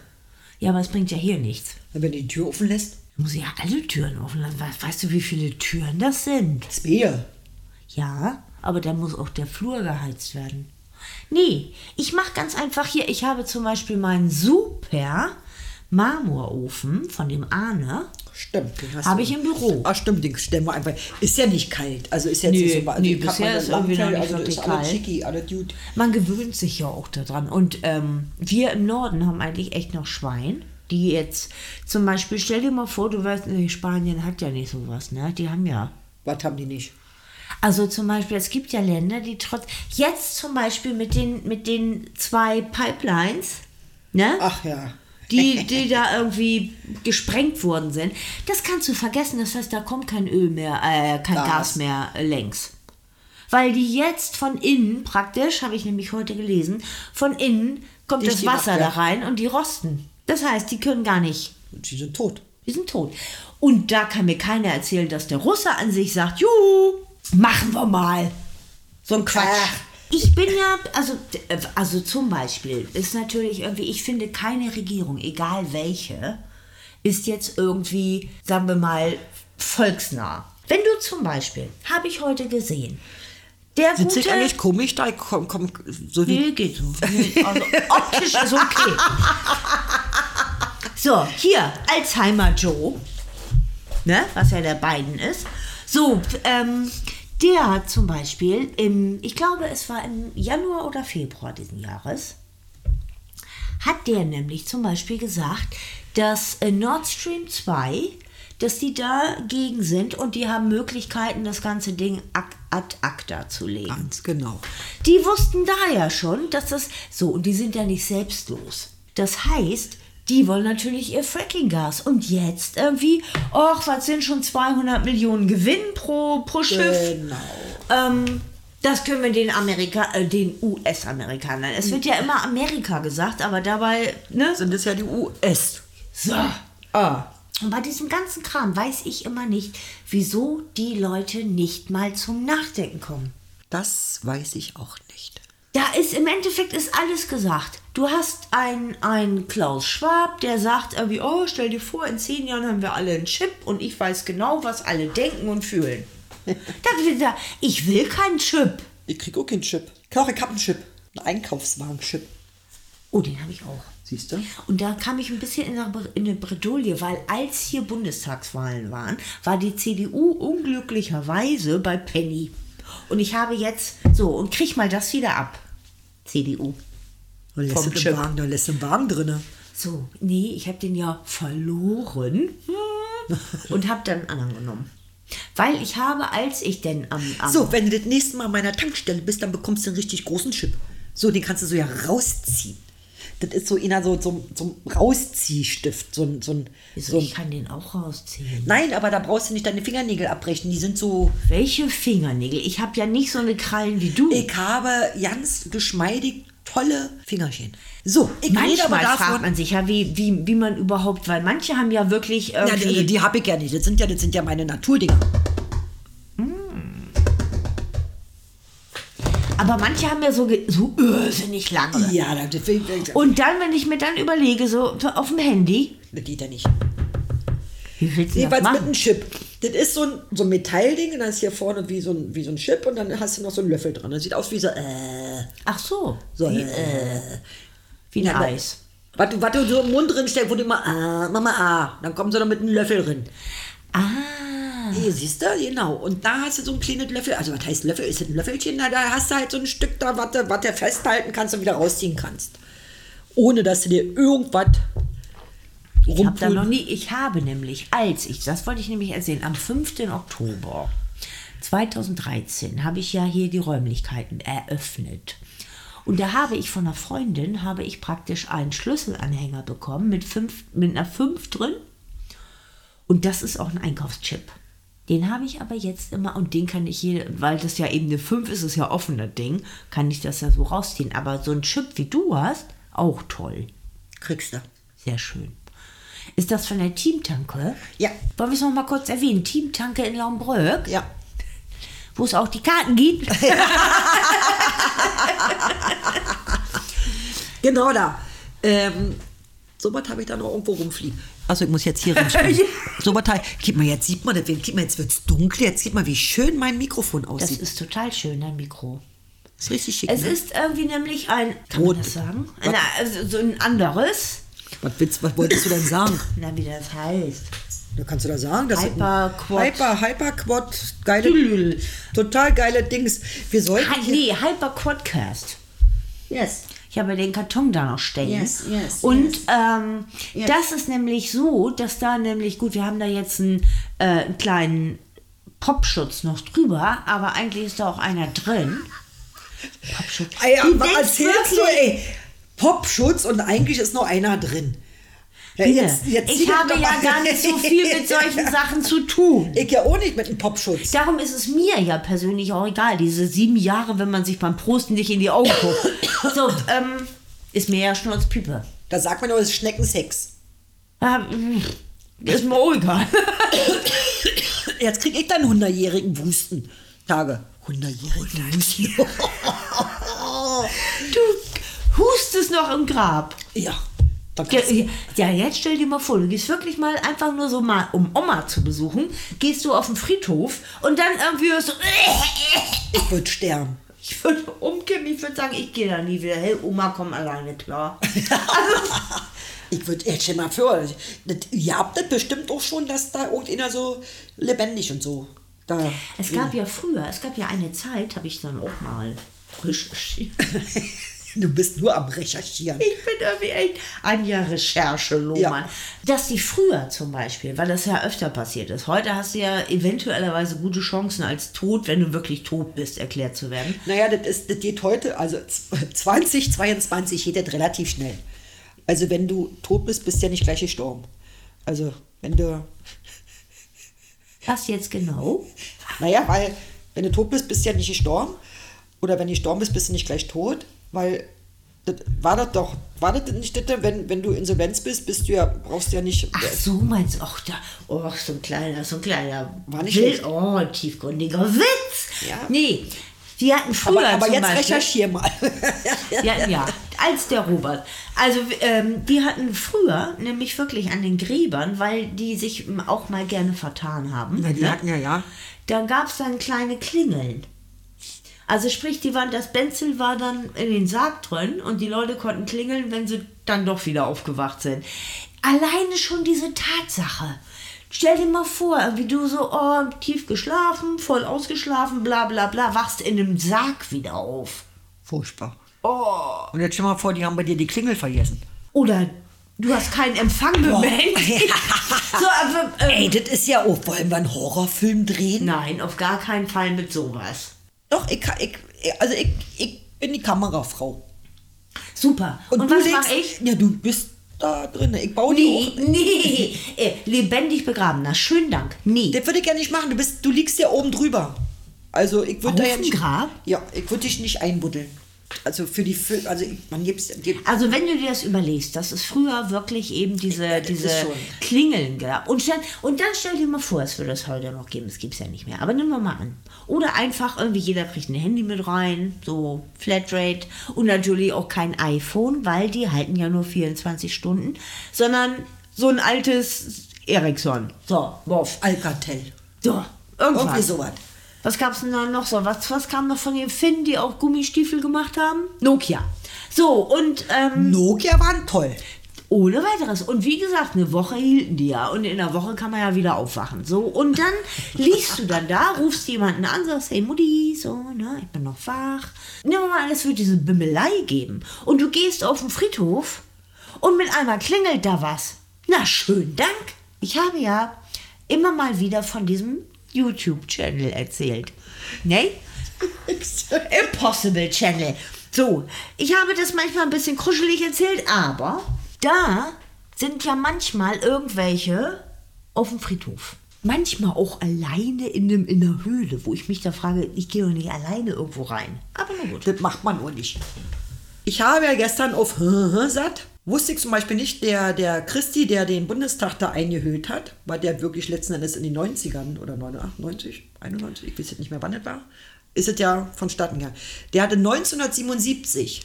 Ja, aber es bringt ja hier nichts. Wenn du die Tür offen lässt. Muss ja alle Türen offen lassen. We- Weißt du, wie viele Türen das sind? Das Bier. Ja, aber da muss auch der Flur geheizt werden. Nee, ich mache ganz einfach hier, ich habe zum Beispiel meinen super Marmorofen von dem Arne. Stimmt. den hast Hab du. ich im Büro. Ah, stimmt, den stellen wir einfach. Ist ja nicht kalt. Also ist jetzt Nee, nicht so. Also nee, bisher ist irgendwie noch nicht also wirklich ist kalt. schicki, alles gut. Man gewöhnt sich ja auch daran. Und ähm, wir im Norden haben eigentlich echt noch Schwein, die jetzt zum Beispiel, stell dir mal vor, du weißt, nee, Spanien hat ja nicht sowas, ne? Die haben ja. Was haben die nicht? Also zum Beispiel, es gibt ja Länder, die trotz. Jetzt zum Beispiel mit den, mit den zwei Pipelines, ne? Ach ja. Die, die da irgendwie gesprengt worden sind. Das kannst du vergessen. Das heißt, da kommt kein Öl mehr, äh, kein Gas. Gas, mehr äh, längs. Weil die jetzt von innen praktisch, habe ich nämlich heute gelesen, von innen kommt Dicht das Wasser da rein und die rosten. Das heißt, die können gar nicht Die sind tot. die sind tot. Und da kann mir keiner erzählen, dass der Russe an sich sagt, juhu, machen wir mal. So ein Quatsch. Ach. Ich bin ja, also, also zum Beispiel ist natürlich irgendwie, ich finde keine Regierung, egal welche, ist jetzt irgendwie, sagen wir mal, volksnah. Wenn du zum Beispiel, habe ich heute gesehen, der Sitze gute... ich eigentlich komisch da? Komm, komm, so wie. Nee, geht so. Also optisch ist okay. So, hier, Alzheimer Joe, ne, was ja der beiden ist. So, ähm, der hat zum Beispiel im, ich glaube, es war im Januar oder Februar diesen Jahres, hat der nämlich zum Beispiel gesagt, dass äh, Nord Stream 2, dass die dagegen sind und die haben Möglichkeiten, das ganze Ding ad acta zu legen. Ganz genau. Die wussten da ja schon, dass das so und die sind ja nicht selbstlos. Das heißt, die wollen natürlich ihr Fracking-Gas und jetzt irgendwie, ach, was sind schon 200 Millionen Gewinn pro, pro Schiff? Genau. Ähm, das können wir den Amerika, äh, den US-Amerikanern. Es wird ja immer Amerika gesagt, aber dabei, ne? Sind das ja die US. So. Ah. Und bei diesem ganzen Kram weiß ich immer nicht, wieso die Leute nicht mal zum Nachdenken kommen. Das weiß ich auch nicht. Da ist im Endeffekt ist alles gesagt. Du hast einen, einen Klaus Schwab, der sagt irgendwie, oh, stell dir vor, in zehn Jahren haben wir alle einen Chip und ich weiß genau, was alle denken und fühlen. da wird er, ich will keinen Chip. Ich krieg auch keinen Chip. Ich hab einen Chip. Einen Einkaufswagen-Chip. Oh, den habe ich auch. Siehst du? Und da kam ich ein bisschen in eine, in eine Bredouille, weil als hier Bundestagswahlen waren, war die CDU unglücklicherweise bei Penny. Und ich habe jetzt so und krieg mal das wieder ab. CDU. Da lässt Vom du den Chip. Wagen, da lässt du den Wagen drinne. So, nee, ich habe den ja verloren und habe dann einen anderen genommen. Weil ich habe, als ich denn am, am So, wenn du das nächste Mal an meiner Tankstelle bist, dann bekommst du einen richtig großen Chip. So, den kannst du so ja rausziehen. Das ist so einer so, so, so Rausziehstift. So so Wieso, so ich kann den auch rausziehen. Nein, aber da brauchst du nicht deine Fingernägel abbrechen. Die sind so. Welche Fingernägel? Ich habe ja nicht so eine Krallen wie du. Ich habe ganz geschmeidig tolle Fingerchen. So, ich rede aber Manchmal fragt davon. man sich ja, wie, wie, wie man überhaupt, weil manche haben ja wirklich Ja, irgendwie... die, die habe ich ja nicht. Das sind ja, das sind ja meine Naturdinger. Aber manche haben ja so, so irrsinnig lange. Ja, das will ich. Und dann, wenn ich mir dann überlege, so auf dem Handy, Das geht ja nicht. wie willst du das mit einem Chip. Das ist so ein, so ein Metallding und dann ist hier vorne wie so, ein, wie so ein Chip und dann hast du noch so einen Löffel dran. Das sieht aus wie so, äh, Ach so, so, wie, äh. wie ein Ja, Eis. Was du, was du so im Mund drin steckst, wo du immer, ah, Mama, ah, dann kommen sie da mit einem Löffel drin. Ah, Hier, siehst du, genau. Und da hast du so ein kleines Löffel, also was heißt Löffel? Ist das ein Löffelchen? Na, da hast du halt so ein Stück da, was du, was du festhalten kannst und wieder rausziehen kannst. Ohne dass du dir irgendwas ich habe da noch nie, ich habe nämlich, als ich, das wollte ich nämlich erzählen, am 5. Oktober 2013 habe ich ja hier die Räumlichkeiten eröffnet. Und da habe ich von einer Freundin, habe ich praktisch einen Schlüsselanhänger bekommen mit, fünf, mit einer 5 drin. Und das ist auch ein Einkaufschip. Den habe ich aber jetzt immer und den kann ich hier, weil das ja eben eine 5 ist, ist ja offen das Ding, kann ich das ja so rausziehen. Aber so ein Chip wie du hast, auch toll. kriegst du. Sehr schön. Ist das von der Teamtanke? Ja. Wollen wir es noch mal kurz erwähnen? Teamtanke in Laumbrück, Ja. wo es auch die Karten gibt. Genau da. Ähm, so was habe ich da noch irgendwo rumfliegen. Achso, ich muss jetzt hier rumspringen. so habe ich. Guck mal, jetzt sieht man das. Guck mal, jetzt wird es dunkel. Jetzt sieht man, wie schön mein Mikrofon Das aussieht. ist total schön, dein Mikro. ist richtig schick. Es ne? ist irgendwie nämlich ein, kann Rot. man das sagen? Eine, also so ein anderes. was, willst, was wolltest du denn sagen? Na, wie das heißt. Da kannst du da sagen, dass Hyperquad. Hyper, Hyperquad, geile, Tüdelüdel. total geile Dings. Wir sollten Hi, nee, Hyper Quadcast. yes. Ich habe den Karton da noch stehen. Yes, yes, Und yes. Ähm, Yes. das ist nämlich so, dass da nämlich, gut, wir haben da jetzt einen, äh, einen kleinen Popschutz noch drüber, aber eigentlich ist da auch einer drin. Popschutz. Ah ja, Du erzählst du, wirklich- ey? Popschutz und eigentlich ist noch einer drin. Ja, Bitte. zieh ich habe ja gar nicht so viel mit solchen Sachen zu tun. Ich ja auch nicht mit einem Popschutz. Darum ist es mir ja persönlich auch egal, diese sieben Jahre, wenn man sich beim Prosten nicht in die Augen guckt. So, ähm, ist mir ja Schnurzpiepe. Da sagt man doch, es ist Schneckensex. Mm, Ist mir auch egal. Jetzt krieg ich dann 100-jährigen Wusten. Tage. 100-jährigen Wusten. Du hustest noch im Grab. ja. Ja, ja, jetzt stell dir mal vor, du gehst wirklich mal einfach nur so mal, um Oma zu besuchen, gehst du auf den Friedhof und dann irgendwie du, Ich würde sterben. ich würde umkippen, ich würde sagen, ich gehe da nie wieder hin, Oma, komm alleine klar. Ich würde, jetzt stell mal das, ihr habt das bestimmt auch schon, dass da irgendeiner so lebendig und so. Da, Es gab ja früher, es gab ja eine Zeit, habe ich dann auch mal recherchiert. Du bist nur am Recherchieren. Ich bin irgendwie echt Anja Recherche, Lohmann. Ja. Dass die früher zum Beispiel, weil das ja öfter passiert ist, heute hast du ja eventuellerweise gute Chancen als tot, wenn du wirklich tot bist, erklärt zu werden. Naja, das, ist, das geht heute, also 2022 geht das relativ schnell. Also wenn du tot bist, bist du ja nicht gleich gestorben. Also wenn du, Was jetzt genau? naja, weil wenn du tot bist, bist du ja nicht gestorben. Oder wenn du gestorben bist, bist du nicht gleich tot. Weil das war das doch, war das nicht das, wenn, wenn du Insolvenz bist, bist du ja, brauchst du ja nicht. Ach so, meinst du, ach da, oh, so ein kleiner, so ein kleiner, War nicht Wild- oh, tiefgründiger Witz. Ja. Nee, die hatten früher aber aber jetzt Beispiel, recherchier mal. Ja, ja, als der Robert. Also, ähm, die hatten früher nämlich wirklich an den Gräbern, weil die sich auch mal gerne vertan haben. Na, die ne? hatten ja, ja. Da gab es dann kleine Klingeln. Also sprich, die waren, das Benzel war dann in den Sarg drin und die Leute konnten klingeln, wenn sie dann doch wieder aufgewacht sind. Alleine schon diese Tatsache. Stell dir mal vor, wie du so oh, tief geschlafen, voll ausgeschlafen, bla bla bla, wachst in einem Sarg wieder auf. Furchtbar. Oh. Und jetzt stell mal vor, die haben bei dir die Klingel vergessen. Oder du hast keinen Empfang mehr. so, aber, äh, Ey, das ist ja auch, wollen wir einen Horrorfilm drehen? Nein, auf gar keinen Fall mit sowas. Doch, ich, kann- ich, also ich, ich bin die Kamerafrau. Super. Und, du was legst- mache ich? Ja, du bist da drin. Ich baue die Nee, auch. nee. Äh, lebendig begraben. Na, schönen Dank. Nee. Das würde ich ja nicht machen. Du, bist, du liegst ja oben drüber. Also ich würde da ja nicht. Grab? Ja, ich würde dich nicht einbuddeln. Also für die, also man gibt's, gibt Also wenn du dir das überlegst, dass es früher wirklich eben diese, Ja, das diese ist Klingeln gab. Und, stell, und dann stell dir mal vor, es würde es heute noch geben. Es gibt es ja nicht mehr. Aber nimm wir mal an. Oder einfach irgendwie jeder kriegt ein Handy mit rein, so Flatrate. Und natürlich auch kein iPhone, weil die halten ja nur 24 Stunden, sondern so ein altes Ericsson. So, Woff. Alcatel. So, irgendwas. Irgendwie sowas. Was gab's denn da noch so? Was, was kam noch von den Finnen, die auch Gummistiefel gemacht haben? Nokia. So, und ähm, Nokia waren toll. ohne weiteres. Und wie gesagt, eine Woche hielten die ja. Und in der Woche kann man ja wieder aufwachen. So, und dann liest du dann da, rufst jemanden an, sagst, hey Mutti, so, ne, ich bin noch wach. Nimm mal, es wird diese Bimmelei geben. Und du gehst auf den Friedhof und mit einmal klingelt da was. Na, schönen Dank. Ich habe ja immer mal wieder von diesem YouTube-Channel erzählt. Ne? Impossible Channel. So, ich habe das manchmal ein bisschen kuschelig erzählt, aber da sind ja manchmal irgendwelche auf dem Friedhof. Manchmal auch alleine in, einem, in der Höhle, wo ich mich da frage, ich gehe doch nicht alleine irgendwo rein. Aber na gut. Das macht man nur nicht. Ich habe ja gestern auf satt. Wusste ich zum Beispiel nicht, der, der Christi, der den Bundestag da eingehüllt hat, war der wirklich letzten Endes in den 90ern oder 89, 91, ich weiß jetzt nicht mehr, wann das war, ist es ja vonstatten gegangen. Der hatte 1977,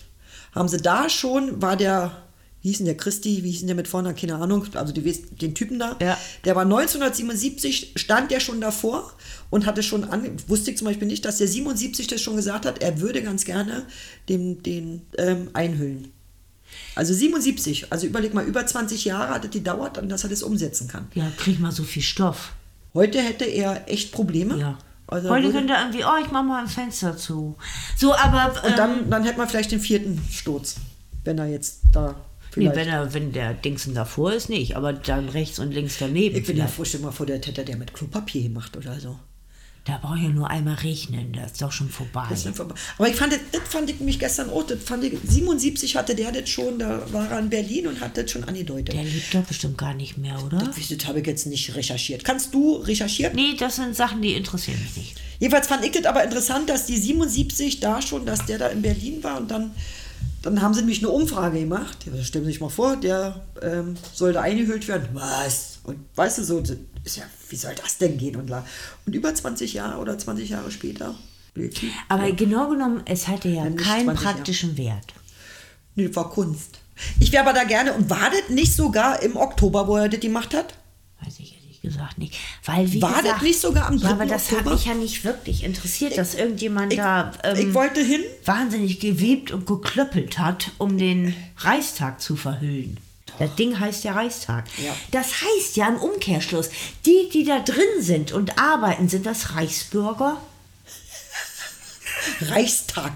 haben sie da schon, war der, wie hieß denn der Christi, wie hieß denn der mit vorne, keine Ahnung, also die, den Typen da, Ja. der war 1977, stand der schon davor und hatte schon an, wusste ich zum Beispiel nicht, dass der 77 das schon gesagt hat, er würde ganz gerne den, den ähm, einhüllen. Also 77, also überleg mal, über 20 Jahre hat es gedauert, dann, dass er das umsetzen kann. Ja, krieg mal so viel Stoff. Heute hätte er echt Probleme. Ja. Also Heute könnte er irgendwie, oh, ich mach mal ein Fenster zu. So, aber. und ähm, dann, dann hätte man vielleicht den vierten Sturz, wenn er jetzt da Nee, wenn, er, wenn der Dingsen davor ist, nicht. Aber dann rechts und links daneben. ich bin ja dir mal vor, der hätte der mit Klopapier gemacht oder so. Da braucht ja nur einmal regnen, das ist doch schon vorbei. Das ist vorbei. Aber ich fand, das, das fand ich mich gestern auch, das fand ich, 77 hatte der das schon, da war er in Berlin und hat das schon angedeutet. Der lebt doch bestimmt gar nicht mehr, oder? Das, das habe ich jetzt nicht recherchiert. Kannst du recherchieren? Nee, das sind Sachen, die interessieren mich nicht. Jedenfalls fand ich das aber interessant, dass die 77 da schon, dass der da in Berlin war und dann, dann haben sie nämlich eine Umfrage gemacht. Ja, stellen Sie sich mal vor, der ähm, soll da eingehüllt werden. Was? Und weißt du so, das ist ja, wie soll das denn gehen? Und, und über 20 Jahre oder 20 Jahre später. Aber genau genommen, es hatte ja nicht keinen 20 Jahre. praktischen Wert. Nee, das war Kunst. Ich wäre aber da gerne, und war das nicht sogar im Oktober, wo er das gemacht hat? Weiß ich ehrlich gesagt nicht. Weil, wie War das gesagt, nicht sogar am Ja, 3. aber das hat Oktober? mich ja nicht wirklich interessiert, dass irgendjemand ich- da ähm, ich wollte hin. wahnsinnig gewebt und geklöppelt hat, um den Reichstag zu verhüllen. Das Ding heißt ja Reichstag. Ja. Das heißt ja im Umkehrschluss, die, die da drin sind und arbeiten, sind das Reichsbürger. Reichstag.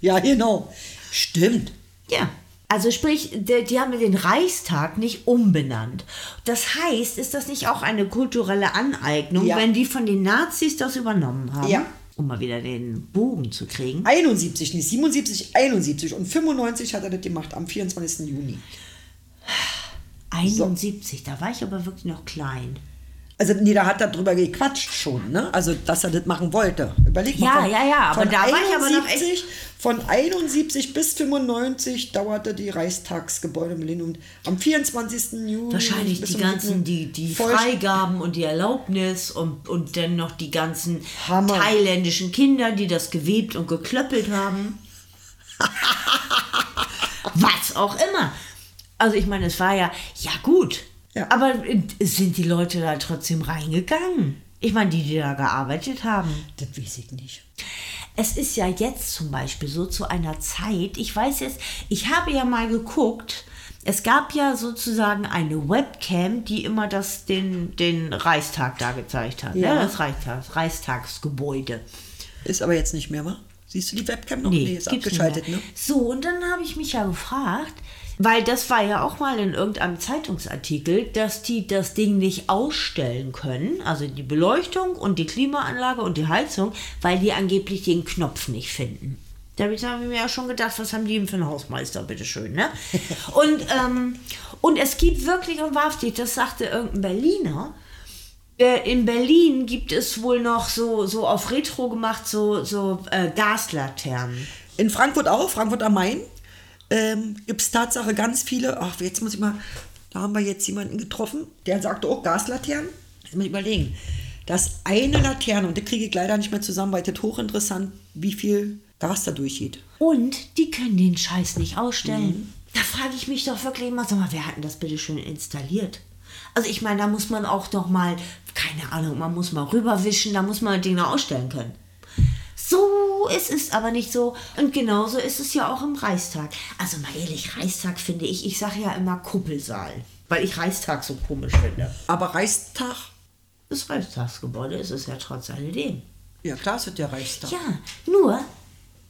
Ja, genau. Stimmt. Ja. Also sprich, die, die haben den Reichstag nicht umbenannt. Das heißt, ist das nicht auch eine kulturelle Aneignung, Ja. wenn die von den Nazis das übernommen haben? Ja. Um mal wieder den Bogen zu kriegen. 71, nicht 77, 71 und 95 hat er das gemacht am 24. Juni. 71, da war ich aber wirklich noch klein. Also, nee, da hat er drüber gequatscht schon, ne? Also, dass er das machen wollte. Überleg mal. Ja, von, ja, ja, aber von da war ich aber noch 71 Von 71 bis 95 dauerte die Reichstagsgebäude in Berlin und am 24. Juni. Wahrscheinlich die ganzen, 7. die, die Freigaben und die Erlaubnis und, und dann noch die ganzen Hammer. thailändischen Kinder, die das gewebt und geklöppelt haben. Was auch immer. Also ich meine, es war ja, ja gut, Ja. aber sind die Leute da trotzdem reingegangen? Ich meine, die, die da gearbeitet haben. Das weiß ich nicht. Es ist ja jetzt zum Beispiel so zu einer Zeit, ich weiß jetzt, ich habe ja mal geguckt, es gab ja sozusagen eine Webcam, die immer das, den, den Reichstag da gezeigt hat. Ja. Ne? Das Reichstag, Reichstagsgebäude. Ist aber jetzt nicht mehr, wa? Siehst du die Webcam noch? Nee, Nee, ist abgeschaltet, ne? So, und dann habe ich mich ja gefragt, weil das war ja auch mal in irgendeinem Zeitungsartikel, dass die das Ding nicht ausstellen können, also die Beleuchtung und die Klimaanlage und die Heizung, weil die angeblich den Knopf nicht finden. Da habe ich mir ja schon gedacht, was haben die denn für einen Hausmeister, bitteschön, ne? und, ähm, und es gibt wirklich und wahrhaftig, das sagte irgendein Berliner, äh, in Berlin gibt es wohl noch so, so auf Retro gemacht, so, so äh, Gaslaternen. In Frankfurt auch, Frankfurt am Main, ähm, gibt es Tatsache ganz viele. Ach, jetzt muss ich mal, da haben wir jetzt jemanden getroffen, der sagte auch Gaslaternen. Jetzt muss ich überlegen. Das eine Laterne, und die kriege ich leider nicht mehr zusammen, weil das hochinteressant, wie viel Gas da durchgeht. Und die können den Scheiß nicht ausstellen. Da frage ich mich doch wirklich immer, sag mal, wer hat denn das bitte schön installiert? Also ich meine, da muss man auch noch mal, keine Ahnung, man muss mal rüberwischen, da muss man Dinge ausstellen können. So ist es aber nicht so. Und genauso ist es ja auch im Reichstag. Also mal ehrlich, Reichstag finde ich, ich sage ja immer Kuppelsaal, weil ich Reichstag so komisch finde. Aber Reichstag, Das Reichstagsgebäude ist es ja trotz alledem. ja klar, ist das der Reichstag. Ja, nur,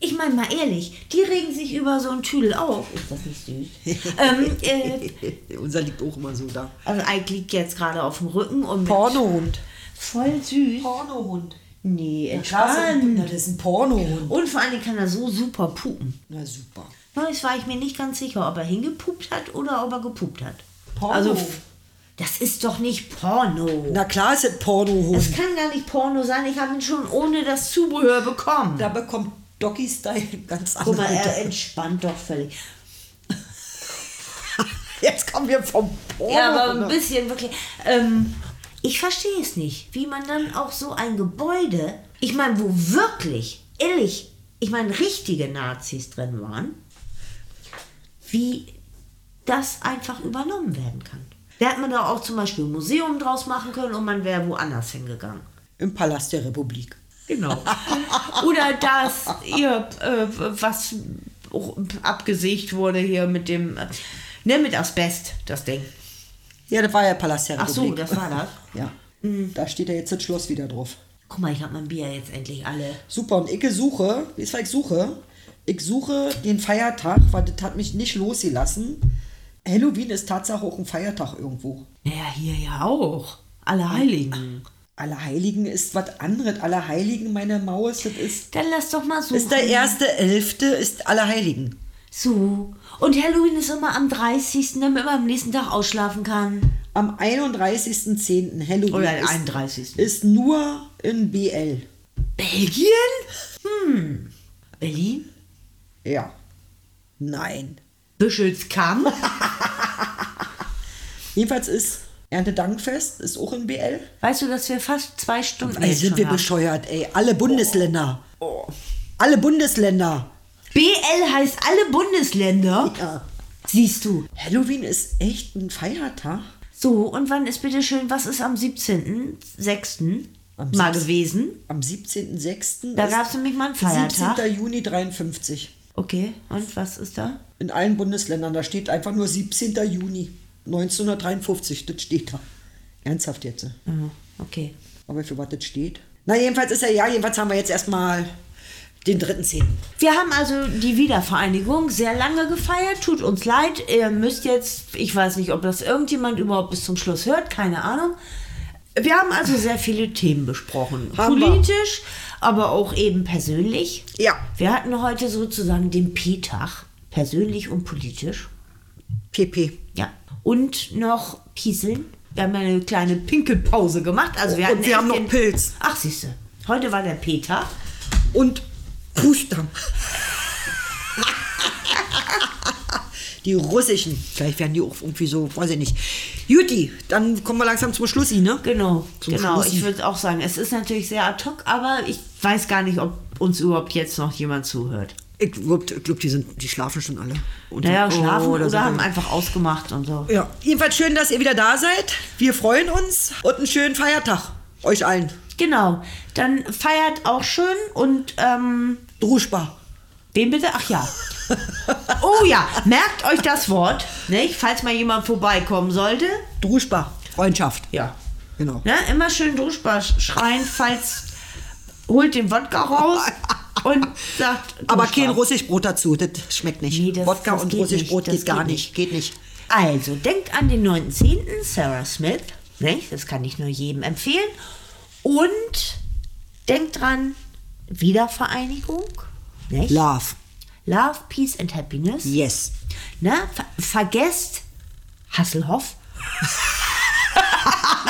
ich meine mal ehrlich, die regen sich über so einen Tüdel auf. Ist das nicht süß? ähm, äh, Unser liegt auch immer so da. also Ike liegt jetzt gerade auf dem Rücken und mit- Pornohund. voll süß. Pornohund. Nee, entspannt. das ist ein Pornohund. Und vor allem kann er so super pupen. Na super. Neues war ich mir nicht ganz sicher, ob er hingepupt hat oder ob er gepupt hat. Porno. Also, das ist doch nicht Porno. Na klar ist es Pornohund. Es kann gar nicht Porno sein. Ich habe ihn schon ohne das Zubehör bekommen. Da bekommt Doggy Style ganz Guck mal, er entspannt doch völlig. Jetzt kommen wir vom Porno. Ja, aber ein bisschen wirklich. Ähm, ich verstehe es nicht, wie man dann auch so ein Gebäude, ich meine, wo wirklich, ehrlich, ich meine, richtige Nazis drin waren, wie das einfach übernommen werden kann. Da hätte man doch auch zum Beispiel ein Museum draus machen können und man wäre woanders hingegangen. Im Palast der Republik. Genau. Oder das, ihr, äh, was abgesägt wurde hier mit dem, äh, ne, mit Asbest, das Ding. Ja, das war ja Palast der Ach so, Republik. das war das. Ja. Da steht ja jetzt das Schloss wieder drauf. Guck mal, ich habe mein Bier jetzt endlich alle. Super, und ich suche, wie ist was ich suche? Ich suche den Feiertag, weil das hat mich nicht losgelassen. Halloween ist Tatsache auch ein Feiertag irgendwo. Naja, hier ja auch. Alle Heiligen. Allerheiligen ist was anderes. Allerheiligen, meine Maus, das ist, Dann lass doch mal so. ist der erste Elfte, ist Allerheiligen. So. Und Halloween ist immer am 30., damit man am nächsten Tag ausschlafen kann. Am 31.10. Halloween Oder ist, 31. ist nur in BL. Belgien? Hm. Berlin? Ja. Nein. Büschelskamm? Jedenfalls ist Erntedankfest, ist auch in BL. weißt du, dass wir fast zwei Stunden Ey, sind wir haben? bescheuert, ey. Alle Bundesländer. Alle Bundesländer. BL heißt alle Bundesländer. Ja. Siehst du. Halloween ist echt ein Feiertag. So, und wann ist bitte schön, was ist am 17.06. Am mal 17. gewesen? Am 17.06. Da gab es nämlich mal einen Feiertag. 17. Juni 53. Okay, und was ist da? In allen Bundesländern. Da steht einfach nur 17. Juni 1953. Das steht da. Ernsthaft jetzt. Mhm, Okay. Aber für was das steht? Na, jedenfalls ist er ja. Jedenfalls haben wir jetzt erstmal den 3.10. Wir haben also die Wiedervereinigung sehr lange gefeiert. Tut uns leid. Ihr müsst jetzt, ich weiß nicht, ob das irgendjemand überhaupt bis zum Schluss hört, keine Ahnung. Wir haben also sehr viele Themen besprochen. Haben wir. Politisch, aber auch eben persönlich. Ja. Wir hatten heute sozusagen den P-Tag. Persönlich und politisch. PP. Ja. Und noch Kieseln. Wir haben eine kleine Pinkelpause gemacht. Also wir Und hatten wir haben noch den- Pilz. Ach, siehste. Heute war der P-Tag. und Pushtam. Die russischen. Vielleicht werden die auch irgendwie so, weiß ich nicht. Juti, dann kommen wir langsam zum Schlussi, ne? Genau, Zum genau. Schlussi. Ich würde auch sagen, es ist natürlich sehr ad hoc, aber ich weiß gar nicht, ob uns überhaupt jetzt noch jemand zuhört. Ich glaube, glaub, die, sind- die schlafen schon alle. Und Naja, schlafen oh, oder, sind haben einfach ausgemacht und so. Ja, jedenfalls schön, dass ihr wieder da seid. Wir freuen uns und einen schönen Feiertag. Euch allen. Genau. Dann feiert auch schön und ähm, Druschbar. wen bitte? Ach ja. Oh ja, merkt euch das Wort, nicht? falls mal jemand vorbeikommen sollte. Druschbar. Freundschaft. Ja. Genau. Ne? Immer schön Druschbar schreien, falls holt den Wodka raus und sagt. Aber Druschbar. kein Russischbrot dazu. Das schmeckt nicht. Nee, das- Wodka das und geht Russischbrot das geht gar geht nicht. Geht nicht. Also, denkt an den 9.10. Sarah Smith. Nicht? Das kann ich nur jedem empfehlen. Und denkt dran, Wiedervereinigung. Nicht? Love. Love, Peace and Happiness.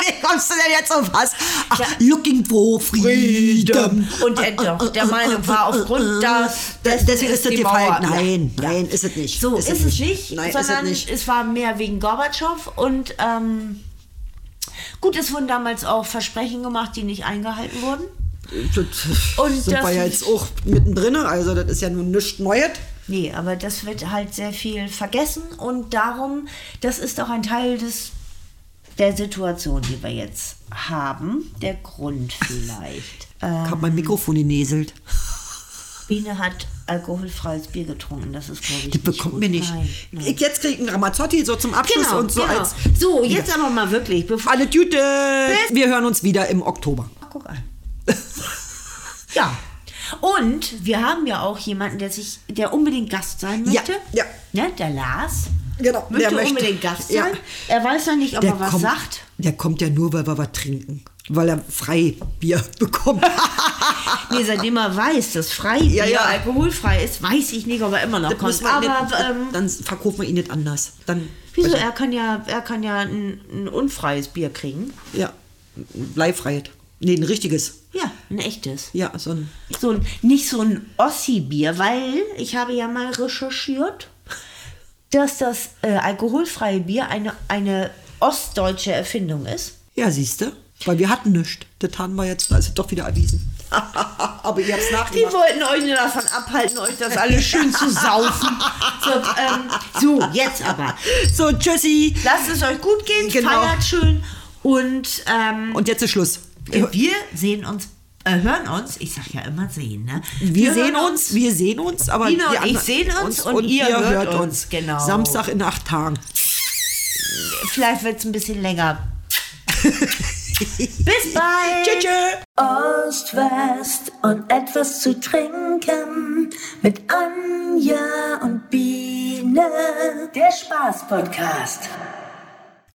Wie kommst du denn jetzt auf was? Ach, Ja. looking for freedom. Und er doch der Meinung war, aufgrund das, Das- Deswegen ist das die Mauer. Nein, Ja. nein, ist es nicht. So ist, es nicht, Nein, ist es sondern nicht. es war mehr wegen Gorbatschow und ähm, gut, es wurden damals auch Versprechen gemacht, die nicht eingehalten wurden. Und Und sind das- wir ja jetzt auch mittendrin, also das ist ja nun nichts Neues. Nee, aber das wird halt sehr viel vergessen und darum, das ist auch ein Teil des der Situation, die wir jetzt haben, der Grund vielleicht. Ich Ähm, hab mein Mikrofon genäselt. Biene hat alkoholfreies Bier getrunken, das ist glaube ich Das bekommt mir nicht. Nein, nein. Ich jetzt krieg einen Ramazzotti so zum Abschluss Genau, und so genau. als. So, jetzt aber mal wirklich, bevor Alle Tüte. Wir hören uns wieder im Oktober. Ach, guck an. ja. Und wir haben ja auch jemanden, der sich, der unbedingt Gast sein Ja, möchte. ja. Ne, der Lars. Genau, Möchte der möchte. unbedingt Gast Ja. sein. Er weiß noch nicht, ob er was kommt, sagt. Der kommt ja nur, weil wir was trinken. Weil er Freibier bekommt. Nee, seitdem er weiß, dass Freibier Ja, ja. alkoholfrei ist, weiß ich nicht, ob er immer noch Das kommt. Aber nicht, ähm, dann verkaufen wir ihn nicht anders. Dann, wieso? Er kann ja, er kann ja ein, ein unfreies Bier kriegen. Ja, Bleifreiheit. Nee, ein richtiges. Ja, ein echtes. Ja, so ein. So ein, nicht so ein Ossi-Bier, weil ich habe ja mal recherchiert, dass das äh, alkoholfreie Bier eine, eine ostdeutsche Erfindung ist. Ja, siehst du? Weil wir hatten nichts. Das haben wir jetzt, es doch wieder erwiesen. Aber ihr habt es Die nachgemacht. wollten euch nur davon abhalten, euch das alles schön zu saufen. So, ähm, so, jetzt aber. So, tschüssi. Lasst es euch gut gehen, Genau. feiert schön und ähm, Und jetzt ist Schluss. wir sehen uns, äh, hören uns, ich sag ja immer sehen, ne? Wir, sehen hören uns, wir sehen uns, aber Dina und die ich sehen uns und ihr hört uns, genau. Samstag in acht Tagen. Vielleicht wird es ein bisschen länger. Bis bald! Tschüss. tschüss. Ost, West und etwas zu trinken mit Anja und Biene. Der Spaß-Podcast.